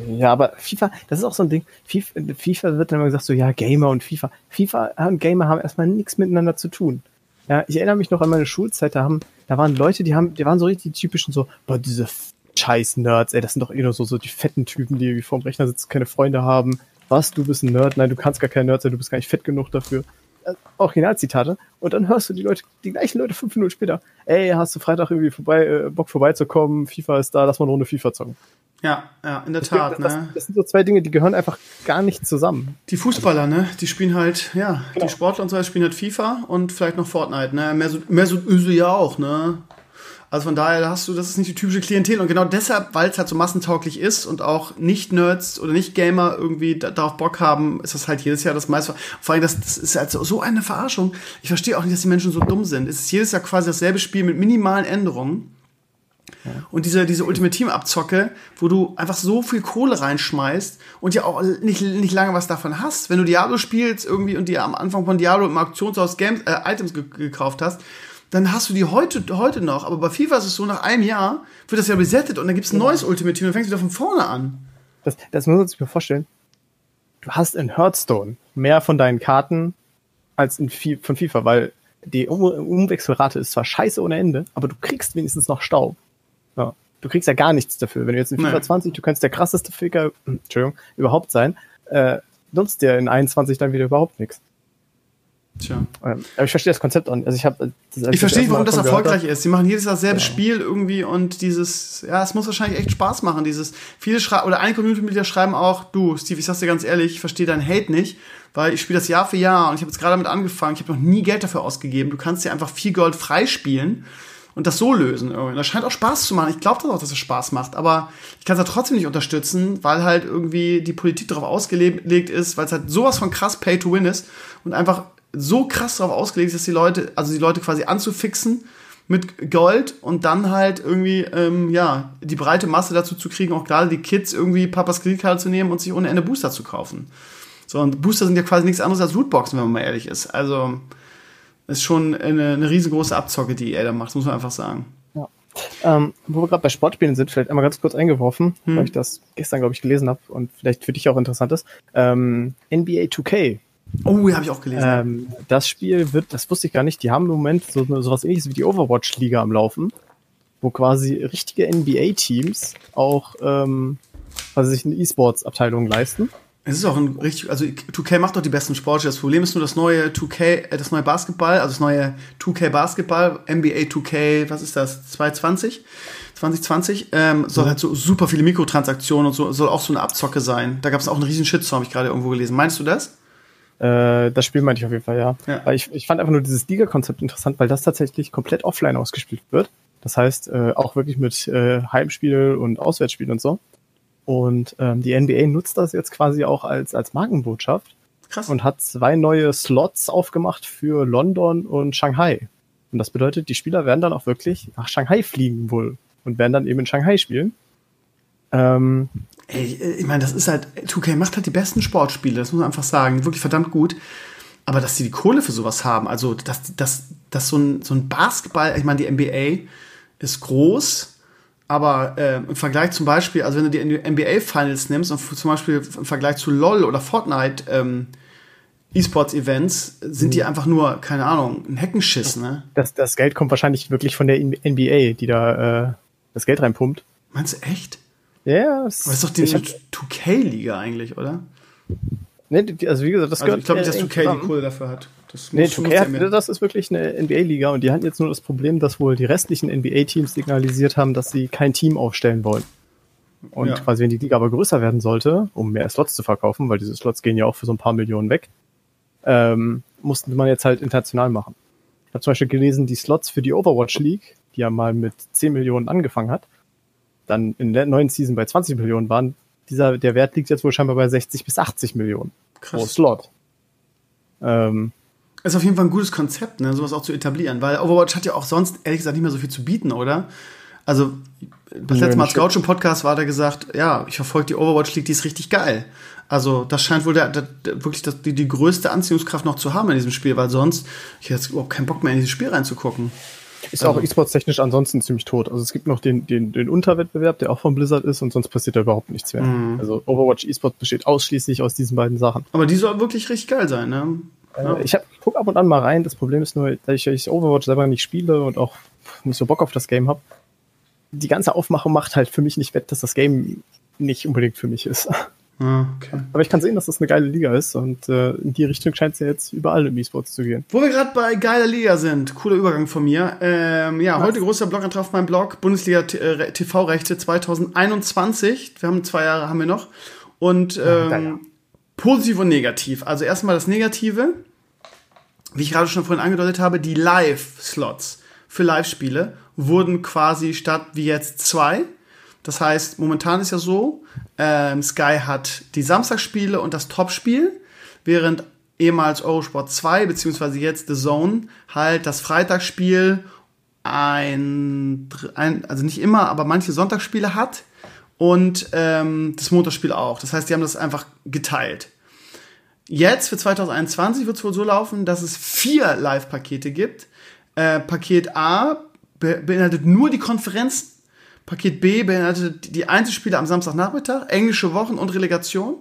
Ja, aber FIFA, das ist auch so ein Ding. FIFA, wird dann immer gesagt, so ja, Gamer und FIFA. FIFA und Gamer haben erstmal nichts miteinander zu tun. Ja, ich erinnere mich noch an meine Schulzeit, da haben, da waren Leute, die haben, die waren so richtig die typischen so, boah, diese scheiß Nerds, ey, das sind doch eh nur so, so die fetten Typen, die irgendwie vorm Rechner sitzen, keine Freunde haben. Was, du bist ein Nerd? Nein, du kannst gar kein Nerd sein, du bist gar nicht fett genug dafür. Äh, Originalzitate. Und dann hörst du die Leute, die gleichen Leute fünf Minuten später. Ey, hast du Freitag irgendwie vorbei, äh, Bock vorbeizukommen? FIFA ist da, lass mal eine Runde FIFA zocken. Ja, ja, in der Tat, das, ne? das sind so zwei Dinge, die gehören einfach gar nicht zusammen. Die Fußballer, ne? Die spielen halt, ja, Genau. die Sportler und so spielen halt FIFA und vielleicht noch Fortnite, ne? Mehr so, mehr so Öse ja auch, ne? Also von daher da hast du, das ist nicht die typische Klientel und genau deshalb, weil es halt so massentauglich ist und auch Nicht-Nerds oder Nicht-Gamer irgendwie da, darauf Bock haben, ist das halt jedes Jahr das meiste. Vor allem, das, das ist halt so, eine Verarschung. Ich verstehe auch nicht, dass die Menschen so dumm sind. Es ist jedes Jahr quasi dasselbe Spiel mit minimalen Änderungen. Und diese, diese Ultimate Team Abzocke, wo du einfach so viel Kohle reinschmeißt und ja auch nicht, nicht lange was davon hast. Wenn du Diablo spielst irgendwie und dir am Anfang von Diablo im Auktionshaus Games, äh, Items ge gekauft hast, dann hast du die heute, heute noch. Aber bei FIFA ist es so, nach einem Jahr wird das ja resettet und dann gibt's ein neues Ultimate Team und fängst du wieder von vorne an. Das, das muss man sich mal vorstellen. Du hast in Hearthstone mehr von deinen Karten als in Fi von FIFA, weil die um Umwechselrate ist zwar scheiße ohne Ende, aber du kriegst wenigstens noch Staub. Ja. Du kriegst ja gar nichts dafür. Wenn du jetzt in FIFA Nee. 20, du kannst der krasseste Ficker, Entschuldigung, überhaupt sein, äh, nutzt dir in 21 dann wieder überhaupt nichts. Tja. Ähm, Aber ich verstehe das Konzept auch nicht. Also ich habe Ich verstehe nicht, warum das erfolgreich ist. Sie machen jedes Jahr dasselbe Spiel irgendwie und dieses, ja, es muss wahrscheinlich echt Spaß machen. Dieses, viele schreiben, oder einige Community-Mitglieder schreiben auch, du, Steve, ich sag's dir ganz ehrlich, ich verstehe deinen Hate nicht, weil ich spiele das Jahr für Jahr und ich habe jetzt gerade damit angefangen, ich habe noch nie Geld dafür ausgegeben. Du kannst dir einfach viel Gold freispielen und das so lösen. irgendwie. Das scheint auch Spaß zu machen. Ich glaube das auch, dass es Spaß macht, aber ich kann es ja trotzdem nicht unterstützen, weil halt irgendwie die Politik darauf ausgelegt ist, weil es halt sowas von krass Pay to Win ist und einfach so krass darauf ausgelegt ist, dass die Leute, also die Leute quasi anzufixen mit Gold und dann halt irgendwie, ähm, ja, die breite Masse dazu zu kriegen, auch gerade die Kids irgendwie Papas Kreditkarte zu nehmen und sich ohne Ende Booster zu kaufen. So, und Booster sind ja quasi nichts anderes als Lootboxen, wenn man mal ehrlich ist. Also, ist schon eine, eine riesengroße Abzocke, die er da macht, muss man einfach sagen. Ja. Ähm, wo wir gerade bei Sportspielen sind, vielleicht einmal ganz kurz eingeworfen, hm. weil ich das gestern, glaube ich, gelesen habe und vielleicht für dich auch interessant ist. Ähm, NBA 2K. Oh, habe ich auch gelesen. Ähm, das Spiel wird, das wusste ich gar nicht, die haben im Moment so, so was ähnliches wie die Overwatch-Liga am Laufen, wo quasi richtige NBA-Teams auch ähm, quasi sich eine E-Sports-Abteilung leisten. Es ist auch ein richtig, also 2K macht doch die besten Sportspiele. Das Problem ist nur das neue 2K, äh, das neue Basketball, also das neue 2K Basketball, NBA 2K, was ist das, 2020? 2020, ähm, soll mhm. halt so super viele Mikrotransaktionen und so, soll auch so eine Abzocke sein. Da gab es auch einen riesen Shitstorm, habe ich gerade irgendwo gelesen. Meinst du das? Äh, das Spiel meinte ich auf jeden Fall, ja. ja. Ich, ich fand einfach nur dieses Liga-Konzept interessant, weil das tatsächlich komplett offline ausgespielt wird. Das heißt, äh, auch wirklich mit äh, Heimspiel und Auswärtsspiel und so. Und ähm, die NBA nutzt das jetzt quasi auch als, als Markenbotschaft. Krass. Und hat zwei neue Slots aufgemacht für London und Shanghai. Und das bedeutet, die Spieler werden dann auch wirklich nach Shanghai fliegen wohl und werden dann eben in Shanghai spielen. Ähm, Ey, ich meine, das ist halt, 2K macht halt die besten Sportspiele, das muss man einfach sagen, wirklich verdammt gut. Aber dass sie die Kohle für sowas haben, also dass, dass, dass so, ein, so ein Basketball, ich meine, die NBA ist groß, aber äh, im Vergleich zum Beispiel, also wenn du die NBA Finals nimmst und zum Beispiel im Vergleich zu LOL oder Fortnite ähm, E-Sports-Events, sind die mhm. einfach nur, keine Ahnung, ein Heckenschiss, ne? Das, das Geld kommt wahrscheinlich wirklich von der NBA, die da äh, das Geld reinpumpt. Meinst du echt? Ja, yeah, das ist doch die 2K-Liga eigentlich, oder? Nee, also wie gesagt, das also gehört. Ich glaube nicht, dass 2K die Kohle dafür hat. Das nee, 2K hat, das ist wirklich eine NBA-Liga und die hatten jetzt nur das Problem, dass wohl die restlichen NBA-Teams signalisiert haben, dass sie kein Team aufstellen wollen. Und ja. quasi, wenn die Liga aber größer werden sollte, um mehr Slots zu verkaufen, weil diese Slots gehen ja auch für so ein paar Millionen weg, ähm, mussten man jetzt halt international machen. Ich habe zum Beispiel gelesen, die Slots für die Overwatch League, die ja mal mit 10 Millionen angefangen hat, dann in der neuen Season bei 20 Millionen waren, dieser, der Wert liegt jetzt wohl scheinbar bei 60 bis 80 Millionen Krass. pro Slot. Ähm, ist auf jeden Fall ein gutes Konzept, ne, sowas auch zu etablieren, weil Overwatch hat ja auch sonst ehrlich gesagt nicht mehr so viel zu bieten, oder? Also, das letzte Mal als Gaucho im Podcast war da gesagt, ja, ich verfolge die Overwatch League, die ist richtig geil. Also, das scheint wohl der, der, der wirklich das, die, die größte Anziehungskraft noch zu haben in diesem Spiel, weil sonst, ich hätte jetzt überhaupt keinen Bock mehr in dieses Spiel reinzugucken. Ist also. auch E-Sports technisch ansonsten ziemlich tot. Also es gibt noch den, den, den Unterwettbewerb, der auch von Blizzard ist und sonst passiert da überhaupt nichts mehr. Mhm. Also Overwatch E-Sports besteht ausschließlich aus diesen beiden Sachen. Aber die soll wirklich richtig geil sein, ne? Äh, ja. Ich, hab, ich guck ab und an mal rein. Das Problem ist nur, dass ich Overwatch selber nicht spiele und auch nicht so Bock auf das Game habe. Die ganze Aufmachung macht halt für mich nicht wett, dass das Game nicht unbedingt für mich ist. Okay. Aber ich kann sehen, dass das eine geile Liga ist und äh, in die Richtung scheint es ja jetzt überall im E-Sports zu gehen. Wo wir gerade bei geiler Liga sind, cooler Übergang von mir. Ähm, ja, Was? heute großer Blogantrag auf meinem Blog, Bundesliga TV-Rechte 2021. Wir haben zwei Jahre, haben wir noch. Und ähm, ja, positiv und negativ. Also erstmal das Negative, wie ich gerade schon vorhin angedeutet habe, die Live-Slots für Live-Spiele wurden quasi statt wie jetzt zwei. Das heißt, momentan ist ja so, ähm, Sky hat die Samstagsspiele und das Topspiel, während ehemals Eurosport 2 beziehungsweise jetzt The Zone halt das Freitagsspiel ein, ein also nicht immer, aber manche Sonntagsspiele hat und ähm, das Montagsspiel auch. Das heißt, die haben das einfach geteilt. Jetzt für 2021 wird es wohl so laufen, dass es vier Live-Pakete gibt. Äh, Paket A be beinhaltet nur die Konferenz. Paket B beinhaltet die Einzelspiele am Samstagnachmittag, englische Wochen und Relegation.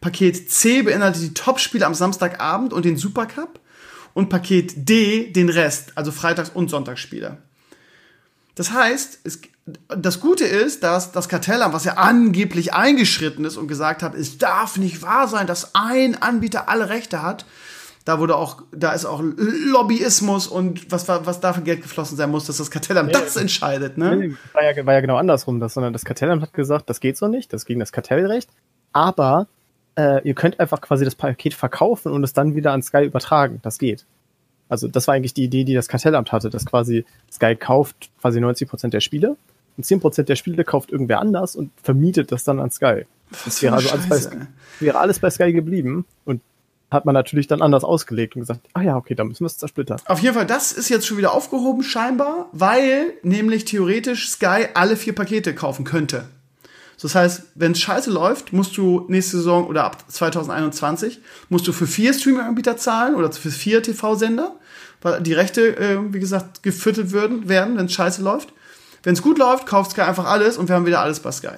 Paket C beinhaltet die Topspiele am Samstagabend und den Supercup. Und Paket D den Rest, also Freitags- und Sonntagsspiele. Das heißt, es, das Gute ist, dass das Kartellamt, was ja angeblich eingeschritten ist und gesagt hat, es darf nicht wahr sein, dass ein Anbieter alle Rechte hat, da wurde auch, da ist auch Lobbyismus und was, was da für Geld geflossen sein muss, dass das Kartellamt nee, das entscheidet, ne? Nee, war, ja, war ja genau andersrum, das, sondern das Kartellamt hat gesagt, das geht so nicht, das gegen das Kartellrecht, aber äh, ihr könnt einfach quasi das Paket verkaufen und es dann wieder an Sky übertragen. Das geht. Also das war eigentlich die Idee, die das Kartellamt hatte, dass quasi Sky kauft quasi 90 Prozent der Spiele und 10 Prozent der Spiele kauft irgendwer anders und vermietet das dann an Sky. Das wäre also alles bei, wäre alles bei Sky geblieben und hat man natürlich dann anders ausgelegt und gesagt, ah ja, okay, dann müssen wir es zersplittern. Auf jeden Fall, das ist jetzt schon wieder aufgehoben scheinbar, weil nämlich theoretisch Sky alle vier Pakete kaufen könnte. Das heißt, wenn es scheiße läuft, musst du nächste Saison oder ab 2021 musst du für vier Streaming-Anbieter zahlen oder für vier TV-Sender, weil die Rechte, äh, wie gesagt, gefüttert würden, werden, wenn es scheiße läuft. Wenn es gut läuft, kauft Sky einfach alles und wir haben wieder alles bei Sky.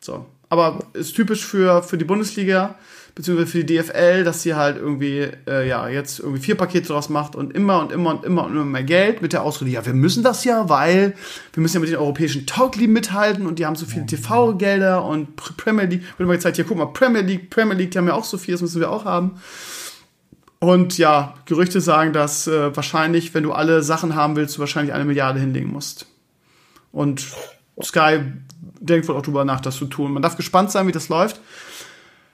So. Aber ist typisch für, für die Bundesliga, beziehungsweise für die DFL, dass sie halt irgendwie, äh, ja, jetzt irgendwie vier Pakete draus macht und immer und immer und immer und immer mehr Geld mit der Ausrede, ja, wir müssen das ja, weil wir müssen ja mit den europäischen Talklieben mithalten und die haben so viele TV-Gelder und Premier League, wird immer gezeigt, hier, guck mal, Premier League, Premier League, die haben ja auch so viel, das müssen wir auch haben. Und ja, Gerüchte sagen, dass äh, wahrscheinlich, wenn du alle Sachen haben willst, du wahrscheinlich eine Milliarde hinlegen musst. Und Sky denkt wohl auch drüber nach, das zu tun. Man darf gespannt sein, wie das läuft.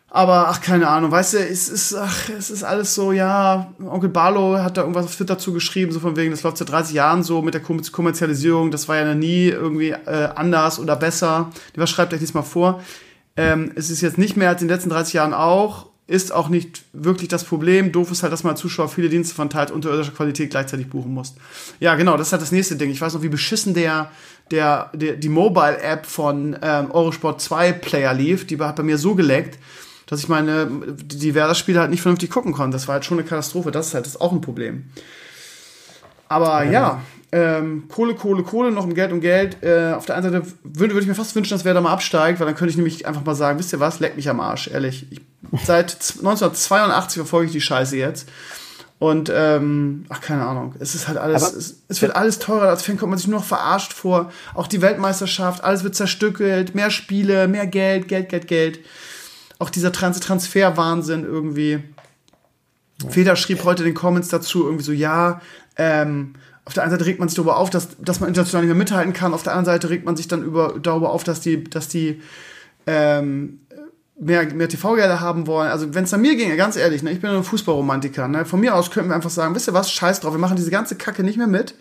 Aber ach, keine Ahnung, weißt du, es ist, ach, es ist alles so, ja, Onkel Barlow hat da irgendwas auf Twitter zugeschrieben, so von wegen, das läuft seit 30 Jahren so mit der Kommerzialisierung, das war ja nie irgendwie äh, anders oder besser. Was schreibt euch diesmal vor? Ähm, es ist jetzt nicht mehr als in den letzten 30 Jahren auch ist auch nicht wirklich das Problem. Doof ist halt, dass man als Zuschauer viele Dienste von teils unterirdischer Qualität gleichzeitig buchen muss. Ja, genau, das ist halt das nächste Ding. Ich weiß noch, wie beschissen der, der, der die Mobile-App von ähm, Eurosport 2 Player lief. Die hat bei mir so geleckt, dass ich meine, die Werder-Spiele halt nicht vernünftig gucken konnte. Das war halt schon eine Katastrophe. Das ist halt das ist auch ein Problem. Aber ja, ja ähm, Kohle, Kohle, Kohle, noch um Geld um Geld. Äh, auf der einen Seite würde, würde ich mir fast wünschen, dass Werder mal absteigt, weil dann könnte ich nämlich einfach mal sagen, wisst ihr was, leck mich am Arsch, ehrlich. Ich, seit 1982 verfolge ich die Scheiße jetzt. Und, ähm, ach, keine Ahnung. Es ist halt alles, es, es, wird alles teurer. Als Fan kommt man sich nur noch verarscht vor. Auch die Weltmeisterschaft, alles wird zerstückelt, mehr Spiele, mehr Geld, Geld, Geld, Geld. Auch dieser Trans Transferwahnsinn irgendwie. Ja. Feder schrieb heute in den Comments dazu irgendwie so, ja, ähm, auf der einen Seite regt man sich darüber auf, dass, dass man international nicht mehr mithalten kann, auf der anderen Seite regt man sich dann über, darüber auf, dass die, dass die ähm, mehr, mehr TV-Gelder haben wollen. Also wenn es an mir ginge, ganz ehrlich, ne, ich bin ein Fußballromantiker, ne, von mir aus könnten wir einfach sagen, wisst ihr was, scheiß drauf, wir machen diese ganze Kacke nicht mehr mit.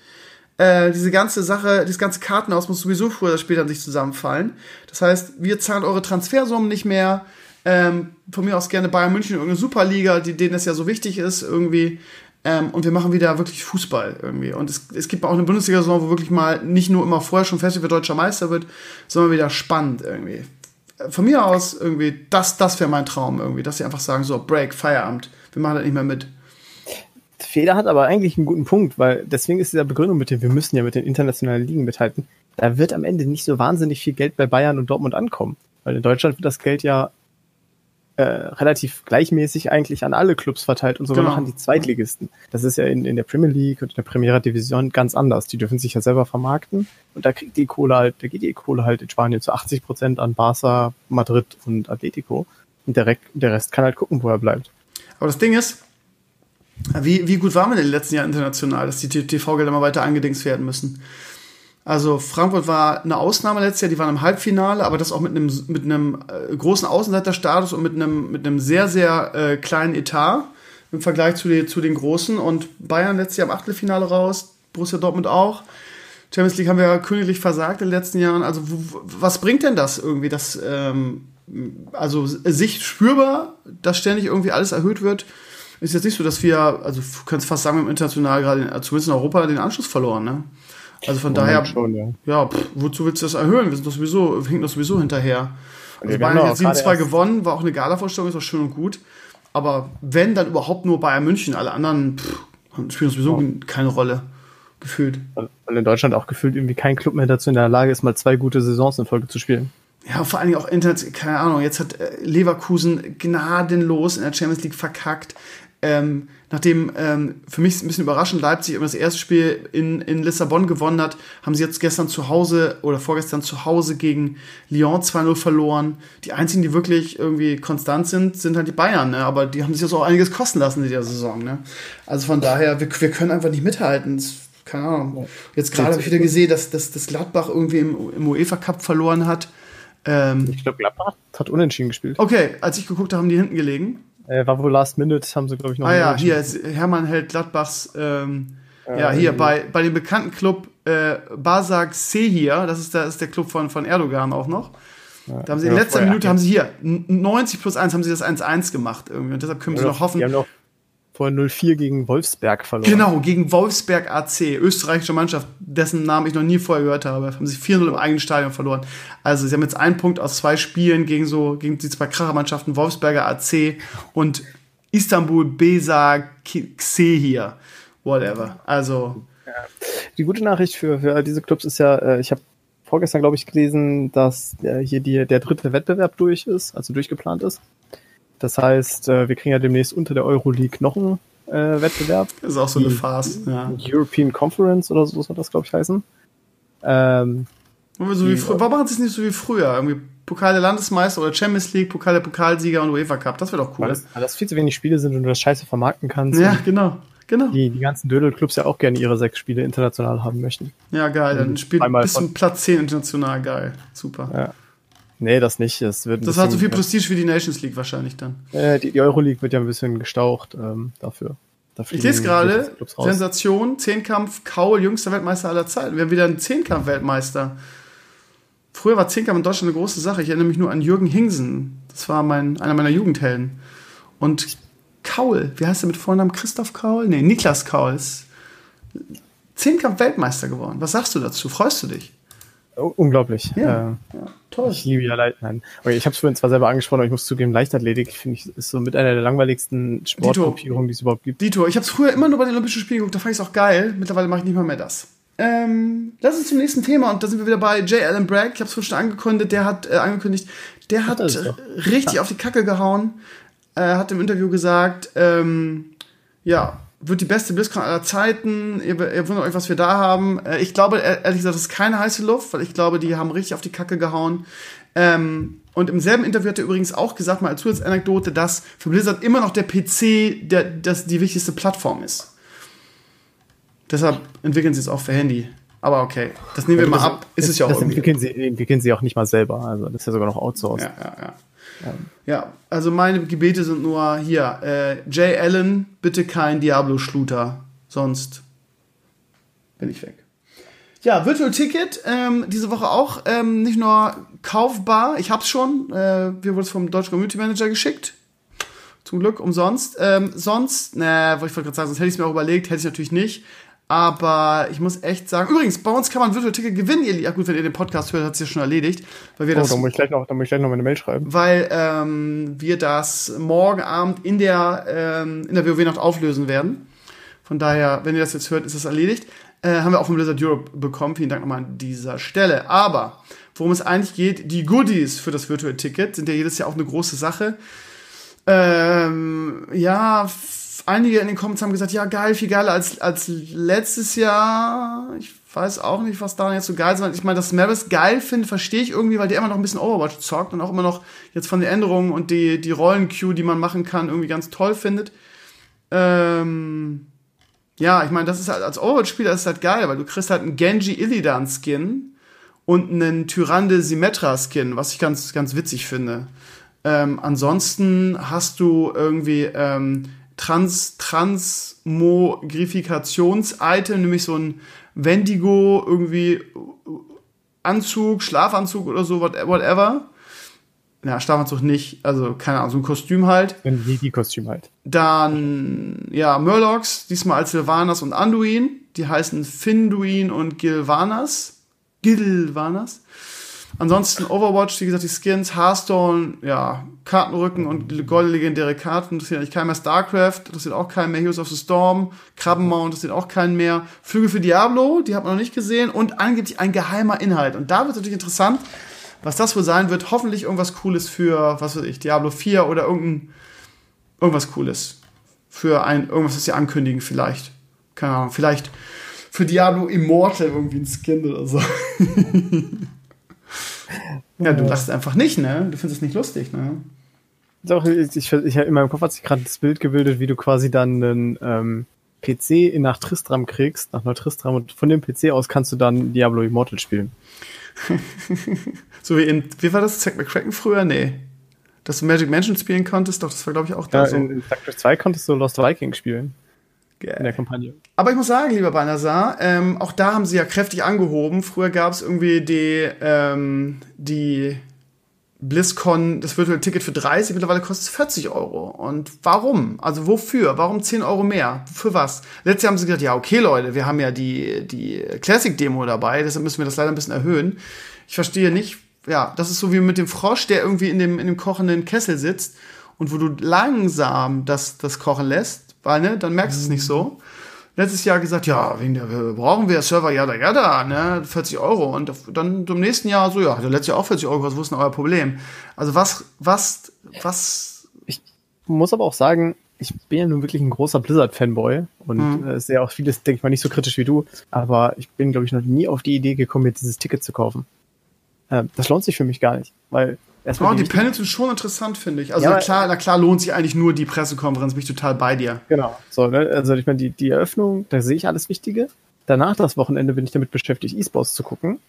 Äh, diese ganze Sache, dieses ganze Kartenhaus muss sowieso früher oder später an sich zusammenfallen. Das heißt, wir zahlen eure Transfersummen nicht mehr. Ähm, von mir aus gerne Bayern München, irgendeine Superliga, die, denen es ja so wichtig ist, irgendwie. Ähm, und wir machen wieder wirklich Fußball irgendwie. Und es, es gibt auch eine Bundesliga-Saison, wo wirklich mal nicht nur immer vorher schon fest, wer deutscher Meister wird, sondern wieder spannend irgendwie. Von mir aus irgendwie, das, das wäre mein Traum irgendwie, dass sie einfach sagen, so, Break, Feierabend, wir machen das nicht mehr mit. Feder hat aber eigentlich einen guten Punkt, weil deswegen ist dieser Begründung mit dem, wir müssen ja mit den internationalen Ligen mithalten, da wird am Ende nicht so wahnsinnig viel Geld bei Bayern und Dortmund ankommen. Weil in Deutschland wird das Geld ja äh, relativ gleichmäßig eigentlich an alle Clubs verteilt und sogar genau. noch an die Zweitligisten. Das ist ja in, in der Premier League und in der Primera Division ganz anders. Die dürfen sich ja selber vermarkten und da kriegt die Kohle halt, da geht die Kohle halt in Spanien zu 80 Prozent an Barca, Madrid und Atletico und der, der Rest kann halt gucken, wo er bleibt. Aber das Ding ist, wie, wie gut waren wir in den letzten Jahren international, dass die TV-Gelder mal weiter eingedingst werden müssen? Also Frankfurt war eine Ausnahme letztes Jahr, die waren im Halbfinale, aber das auch mit einem mit einem äh, großen Außenseiterstatus und mit einem mit einem sehr sehr äh, kleinen Etat im Vergleich zu, die, zu den großen und Bayern letztes Jahr im Achtelfinale raus, Borussia Dortmund auch. Champions League haben wir ja königlich versagt in den letzten Jahren. Also was bringt denn das irgendwie, dass ähm, also sich spürbar, dass ständig irgendwie alles erhöht wird? Ist jetzt nicht so, dass wir, also du kannst fast sagen, im international gerade, zumindest in Europa, den Anschluss verloren, ne? Also von Moment daher, schon, ja, ja pff, wozu willst du das erhöhen? Wir sind doch sowieso, hinken doch sowieso hinterher. Also Bayern hat jetzt 7-2 gewonnen, war auch eine Gala-Vorstellung, ist auch schön und gut. Aber wenn, dann überhaupt nur Bayern München. Alle anderen pff, spielen sowieso ja. keine Rolle. Gefühlt. Weil in Deutschland auch gefühlt irgendwie kein Club mehr dazu in der Lage ist, mal zwei gute Saisons in Folge zu spielen. Ja, vor allen Dingen auch Internet, keine Ahnung, jetzt hat äh, Leverkusen gnadenlos in der Champions League verkackt ähm, nachdem ähm, für mich ein bisschen überraschend Leipzig immer das erste Spiel in, in Lissabon gewonnen hat, haben sie jetzt gestern zu Hause oder vorgestern zu Hause gegen Lyon 2-0 verloren. Die einzigen, die wirklich irgendwie konstant sind, sind halt die Bayern, ne? aber die haben sich jetzt auch einiges kosten lassen in dieser Saison. Ne? Also von daher, wir, wir können einfach nicht mithalten. Das, keine Ahnung. Jetzt gerade habe ich wieder gesehen, dass, dass, dass Gladbach irgendwie im, im UEFA Cup verloren hat. Ähm, ich glaube, Gladbach hat unentschieden gespielt. Okay, als ich geguckt habe, haben die hinten gelegen. Äh, war wohl Last Minute, haben sie, glaube ich, noch. Ah ja, hier ist Hermann Held Gladbachs, ähm, äh, ja, hier bei, bei dem bekannten Club äh, Basak Sehir, das ist der, ist der Club von, von Erdogan auch noch. Da haben sie in letzter Minute, haben sie hier 90 plus 1 haben sie das 1-1 gemacht irgendwie und deshalb können sie noch hoffen. Die haben noch vor 0-4 gegen Wolfsberg verloren. Genau, gegen Wolfsberg AC, österreichische Mannschaft, dessen Namen ich noch nie vorher gehört habe. Haben sie 4-0 im eigenen Stadion verloren. Also sie haben jetzt einen Punkt aus zwei Spielen gegen so, gegen die zwei Krachermannschaften, Wolfsberger AC und Istanbul Besa hier. Whatever. Also, Die gute Nachricht für, für all diese Clubs ist ja, äh, ich habe vorgestern, glaube ich, gelesen, dass äh, hier die, der dritte Wettbewerb durch ist, also durchgeplant ist. Das heißt, äh, wir kriegen ja demnächst unter der Euroleague noch einen äh, Wettbewerb. Das ist auch so eine Farce. Ja. European Conference oder so soll das, glaube ich, heißen. Ähm, so wie Warum machen sie es nicht so wie früher? Irgendwie Pokal der Landesmeister oder Champions League, Pokal der Pokalsieger und UEFA Cup. Das wäre doch cool. weil, das, weil das viel zu wenig Spiele sind und du das scheiße vermarkten kannst. ja, genau. Genau. Die, die ganzen Dödel-Clubs ja auch gerne ihre sechs Spiele international haben möchten. Ja, geil. Dann spielt Einmal bis von- zum Platz 10 international. Geil. Super. Ja. Nee, das nicht. Das, wird Das hat so viel Prestige wie die Nations League wahrscheinlich dann. Äh, die, die Euroleague wird ja ein bisschen gestaucht ähm, dafür. Da Ich lese gerade. Sensation, Zehnkampf, Kaul, jüngster Weltmeister aller Zeiten. Wir haben wieder einen Zehnkampf-Weltmeister. Früher war Zehnkampf in Deutschland eine große Sache. Ich erinnere mich nur an Jürgen Hingsen. Das war mein, einer meiner Jugendhelden. Und Kaul, wie heißt er mit Vornamen? Christoph Kaul? Nee, Niklas Kaul ist Zehnkampf-Weltmeister geworden. Was sagst du dazu? Freust du dich? Unglaublich. Ja. Äh, Ja, toll. ich liebe ja Leit Nein. Okay, ich habe es vorhin zwar selber angesprochen, aber ich muss zugeben, Leichtathletik finde ich ist so mit einer der langweiligsten Sportgruppierungen, die es überhaupt gibt. Dito, ich habe es früher immer nur bei den Olympischen Spielen geguckt, da fand ich es auch geil. Mittlerweile mache ich nicht mal mehr das. Ähm, lass uns zum nächsten Thema und da sind wir wieder bei J. Allen Bragg. Ich habe es vorhin schon angekündigt, der hat äh, angekündigt, der hat ist äh, richtig auf die Kacke gehauen. Äh, hat im Interview gesagt, ähm, ja, wird die beste BlizzCon aller Zeiten. Ihr, ihr wundert euch, was wir da haben. Äh, ich glaube, ehr- ehrlich gesagt, das ist keine heiße Luft, weil ich glaube, die haben richtig auf die Kacke gehauen. Ähm, und im selben Interview hat er übrigens auch gesagt, mal als Zusatzanekdote, dass für Blizzard immer noch der PC der, das die wichtigste Plattform ist. Deshalb entwickeln sie es auch für Handy. Aber okay, das nehmen wir mal ab. Ist es ja auch das irgendwie. entwickeln sie, entwickeln sie auch nicht mal selber. Also das ist ja sogar noch outsourced. Ja, ja, ja. Ja, also meine Gebete sind nur hier, äh, Jay Allen, bitte kein Diablo-Schluter, sonst bin ich weg. Ja, Virtual Ticket, ähm, diese Woche auch ähm, nicht nur kaufbar, ich hab's schon, äh, wir wurden vom Deutschen Community Manager geschickt. Zum Glück umsonst. Ähm, sonst, ne, wollte ich gerade sagen, sonst hätte ich es mir auch überlegt, hätte ich natürlich nicht. Aber ich muss echt sagen, übrigens, bei uns kann man Virtual Ticket gewinnen, ihr, ja gut, wenn ihr den Podcast hört, hat es ja schon erledigt, weil wir Oh, das da muss ich gleich noch, da muss ich gleich noch meine Mail schreiben. weil ähm, wir das morgen Abend in der, ähm, in der WoW-Nacht auflösen werden. Von daher, wenn ihr das jetzt hört, ist das erledigt. Äh, haben wir auch von Blizzard Europe bekommen. Vielen Dank nochmal an dieser Stelle. Aber worum es eigentlich geht, die Goodies für das Virtual Ticket sind ja jedes Jahr auch eine große Sache. Ähm, ja, einige in den Comments haben gesagt, ja geil, viel geiler als, als letztes Jahr. Ich weiß auch nicht, was daran jetzt so geil ist. Ich meine, dass Maris geil finde, verstehe ich irgendwie, weil der immer noch ein bisschen Overwatch zockt und auch immer noch jetzt von den Änderungen und die, die Rollen-Queue, die man machen kann, irgendwie ganz toll findet. Ähm, ja, ich meine, das ist halt, als Overwatch-Spieler ist halt geil, weil du kriegst halt einen Genji Illidan-Skin und einen Tyrande Symmetra-Skin, was ich ganz, ganz witzig finde. Ähm, ansonsten hast du irgendwie ähm, Trans Transmogrifikation-Item, nämlich so ein Wendigo irgendwie Anzug, Schlafanzug oder so, what- whatever. Ja, Schlafanzug nicht, also keine Ahnung, so ein Kostüm halt. Wenn die, die Kostüm halt. Dann, ja, Murlocs, diesmal als Sylvanas und Anduin. Die heißen Finduin und Gilvanas. Gilvanas. Ansonsten Overwatch, wie gesagt, die Skins, Hearthstone, ja, Kartenrücken und goldene legendäre Karten, das interessiert eigentlich keinen mehr. StarCraft, das interessiert auch keinen mehr. Heroes of the Storm, Krabbenmount, das interessiert auch keinen mehr. Flüge für Diablo, die hat man noch nicht gesehen. Und angeblich ein geheimer Inhalt. Und da wird es natürlich interessant, was das wohl sein wird. Hoffentlich irgendwas Cooles für, was weiß ich, Diablo 4 oder irgendein, irgendwas Cooles. Für ein, irgendwas, was sie ankündigen vielleicht. Keine Ahnung, vielleicht für Diablo Immortal irgendwie ein Skin oder so. ja, du lachst einfach nicht, ne? Du findest es nicht lustig, ne? Doch, ich, ich, ich, in meinem Kopf hat sich gerade das Bild gebildet, wie du quasi dann einen ähm, PC nach Tristram kriegst, nach Neutristram, und von dem PC aus kannst du dann Diablo Immortal spielen. So wie in, wie war das? Zack McCracken früher? Nee. Dass du Magic Mansion spielen konntest, doch, das war, glaube ich, auch da Ja, so. in, in StarCraft 2 konntest du Lost Viking spielen, Geil. in der Kampagne. Aber ich muss sagen, lieber Banazar, ähm, auch da haben sie ja kräftig angehoben. Früher gab es irgendwie die, ähm, die BlizzCon, das Virtual Ticket für 30, mittlerweile kostet es 40 Euro. Und warum? Also wofür? Warum 10 Euro mehr? Für was? Letztes Jahr haben sie gesagt, ja, okay, Leute, wir haben ja die, die Classic-Demo dabei, deshalb müssen wir das leider ein bisschen erhöhen. Ich verstehe nicht, ja, das ist so wie mit dem Frosch, der irgendwie in dem, in dem kochenden Kessel sitzt und wo du langsam das, das kochen lässt, weil, ne, dann merkst du es nicht so. Letztes Jahr gesagt, ja, wegen der, brauchen wir Server, ja, da, ja, da, ne, 40 Euro. Und dann im nächsten Jahr so, ja, letztes Jahr auch 40 Euro, was ist denn euer Problem? Also was, was, was. Ich muss aber auch sagen, ich bin ja nun wirklich ein großer Blizzard-Fanboy und mhm. äh, sehe auch vieles, denke ich mal, nicht so kritisch wie du. Aber ich bin, glaube ich, noch nie auf die Idee gekommen, mir dieses Ticket zu kaufen. Äh, das lohnt sich für mich gar nicht, weil Erstmal oh, die Panels sind schon interessant, finde ich. Also ja, na klar, na klar lohnt sich eigentlich nur die Pressekonferenz, bin ich total bei dir. Genau. So, ne? Also ich meine, die, die Eröffnung, da sehe ich alles Wichtige. Danach das Wochenende bin ich damit beschäftigt, E-Sports zu gucken.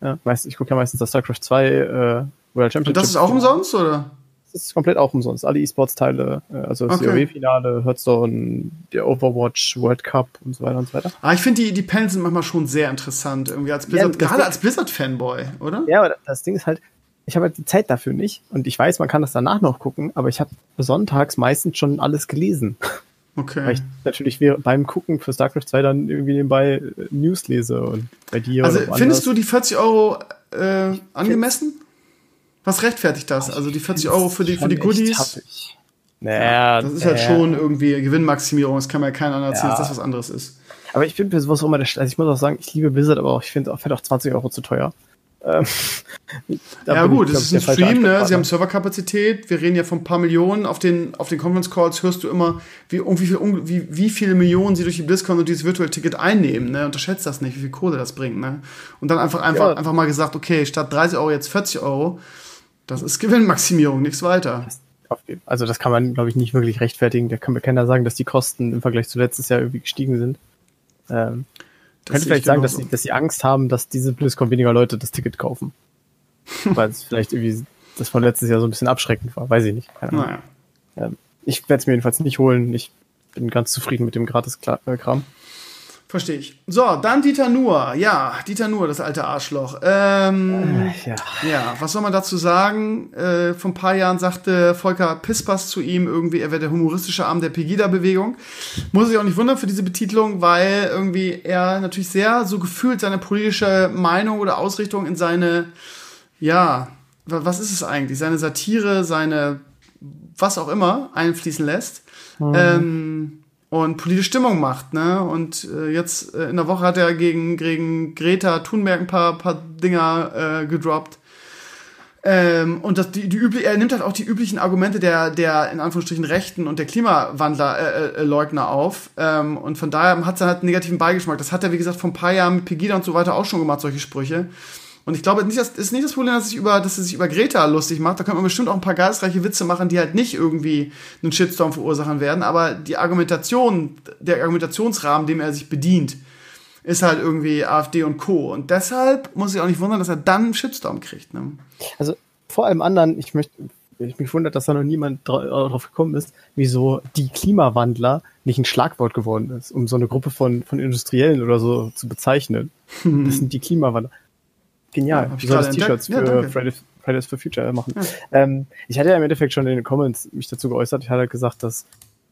Ja, meist, ich gucke ja meistens das StarCraft 2 äh, World Championship. Und das ist auch umsonst, oder? Das ist komplett auch umsonst. Alle E-Sports-Teile, äh, also das okay. COW-Finale, Hearthstone, der Overwatch, World Cup und so weiter und so weiter. Ah, ich finde die, die Panels sind manchmal schon sehr interessant, irgendwie als Blizzard, ja, gerade als Blizzard-Fanboy, oder? Ja, aber das Ding ist halt, ich habe halt die Zeit dafür nicht und ich weiß, man kann das danach noch gucken, aber ich habe sonntags meistens schon alles gelesen. Okay. Weil ich natürlich beim Gucken für StarCraft 2 dann irgendwie nebenbei äh, News lese und bei dir. Also findest du die 40 Euro äh, angemessen? Was rechtfertigt das? Also die 40 Euro für die, für die Goodies? Naja, das ist halt schon irgendwie Gewinnmaximierung. Das kann ja keiner erzählen, ja. dass das was anderes ist. Aber ich bin für sowas auch immer der, also ich muss auch sagen, ich liebe Blizzard, aber auch, ich finde auch, find auch 20 Euro zu teuer. Ähm, ja gut, es ist ein Stream, ne? Sie haben Serverkapazität. Wir reden ja von ein paar Millionen. Auf den, auf den Conference Calls hörst du immer, wie, wie, viel, wie, wie viele Millionen sie durch die BlizzCon und dieses Virtual Ticket einnehmen. Ne? Unterschätzt das nicht, wie viel Kohle das bringt. Ne? Und dann einfach, einfach, ja. einfach mal gesagt, okay, statt 30 Euro jetzt 40 Euro. Das ist Gewinnmaximierung, nichts weiter. Also das kann man, glaube ich, nicht wirklich rechtfertigen. Da kann mir keiner sagen, dass die Kosten im Vergleich zu letztes Jahr irgendwie gestiegen sind. Ähm, das könnte vielleicht sagen, dass sie, dass sie Angst haben, dass diese BlizzCon weniger Leute das Ticket kaufen. Weil es vielleicht irgendwie das von letztes Jahr so ein bisschen abschreckend war. Weiß ich nicht. Naja. Ähm, ich werde es mir jedenfalls nicht holen. Ich bin ganz zufrieden mit dem Gratis-Kram. Verstehe ich. So, dann Dieter Nuhr. Ja, Dieter Nuhr, das alte Arschloch. Ähm, äh, ja. ja, was soll man dazu sagen? Äh, vor ein paar Jahren sagte Volker Pispas zu ihm irgendwie, er wäre der humoristische Arm der Pegida-Bewegung. Muss ich auch nicht wundern für diese Betitelung, weil irgendwie er natürlich sehr so gefühlt seine politische Meinung oder Ausrichtung in seine, ja, was ist es eigentlich? Seine Satire, seine was auch immer einfließen lässt. Mhm. Ähm, und politische Stimmung macht, ne? Und äh, jetzt äh, in der Woche hat er gegen, gegen Greta Thunberg ein paar, paar Dinger äh, gedroppt. Ähm, und das, die, die üblich, er nimmt halt auch die üblichen Argumente der, der in Anführungsstrichen Rechten und der Klimawandler-Leugner äh, äh, auf. Ähm, und von daher hat es halt einen negativen Beigeschmack. Das hat er, wie gesagt, vor ein paar Jahren mit Pegida und so weiter auch schon gemacht, solche Sprüche. Und ich glaube, nicht, das ist nicht das Problem, dass, ich über, dass er sich über Greta lustig macht. Da könnte man bestimmt auch ein paar geistreiche Witze machen, die halt nicht irgendwie einen Shitstorm verursachen werden. Aber die Argumentation, der Argumentationsrahmen, dem er sich bedient, ist halt irgendwie AfD und Co. Und deshalb muss ich auch nicht wundern, dass er dann einen Shitstorm kriegt. Ne? Also vor allem anderen, ich möchte, ich mich wundert, dass da noch niemand drauf gekommen ist, wieso die Klimawandler nicht ein Schlagwort geworden ist, um so eine Gruppe von, von Industriellen oder so zu bezeichnen. Das sind die Klimawandler. Genial. Ja, ich soll das T-Shirts für ja, Fridays, Fridays for Future machen. Ja. Ähm, ich hatte ja im Endeffekt schon in den Comments mich dazu geäußert. Ich hatte halt gesagt, dass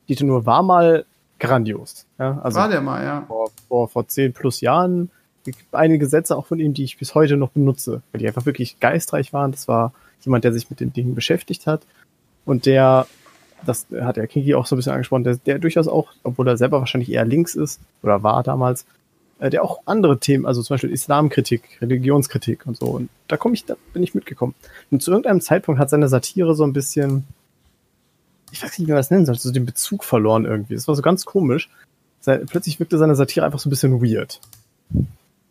Dieter Nur war mal grandios. Ja, also war der mal, ja. Vor, vor, vor zehn plus Jahren einige Sätze auch von ihm, die ich bis heute noch benutze, weil die einfach wirklich geistreich waren. Das war jemand, der sich mit den Dingen beschäftigt hat und der, das hat der Kingi auch so ein bisschen angesprochen, der, der durchaus auch, obwohl er selber wahrscheinlich eher links ist oder war damals, äh, der auch andere Themen, also zum Beispiel Islamkritik, Religionskritik und so. Und da komme ich, da bin ich mitgekommen. Und zu irgendeinem Zeitpunkt hat seine Satire so ein bisschen, ich weiß nicht, wie man das nennen soll, so den Bezug verloren irgendwie. Das war so ganz komisch. Plötzlich wirkte seine Satire einfach so ein bisschen weird.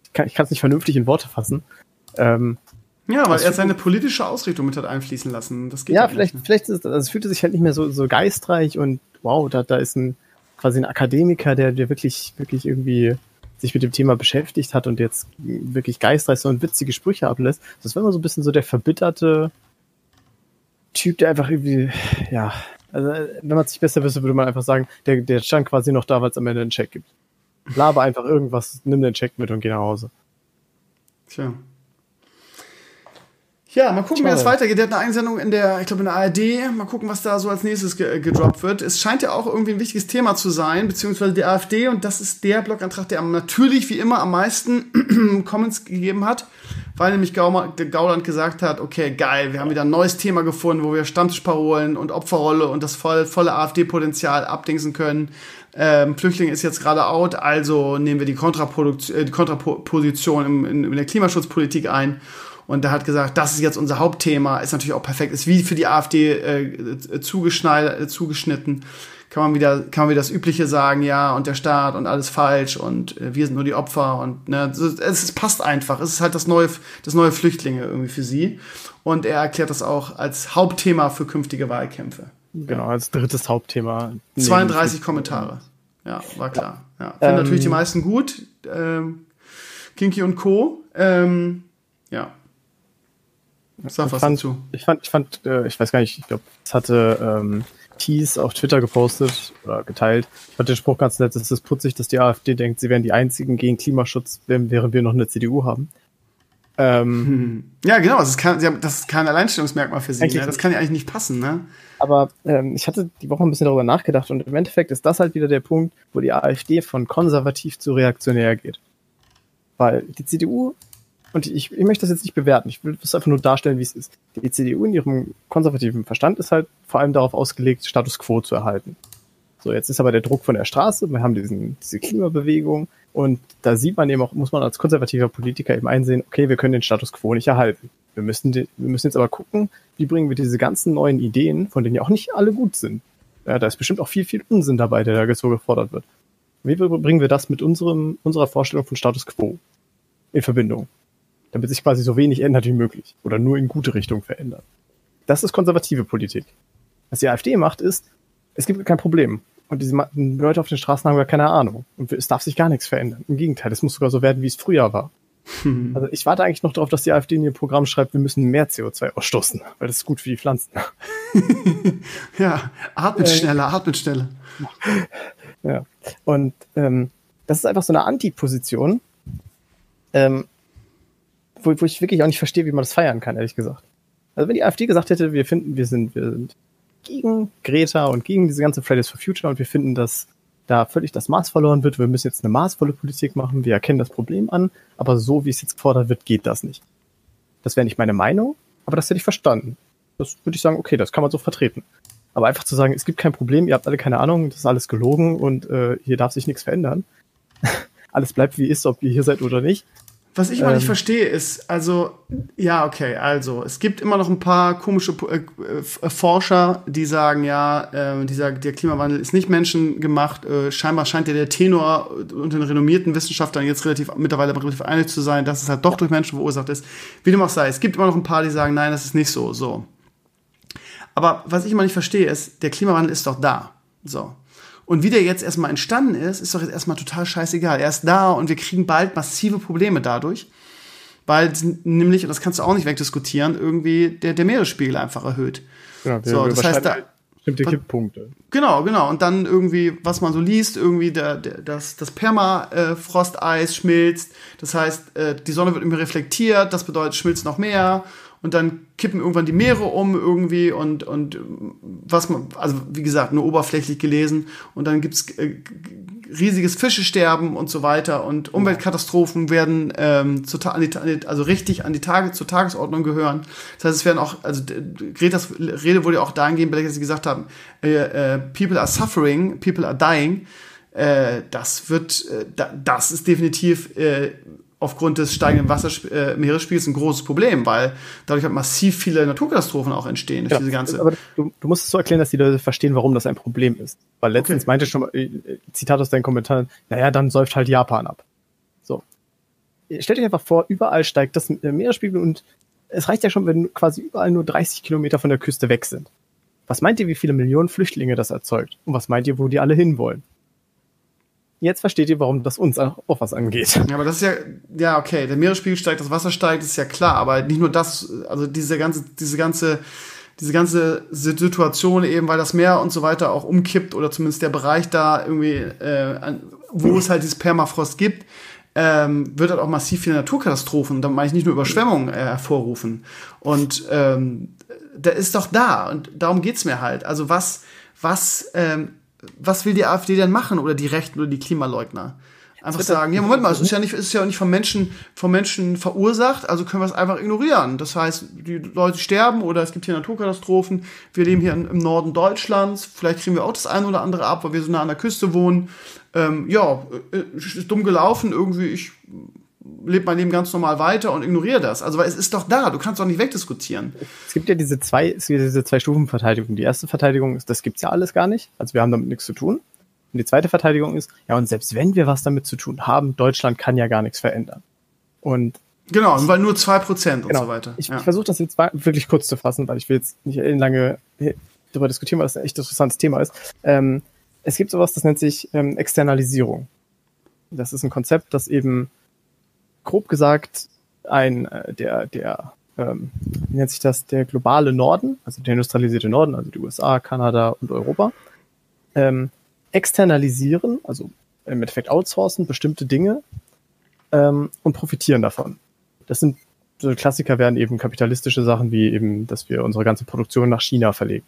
Ich kann es nicht vernünftig in Worte fassen. Ähm, ja, weil er seine politische Ausrichtung mit hat einfließen lassen. Das geht ja, vielleicht, nicht. vielleicht ist, also es fühlte sich halt nicht mehr so, so geistreich und wow, da, da ist ein quasi ein Akademiker, der, der wirklich, wirklich irgendwie sich mit dem Thema beschäftigt hat und jetzt wirklich geistreich so und witzige Sprüche ablässt. Das war immer so ein bisschen so der verbitterte Typ, der einfach irgendwie, ja, also wenn man es sich besser wüsste, würde man einfach sagen, der, der stand quasi noch da, weil es am Ende einen Check gibt. Laber einfach irgendwas, nimm den Check mit und geh nach Hause. Tja. Ja, mal gucken, wie das weitergeht. Der hat eine Einsendung in der, ich glaube, in der ARD. Mal gucken, was da so als nächstes ge gedroppt wird. Es scheint ja auch irgendwie ein wichtiges Thema zu sein, beziehungsweise die AfD. Und das ist der Blogantrag, der natürlich wie immer am meisten Comments gegeben hat, weil nämlich Gauland gesagt hat, okay, geil, wir haben wieder ein neues Thema gefunden, wo wir Stammtischparolen und Opferrolle und das voll, volle AfD-Potenzial abdingsen können. ähm, Flüchtling ist jetzt gerade out, also nehmen wir die, Kontraproduktion, äh, die Kontraposition im, in, in der Klimaschutzpolitik ein. Und er hat gesagt, das ist jetzt unser Hauptthema, ist natürlich auch perfekt, ist wie für die AfD äh, zugeschneid, äh, zugeschnitten. Kann man wieder, kann man wieder das Übliche sagen, ja, und der Staat und alles falsch und äh, wir sind nur die Opfer und ne, es, es passt einfach. Es ist halt das neue, das neue Flüchtlinge irgendwie für sie. Und er erklärt das auch als Hauptthema für künftige Wahlkämpfe. Genau, als drittes Hauptthema. 32 Kommentare. Ja, war klar. Ja. Finden ähm, natürlich die meisten gut. Ähm, Kinky und Co. Ähm, ja. Sag was fand, dazu. Ich fand, ich fand, äh, ich weiß gar nicht, ich glaube, es hatte ähm, Tees auf Twitter gepostet oder geteilt. Ich fand den Spruch ganz nett, es ist putzig, dass die AfD denkt, sie wären die einzigen gegen Klimaschutz, während wir noch eine CDU haben. Ähm, ja, genau, das ist, kein, das ist kein Alleinstellungsmerkmal für sie. Ne? Das kann ja eigentlich nicht passen, ne? Aber ähm, ich hatte die Woche ein bisschen darüber nachgedacht und im Endeffekt ist das halt wieder der Punkt, wo die AfD von konservativ zu reaktionär geht. Weil die CDU, und ich, ich möchte das jetzt nicht bewerten, ich will das einfach nur darstellen, wie es ist. Die CDU in ihrem konservativen Verstand ist halt vor allem darauf ausgelegt, Status quo zu erhalten. So, jetzt ist aber der Druck von der Straße, wir haben diesen, diese Klimabewegung und da sieht man eben auch, muss man als konservativer Politiker eben einsehen, okay, wir können den Status quo nicht erhalten. Wir müssen, wir müssen jetzt aber gucken, wie bringen wir diese ganzen neuen Ideen, von denen ja auch nicht alle gut sind. Ja, da ist bestimmt auch viel, viel Unsinn dabei, der da so gefordert wird. Wie bringen wir das mit unserem, unserer Vorstellung von Status quo in Verbindung? Damit sich quasi so wenig ändert wie möglich oder nur in gute Richtung verändert. Das ist konservative Politik. Was die AfD macht, ist, es gibt kein Problem. Und diese Leute auf den Straßen haben gar keine Ahnung. Und es darf sich gar nichts verändern. Im Gegenteil, es muss sogar so werden, wie es früher war. Hm. Also ich warte eigentlich noch darauf, dass die AfD in ihr Programm schreibt, wir müssen mehr CO2 ausstoßen, weil das ist gut für die Pflanzen. ja, atmet äh, schneller, atmet schneller. Ja, und ähm, das ist einfach so eine Antiposition, ähm, wo, wo ich wirklich auch nicht verstehe, wie man das feiern kann, ehrlich gesagt. Also wenn die AfD gesagt hätte, wir finden, wir sind, wir sind gegen Greta und gegen diese ganze Fridays for Future und wir finden, dass da völlig das Maß verloren wird. Wir müssen jetzt eine maßvolle Politik machen. Wir erkennen das Problem an, aber so wie es jetzt gefordert wird, geht das nicht. Das wäre nicht meine Meinung, aber das hätte ich verstanden. Das würde ich sagen, okay, das kann man so vertreten. Aber einfach zu sagen, es gibt kein Problem, ihr habt alle keine Ahnung, das ist alles gelogen und äh, hier darf sich nichts verändern. alles bleibt wie ist, ob ihr hier seid oder nicht. Was ich mal nicht ähm. verstehe, ist, also, ja, okay, also, es gibt immer noch ein paar komische äh, äh, Forscher, die sagen, ja, äh, dieser, der Klimawandel ist nicht menschengemacht. Äh, scheinbar scheint ja der Tenor unter den renommierten Wissenschaftlern jetzt relativ, mittlerweile relativ einig zu sein, dass es halt doch durch Menschen verursacht ist. Wie dem auch sei, es gibt immer noch ein paar, die sagen, nein, das ist nicht so, so. Aber was ich immer nicht verstehe, ist, der Klimawandel ist doch da. So. Und wie der jetzt erstmal entstanden ist, ist doch jetzt erstmal total scheißegal. Er ist da und wir kriegen bald massive Probleme dadurch. Weil nämlich, und das kannst du auch nicht wegdiskutieren, irgendwie der, der Meeresspiegel einfach erhöht. Genau, wir, so, wir das heißt, da, bestimmte Kipppunkte. Genau, genau. Und dann irgendwie, was man so liest, irgendwie der, der, das, das Permafrosteis schmilzt. Das heißt, äh, die Sonne wird irgendwie reflektiert, das bedeutet, schmilzt noch mehr und dann kippen irgendwann die Meere um irgendwie und, und was man, also wie gesagt, nur oberflächlich gelesen und dann gibt's äh, riesiges Fischesterben und so weiter und Umweltkatastrophen werden ähm, zu, an die, also richtig an die Tage zur Tagesordnung gehören. Das heißt, es werden auch, also Gretas Rede wurde ja auch dahingehend, dass sie gesagt haben, äh, äh, people are suffering, people are dying. Äh, das wird, äh, das ist definitiv äh, aufgrund des steigenden Wasser äh, Meeresspiegels ein großes Problem, weil dadurch halt massiv viele Naturkatastrophen auch entstehen durch ja, diese ganze. Aber du, du, musst es so erklären, dass die Leute verstehen, warum das ein Problem ist. Weil letztens okay. meinte schon mal, äh, Zitat aus deinen Kommentaren, naja, dann säuft halt Japan ab. So. Stellt euch einfach vor, überall steigt das Meeresspiegel und es reicht ja schon, wenn quasi überall nur 30 Kilometer von der Küste weg sind. Was meint ihr, wie viele Millionen Flüchtlinge das erzeugt? Und was meint ihr, wo die alle hinwollen? Jetzt versteht ihr, warum das uns auch was angeht. Ja, aber das ist ja, ja, okay, der Meeresspiegel steigt, das Wasser steigt, ist ja klar, aber nicht nur das, also diese ganze, diese ganze, diese ganze Situation eben, weil das Meer und so weiter auch umkippt oder zumindest der Bereich da irgendwie, äh, wo es halt dieses Permafrost gibt, ähm, wird halt auch massiv viele Naturkatastrophen, da meine ich nicht nur Überschwemmungen äh, hervorrufen. Und ähm, der ist doch da und darum geht's mir halt. Also was, was ähm, was will die AfD denn machen oder die Rechten oder die Klimaleugner? Einfach sagen, ja, Moment mal, es ist ja nicht, es ist ja nicht vom Menschen, vom Menschen verursacht, also können wir es einfach ignorieren. Das heißt, die Leute sterben oder es gibt hier Naturkatastrophen. Wir leben hier im Norden Deutschlands. Vielleicht kriegen wir auch das eine oder andere ab, weil wir so nah an der Küste wohnen. Ähm, ja, äh, ist dumm gelaufen, irgendwie, ich lebe mein Leben ganz normal weiter und ignoriere das. Also, weil es ist doch da, du kannst doch nicht wegdiskutieren. Es gibt ja diese zwei, es gibt diese zwei Stufen Verteidigung. Die erste Verteidigung ist, das gibt's ja alles gar nicht. Also wir haben damit nichts zu tun. Und die zweite Verteidigung ist, ja, und selbst wenn wir was damit zu tun haben, Deutschland kann ja gar nichts verändern. Und Genau, weil nur zwei Prozent und genau, so weiter. ich, Ja. ich versuche das jetzt wirklich kurz zu fassen, weil ich will jetzt nicht lange darüber diskutieren, weil das ein echt interessantes Thema ist. Ähm, es gibt sowas, das nennt sich ähm, Externalisierung. Das ist ein Konzept, das eben grob gesagt ein äh, der der ähm, wie nennt sich das der globale Norden, also der industrialisierte Norden, also die USA, Kanada und Europa, ähm, externalisieren, also im Endeffekt outsourcen bestimmte Dinge ähm, und profitieren davon. Das sind so Klassiker wären eben kapitalistische Sachen wie eben, dass wir unsere ganze Produktion nach China verlegen.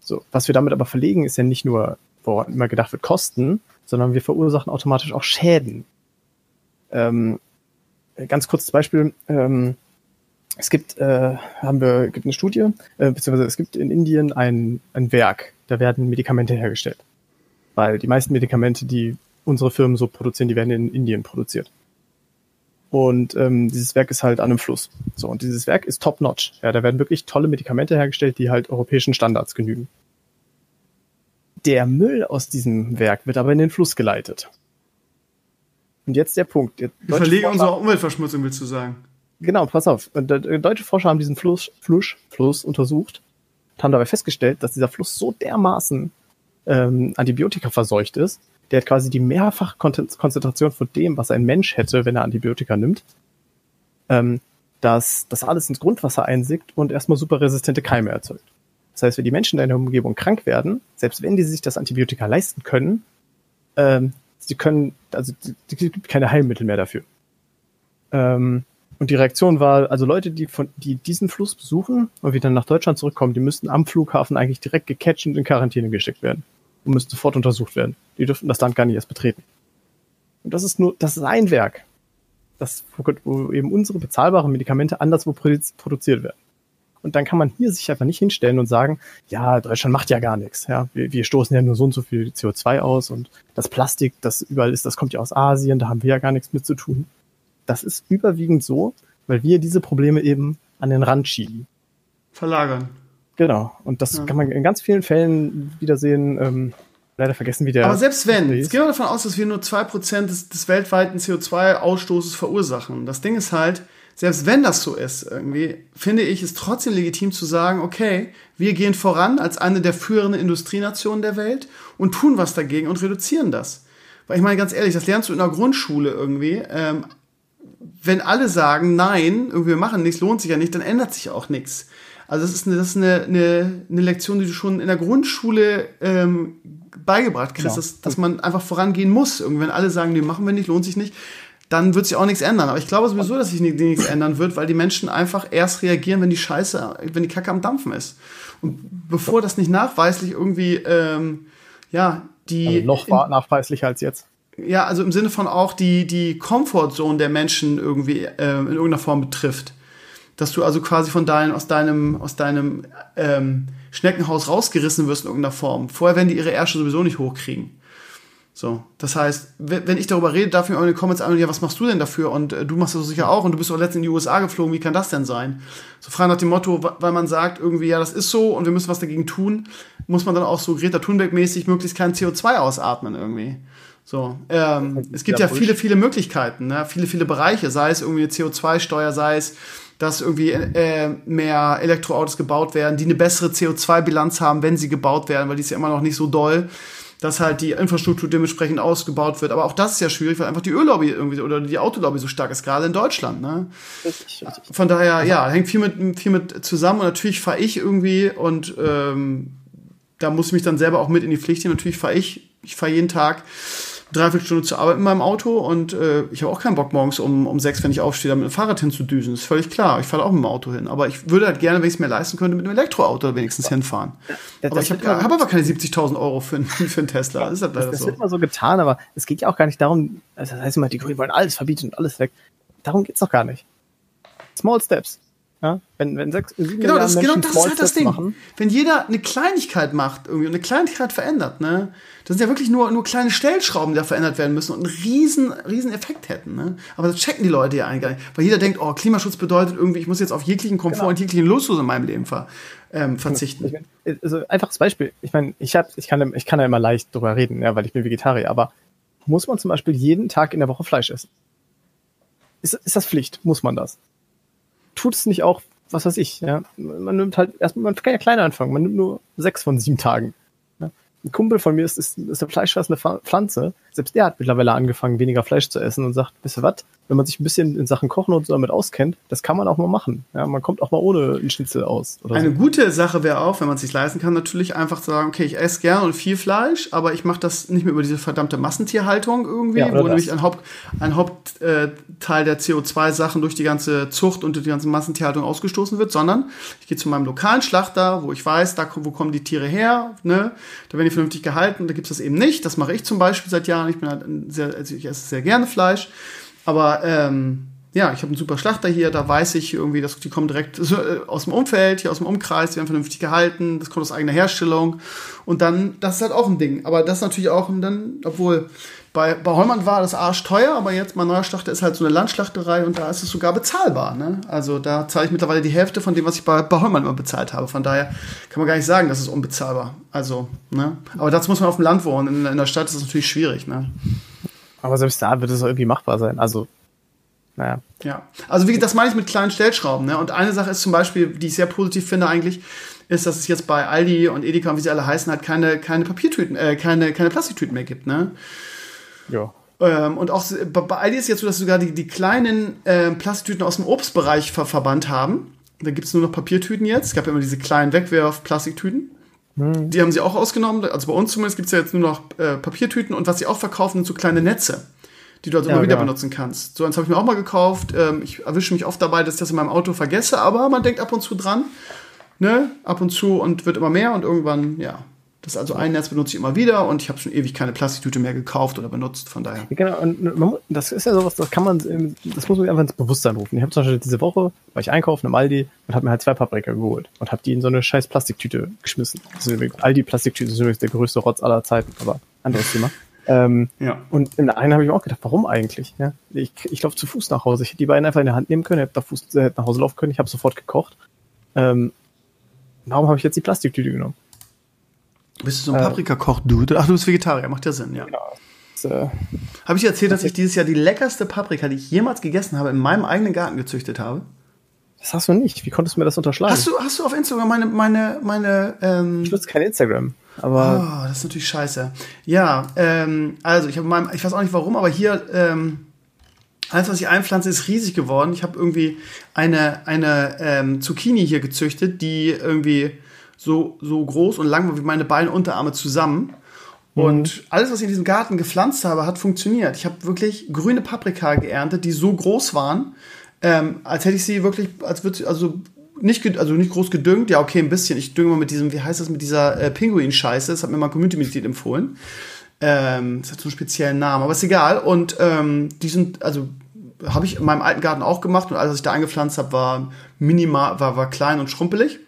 So, was wir damit aber verlegen, ist ja nicht nur, woran immer gedacht wird, Kosten, sondern wir verursachen automatisch auch Schäden. Ähm, ganz kurzes Beispiel. Ähm, es gibt, äh, haben wir, gibt eine Studie, äh, beziehungsweise es gibt in Indien ein, ein Werk, da werden Medikamente hergestellt. Weil die meisten Medikamente, die unsere Firmen so produzieren, die werden in Indien produziert. Und ähm, dieses Werk ist halt an einem Fluss. So, und dieses Werk ist top-notch. Ja, da werden wirklich tolle Medikamente hergestellt, die halt europäischen Standards genügen. Der Müll aus diesem Werk wird aber in den Fluss geleitet. Und jetzt der Punkt. Der Wir verlegen Forscher- unsere Umweltverschmutzung, willst du sagen? Genau, pass auf. Äh, Deutsche Forscher haben diesen Fluss, Fluss, Fluss untersucht und haben dabei festgestellt, dass dieser Fluss so dermaßen ähm, Antibiotika verseucht ist, der hat quasi die mehrfache Kon- Konzentration von dem, was ein Mensch hätte, wenn er Antibiotika nimmt, ähm, dass das alles ins Grundwasser einsickt und erstmal super resistente Keime erzeugt. Das heißt, wenn die Menschen in deiner Umgebung krank werden, selbst wenn die sich das Antibiotika leisten können, ähm, sie können, also es gibt keine Heilmittel mehr dafür. Ähm, und die Reaktion war, also Leute, die von, die diesen Fluss besuchen und wieder nach Deutschland zurückkommen, die müssten am Flughafen eigentlich direkt gecatcht und in Quarantäne gesteckt werden und müssten sofort untersucht werden. Die dürften das Land gar nicht erst betreten. Und das ist nur, das ist ein Werk, das, wo eben unsere bezahlbaren Medikamente anderswo produ- produziert werden. Und dann kann man hier sich einfach nicht hinstellen und sagen, ja, Deutschland macht ja gar nichts. Ja, wir, wir stoßen ja nur so und so viel CO2 aus und das Plastik, das überall ist, das kommt ja aus Asien, da haben wir ja gar nichts mit zu tun. Das ist überwiegend so, weil wir diese Probleme eben an den Rand schieben. Verlagern. Genau. Und das kann man in ganz vielen Fällen wiedersehen. Ähm, leider vergessen, wie der. Aber selbst wenn, jetzt gehen wir davon aus, dass wir nur 2% des, des weltweiten CO2-Ausstoßes verursachen. Das Ding ist halt, selbst wenn das so ist, irgendwie, finde ich es trotzdem legitim zu sagen, okay, wir gehen voran als eine der führenden Industrienationen der Welt und tun was dagegen und reduzieren das. Weil ich meine, ganz ehrlich, das lernst du in der Grundschule irgendwie. Ähm, wenn alle sagen, nein, irgendwie wir machen nichts, lohnt sich ja nicht, dann ändert sich auch nichts. Also das ist eine, das ist eine, eine, eine Lektion, die du schon in der Grundschule ähm, beigebracht kriegst, Genau. dass, dass man einfach vorangehen muss. Irgendwie, wenn alle sagen, nee, machen wir nicht, lohnt sich nicht, dann wird sich auch nichts ändern. Aber ich glaube sowieso, dass sich ni- nichts ändern wird, weil die Menschen einfach erst reagieren, wenn die Scheiße, wenn die Kacke am Dampfen ist. Und bevor das nicht nachweislich irgendwie, ähm, ja, die also noch war nachweislicher als jetzt. ja, also im Sinne von auch die, die Comfortzone der Menschen irgendwie ähm, in irgendeiner Form betrifft. Dass du also quasi von deinem, aus deinem, aus deinem ähm, Schneckenhaus rausgerissen wirst in irgendeiner Form. Vorher werden die ihre Ärsche sowieso nicht hochkriegen. So, das heißt, wenn ich darüber rede, darf ich mir auch in den Comments an, ja, was machst du denn dafür? Und äh, du machst das sicher auch und du bist auch letztens in die USA geflogen, wie kann das denn sein? So frei nach dem Motto, weil man sagt irgendwie, ja, das ist so und wir müssen was dagegen tun, muss man dann auch so Greta Thunberg-mäßig möglichst kein CO2 ausatmen irgendwie. So, ähm, es gibt ja Ja, viele, viele Möglichkeiten, ne? viele, viele Bereiche, sei es irgendwie eine CO2-Steuer, sei es, dass irgendwie äh, mehr Elektroautos gebaut werden, die eine bessere CO2-Bilanz haben, wenn sie gebaut werden, weil die ist ja immer noch nicht so doll, dass halt die Infrastruktur dementsprechend ausgebaut wird. Aber auch das ist ja schwierig, weil einfach die Öllobby irgendwie oder die Autolobby so stark ist, gerade in Deutschland. Ne? Richtig, richtig. Von daher, ja, hängt viel mit, viel mit zusammen und natürlich fahre ich irgendwie und ähm, da muss ich mich dann selber auch mit in die Pflicht nehmen. Natürlich fahre ich, ich fahre jeden Tag dreiviertel Stunde zur Arbeit in meinem Auto und äh, ich habe auch keinen Bock morgens um, um sechs, wenn ich aufstehe, da mit dem Fahrrad hinzudüsen. Ist völlig klar. Ich fahre auch mit dem Auto hin. Aber ich würde halt gerne, wenn ich es mir leisten könnte, mit einem Elektroauto wenigstens hinfahren. Das- aber das ich habe hab aber keine 70.000 Euro für, für einen Tesla. Das ist halt Das, leider das so. wird immer so getan, aber es geht ja auch gar nicht darum, also das heißt immer, die Grünen wollen alles verbieten und alles weg. Darum geht's doch gar nicht. Small Steps. Ja? Wenn, wenn sechs, sieben Genau, das, genau das ist halt das Ding. machen, Wenn jeder eine Kleinigkeit macht, irgendwie und eine Kleinigkeit verändert, ne, das sind ja wirklich nur, nur kleine Stellschrauben, die da verändert werden müssen und einen riesen, riesen Effekt hätten. Ne? Aber das checken die Leute ja eigentlich gar nicht. Weil jeder denkt, oh, Klimaschutz bedeutet irgendwie, ich muss jetzt auf jeglichen Komfort Genau. und jeglichen Luxus in meinem Leben ver, ähm, verzichten. Ich mein, also einfaches Beispiel. Ich meine, ich hab, ich kann, ich kann da immer leicht drüber reden, ja, weil ich bin Vegetarier, aber muss man zum Beispiel jeden Tag in der Woche Fleisch essen? Ist, ist das Pflicht? Muss man das? Tut es nicht auch, was weiß ich, ja? Man nimmt halt erstmal, man kann ja kleiner anfangen, man nimmt nur sechs von sieben Tagen. Ja? Ein Kumpel von mir ist, ist, ist eine fleischfressende Pfl- Pflanze. Selbst der hat mittlerweile angefangen, weniger Fleisch zu essen und sagt, wisst ihr was? Wenn man sich ein bisschen in Sachen Kochen und so damit auskennt, das kann man auch mal machen. Ja, man kommt auch mal ohne einen Schnitzel aus. Eine so. gute Sache wäre auch, wenn man es sich leisten kann, natürlich einfach zu sagen, okay, ich esse gerne und viel Fleisch, aber ich mache das nicht mehr über diese verdammte Massentierhaltung irgendwie, Ja, wo das. nämlich ein Haupt, ein Hauptteil äh, Teil der CO2-Sachen durch die ganze Zucht und durch die ganze Massentierhaltung ausgestoßen wird, sondern ich gehe zu meinem lokalen Schlachter, wo ich weiß, da wo kommen die Tiere her, ne? Da werden die vernünftig gehalten, da gibt's das eben nicht. Das mache ich zum Beispiel seit Jahren. Ich bin halt sehr, also ich esse sehr gerne Fleisch, aber ähm, ja, ich habe einen super Schlachter hier, da weiß ich irgendwie, dass die kommen direkt äh, aus dem Umfeld, hier aus dem Umkreis, die werden vernünftig gehalten, das kommt aus eigener Herstellung. Und dann, das ist halt auch ein Ding. Aber das natürlich auch dann, obwohl bei, bei Heumann war das arschteuer, aber jetzt mein neuer Schlachter ist halt so eine Landschlachterei und da ist es sogar bezahlbar. Ne? Also da zahle ich mittlerweile die Hälfte von dem, was ich bei, bei Heumann immer bezahlt habe. Von daher kann man gar nicht sagen, das ist unbezahlbar. Also, ne? Aber dazu muss man auf dem Land wohnen. In, in der Stadt ist das natürlich schwierig, ne? Aber selbst da wird es auch irgendwie machbar sein. Also, naja. Ja, also wie das meine ich mit kleinen Stellschrauben. Ne? Und eine Sache ist zum Beispiel, die ich sehr positiv finde eigentlich, ist, dass es jetzt bei Aldi und Edeka und wie sie alle heißen, halt keine, keine Papiertüten, äh, keine, keine Plastiktüten mehr gibt. Ne? Ja. Ähm, und auch bei Aldi ist jetzt so, dass sie sogar die, die kleinen ähm, Plastiktüten aus dem Obstbereich ver verbannt haben. Da gibt es nur noch Papiertüten jetzt. Es gab ja immer diese kleinen Wegwerf-Plastiktüten. Die haben sie auch ausgenommen. Also bei uns zumindest gibt es ja jetzt nur noch äh, Papiertüten und was sie auch verkaufen, sind so kleine Netze, die du also Ja, immer wieder genau. benutzen kannst. So eins habe ich mir auch mal gekauft. Ähm, ich erwische mich oft dabei, dass ich das in meinem Auto vergesse, aber man denkt ab und zu dran. Ne? Ab und zu und wird immer mehr und irgendwann, ja. Das ist also ein Netz benutze ich immer wieder und ich habe schon ewig keine Plastiktüte mehr gekauft oder benutzt, von daher. Ja, Genau, und man, das ist ja sowas, das kann man, ähm, das muss man einfach ins Bewusstsein rufen. Ich habe zum Beispiel diese Woche, war ich einkaufen im Aldi und habe mir halt zwei Paprika geholt und habe die in so eine scheiß Plastiktüte geschmissen. Das ist übrigens, Aldi Plastiktüte ist übrigens der größte Rotz aller Zeiten, aber anderes Thema. Ähm, Ja. und in der einen habe ich mir auch gedacht, warum eigentlich? Ja? Ich, ich laufe zu Fuß nach Hause. Ich hätte die beiden einfach in der Hand nehmen können, hätte nach, Fuß, äh, hätte nach Hause laufen können, ich habe sofort gekocht. Ähm, warum habe ich jetzt die Plastiktüte genommen? Bist du so ein Äh. Paprikakoch-Dude? Ach, du bist Vegetarier, macht ja Sinn, ja. Das, äh, Habe ich dir erzählt, dass ich dieses Jahr die leckerste Paprika, die ich jemals gegessen habe, in meinem eigenen Garten gezüchtet habe? das hast du nicht. Wie konntest du mir das unterschlagen? Hast du, hast du auf Instagram meine, meine, meine, ähm, ich nutze kein Instagram, aber Oh, das ist natürlich scheiße. Ja, ähm, also ich habe meinem, ich weiß auch nicht warum, aber hier, ähm, alles, was ich einpflanze, ist riesig geworden. Ich habe irgendwie eine, eine ähm, Zucchini hier gezüchtet, die irgendwie so, so groß und lang war wie meine beiden Unterarme zusammen. Und alles, was ich in diesem Garten gepflanzt habe, hat funktioniert. Ich habe wirklich grüne Paprika geerntet, die so groß waren, ähm, als hätte ich sie wirklich, als würde also nicht, also nicht groß gedüngt, ja, okay, ein bisschen. Ich dünge mal mit diesem, wie heißt das, mit dieser äh, Pinguin-Scheiße. Das hat mir mal ein Community-Mitglied empfohlen. Ähm, das hat so einen speziellen Namen, aber ist egal. Und ähm, die sind, also habe ich in meinem alten Garten auch gemacht und alles, was ich da eingepflanzt habe, war minimal, war, war klein und schrumpelig.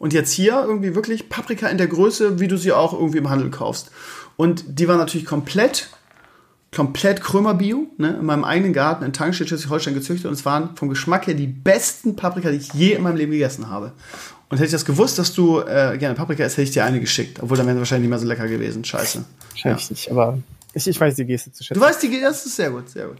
Und jetzt hier irgendwie wirklich Paprika in der Größe, wie du sie auch irgendwie im Handel kaufst. Und die war natürlich komplett, komplett Krömer Bio, ne, in meinem eigenen Garten in Tankstedt, Schleswig-Holstein gezüchtet. Und es waren vom Geschmack her die besten Paprika, die ich je in meinem Leben gegessen habe. Und hätte ich das gewusst, dass du äh, gerne Paprika isst, hätte ich dir eine geschickt. Obwohl, dann wäre sie wahrscheinlich nicht mehr so lecker gewesen. Scheiße. wahrscheinlich nicht. Aber ich, ich weiß die Geste zu schätzen. Du weißt, die, das ist sehr gut, sehr gut.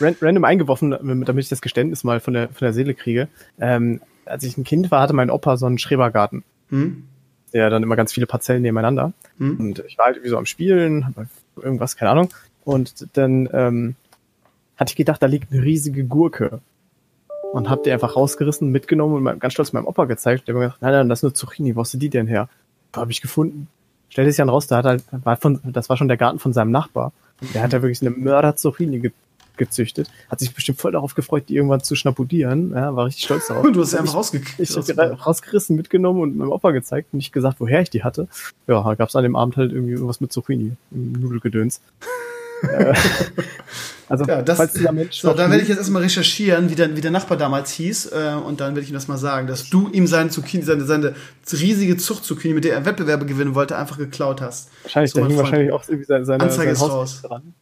Ran- random eingeworfen, damit ich das Geständnis mal von der, von der Seele kriege. Ähm, als ich ein Kind war, hatte mein Opa so einen Schrebergarten. Hm? Der dann immer ganz viele Parzellen nebeneinander. Hm? Und ich war halt irgendwie so am Spielen, irgendwas, keine Ahnung. Und dann ähm, hatte ich gedacht, da liegt eine riesige Gurke. Und hab die einfach rausgerissen, mitgenommen und ganz stolz meinem Opa gezeigt. Der hat mir gesagt, nein, nein, das ist nur Zucchini, wo hast du die denn her? Da habe ich gefunden. stellte sich dann raus, der hat halt, war von, das war schon der Garten von seinem Nachbar. Der hat da wirklich eine Mörder-Zucchini ge gezüchtet. Hat sich bestimmt voll darauf gefreut, die irgendwann zu schnabudieren. Ja, war richtig stolz darauf. Und du hast sie einfach rausgekriegt. Ich habe die ra- rausgerissen, mitgenommen und meinem Opa gezeigt und nicht gesagt, woher ich die hatte. Ja, da gab es an dem Abend halt irgendwie irgendwas mit Zucchini, im Nudelgedöns. Äh, also, Ja, das, falls dieser Mensch so, dann werde ich jetzt erstmal recherchieren, wie der, wie der Nachbar damals hieß, äh, und dann werde ich ihm das mal sagen, dass du ihm seine Zucchini, seine, seine riesige Zucht-Zucchini, mit der er Wettbewerbe gewinnen wollte, einfach geklaut hast. Wahrscheinlich, So, da hing wahrscheinlich auch irgendwie seine, seine, Anzeige sein ist raus. dran.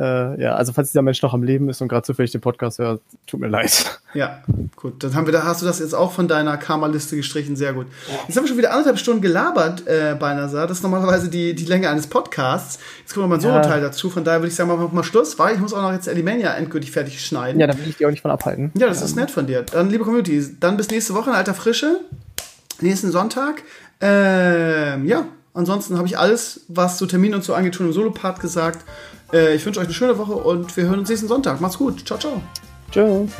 Äh, ja, also falls dieser Mensch noch am Leben ist und gerade zufällig den Podcast hört, tut mir leid. Ja, gut. Dann haben wir da, hast du das jetzt auch von deiner Karma-Liste gestrichen. Sehr gut. Jetzt haben wir schon wieder anderthalb Stunden gelabert äh, bei NASA. Das ist normalerweise die, die Länge eines Podcasts. Jetzt kommt noch mal ein Ja. Solo-Teil dazu. Von daher würde ich sagen, machen wir mal Schluss, weil ich muss auch noch jetzt Elimania endgültig fertig schneiden. Ja, da will ich die auch nicht von abhalten. Ja, das ist nett von dir. Dann, liebe Community, dann bis nächste Woche in alter Frische. Nächsten Sonntag. Ähm, ja, ansonsten habe ich alles, was zu Termin und so angeht, schon im Solo-Part gesagt. Äh, ich wünsche euch eine schöne Woche und wir hören uns nächsten Sonntag. Macht's gut. Ciao, ciao. Tschüss.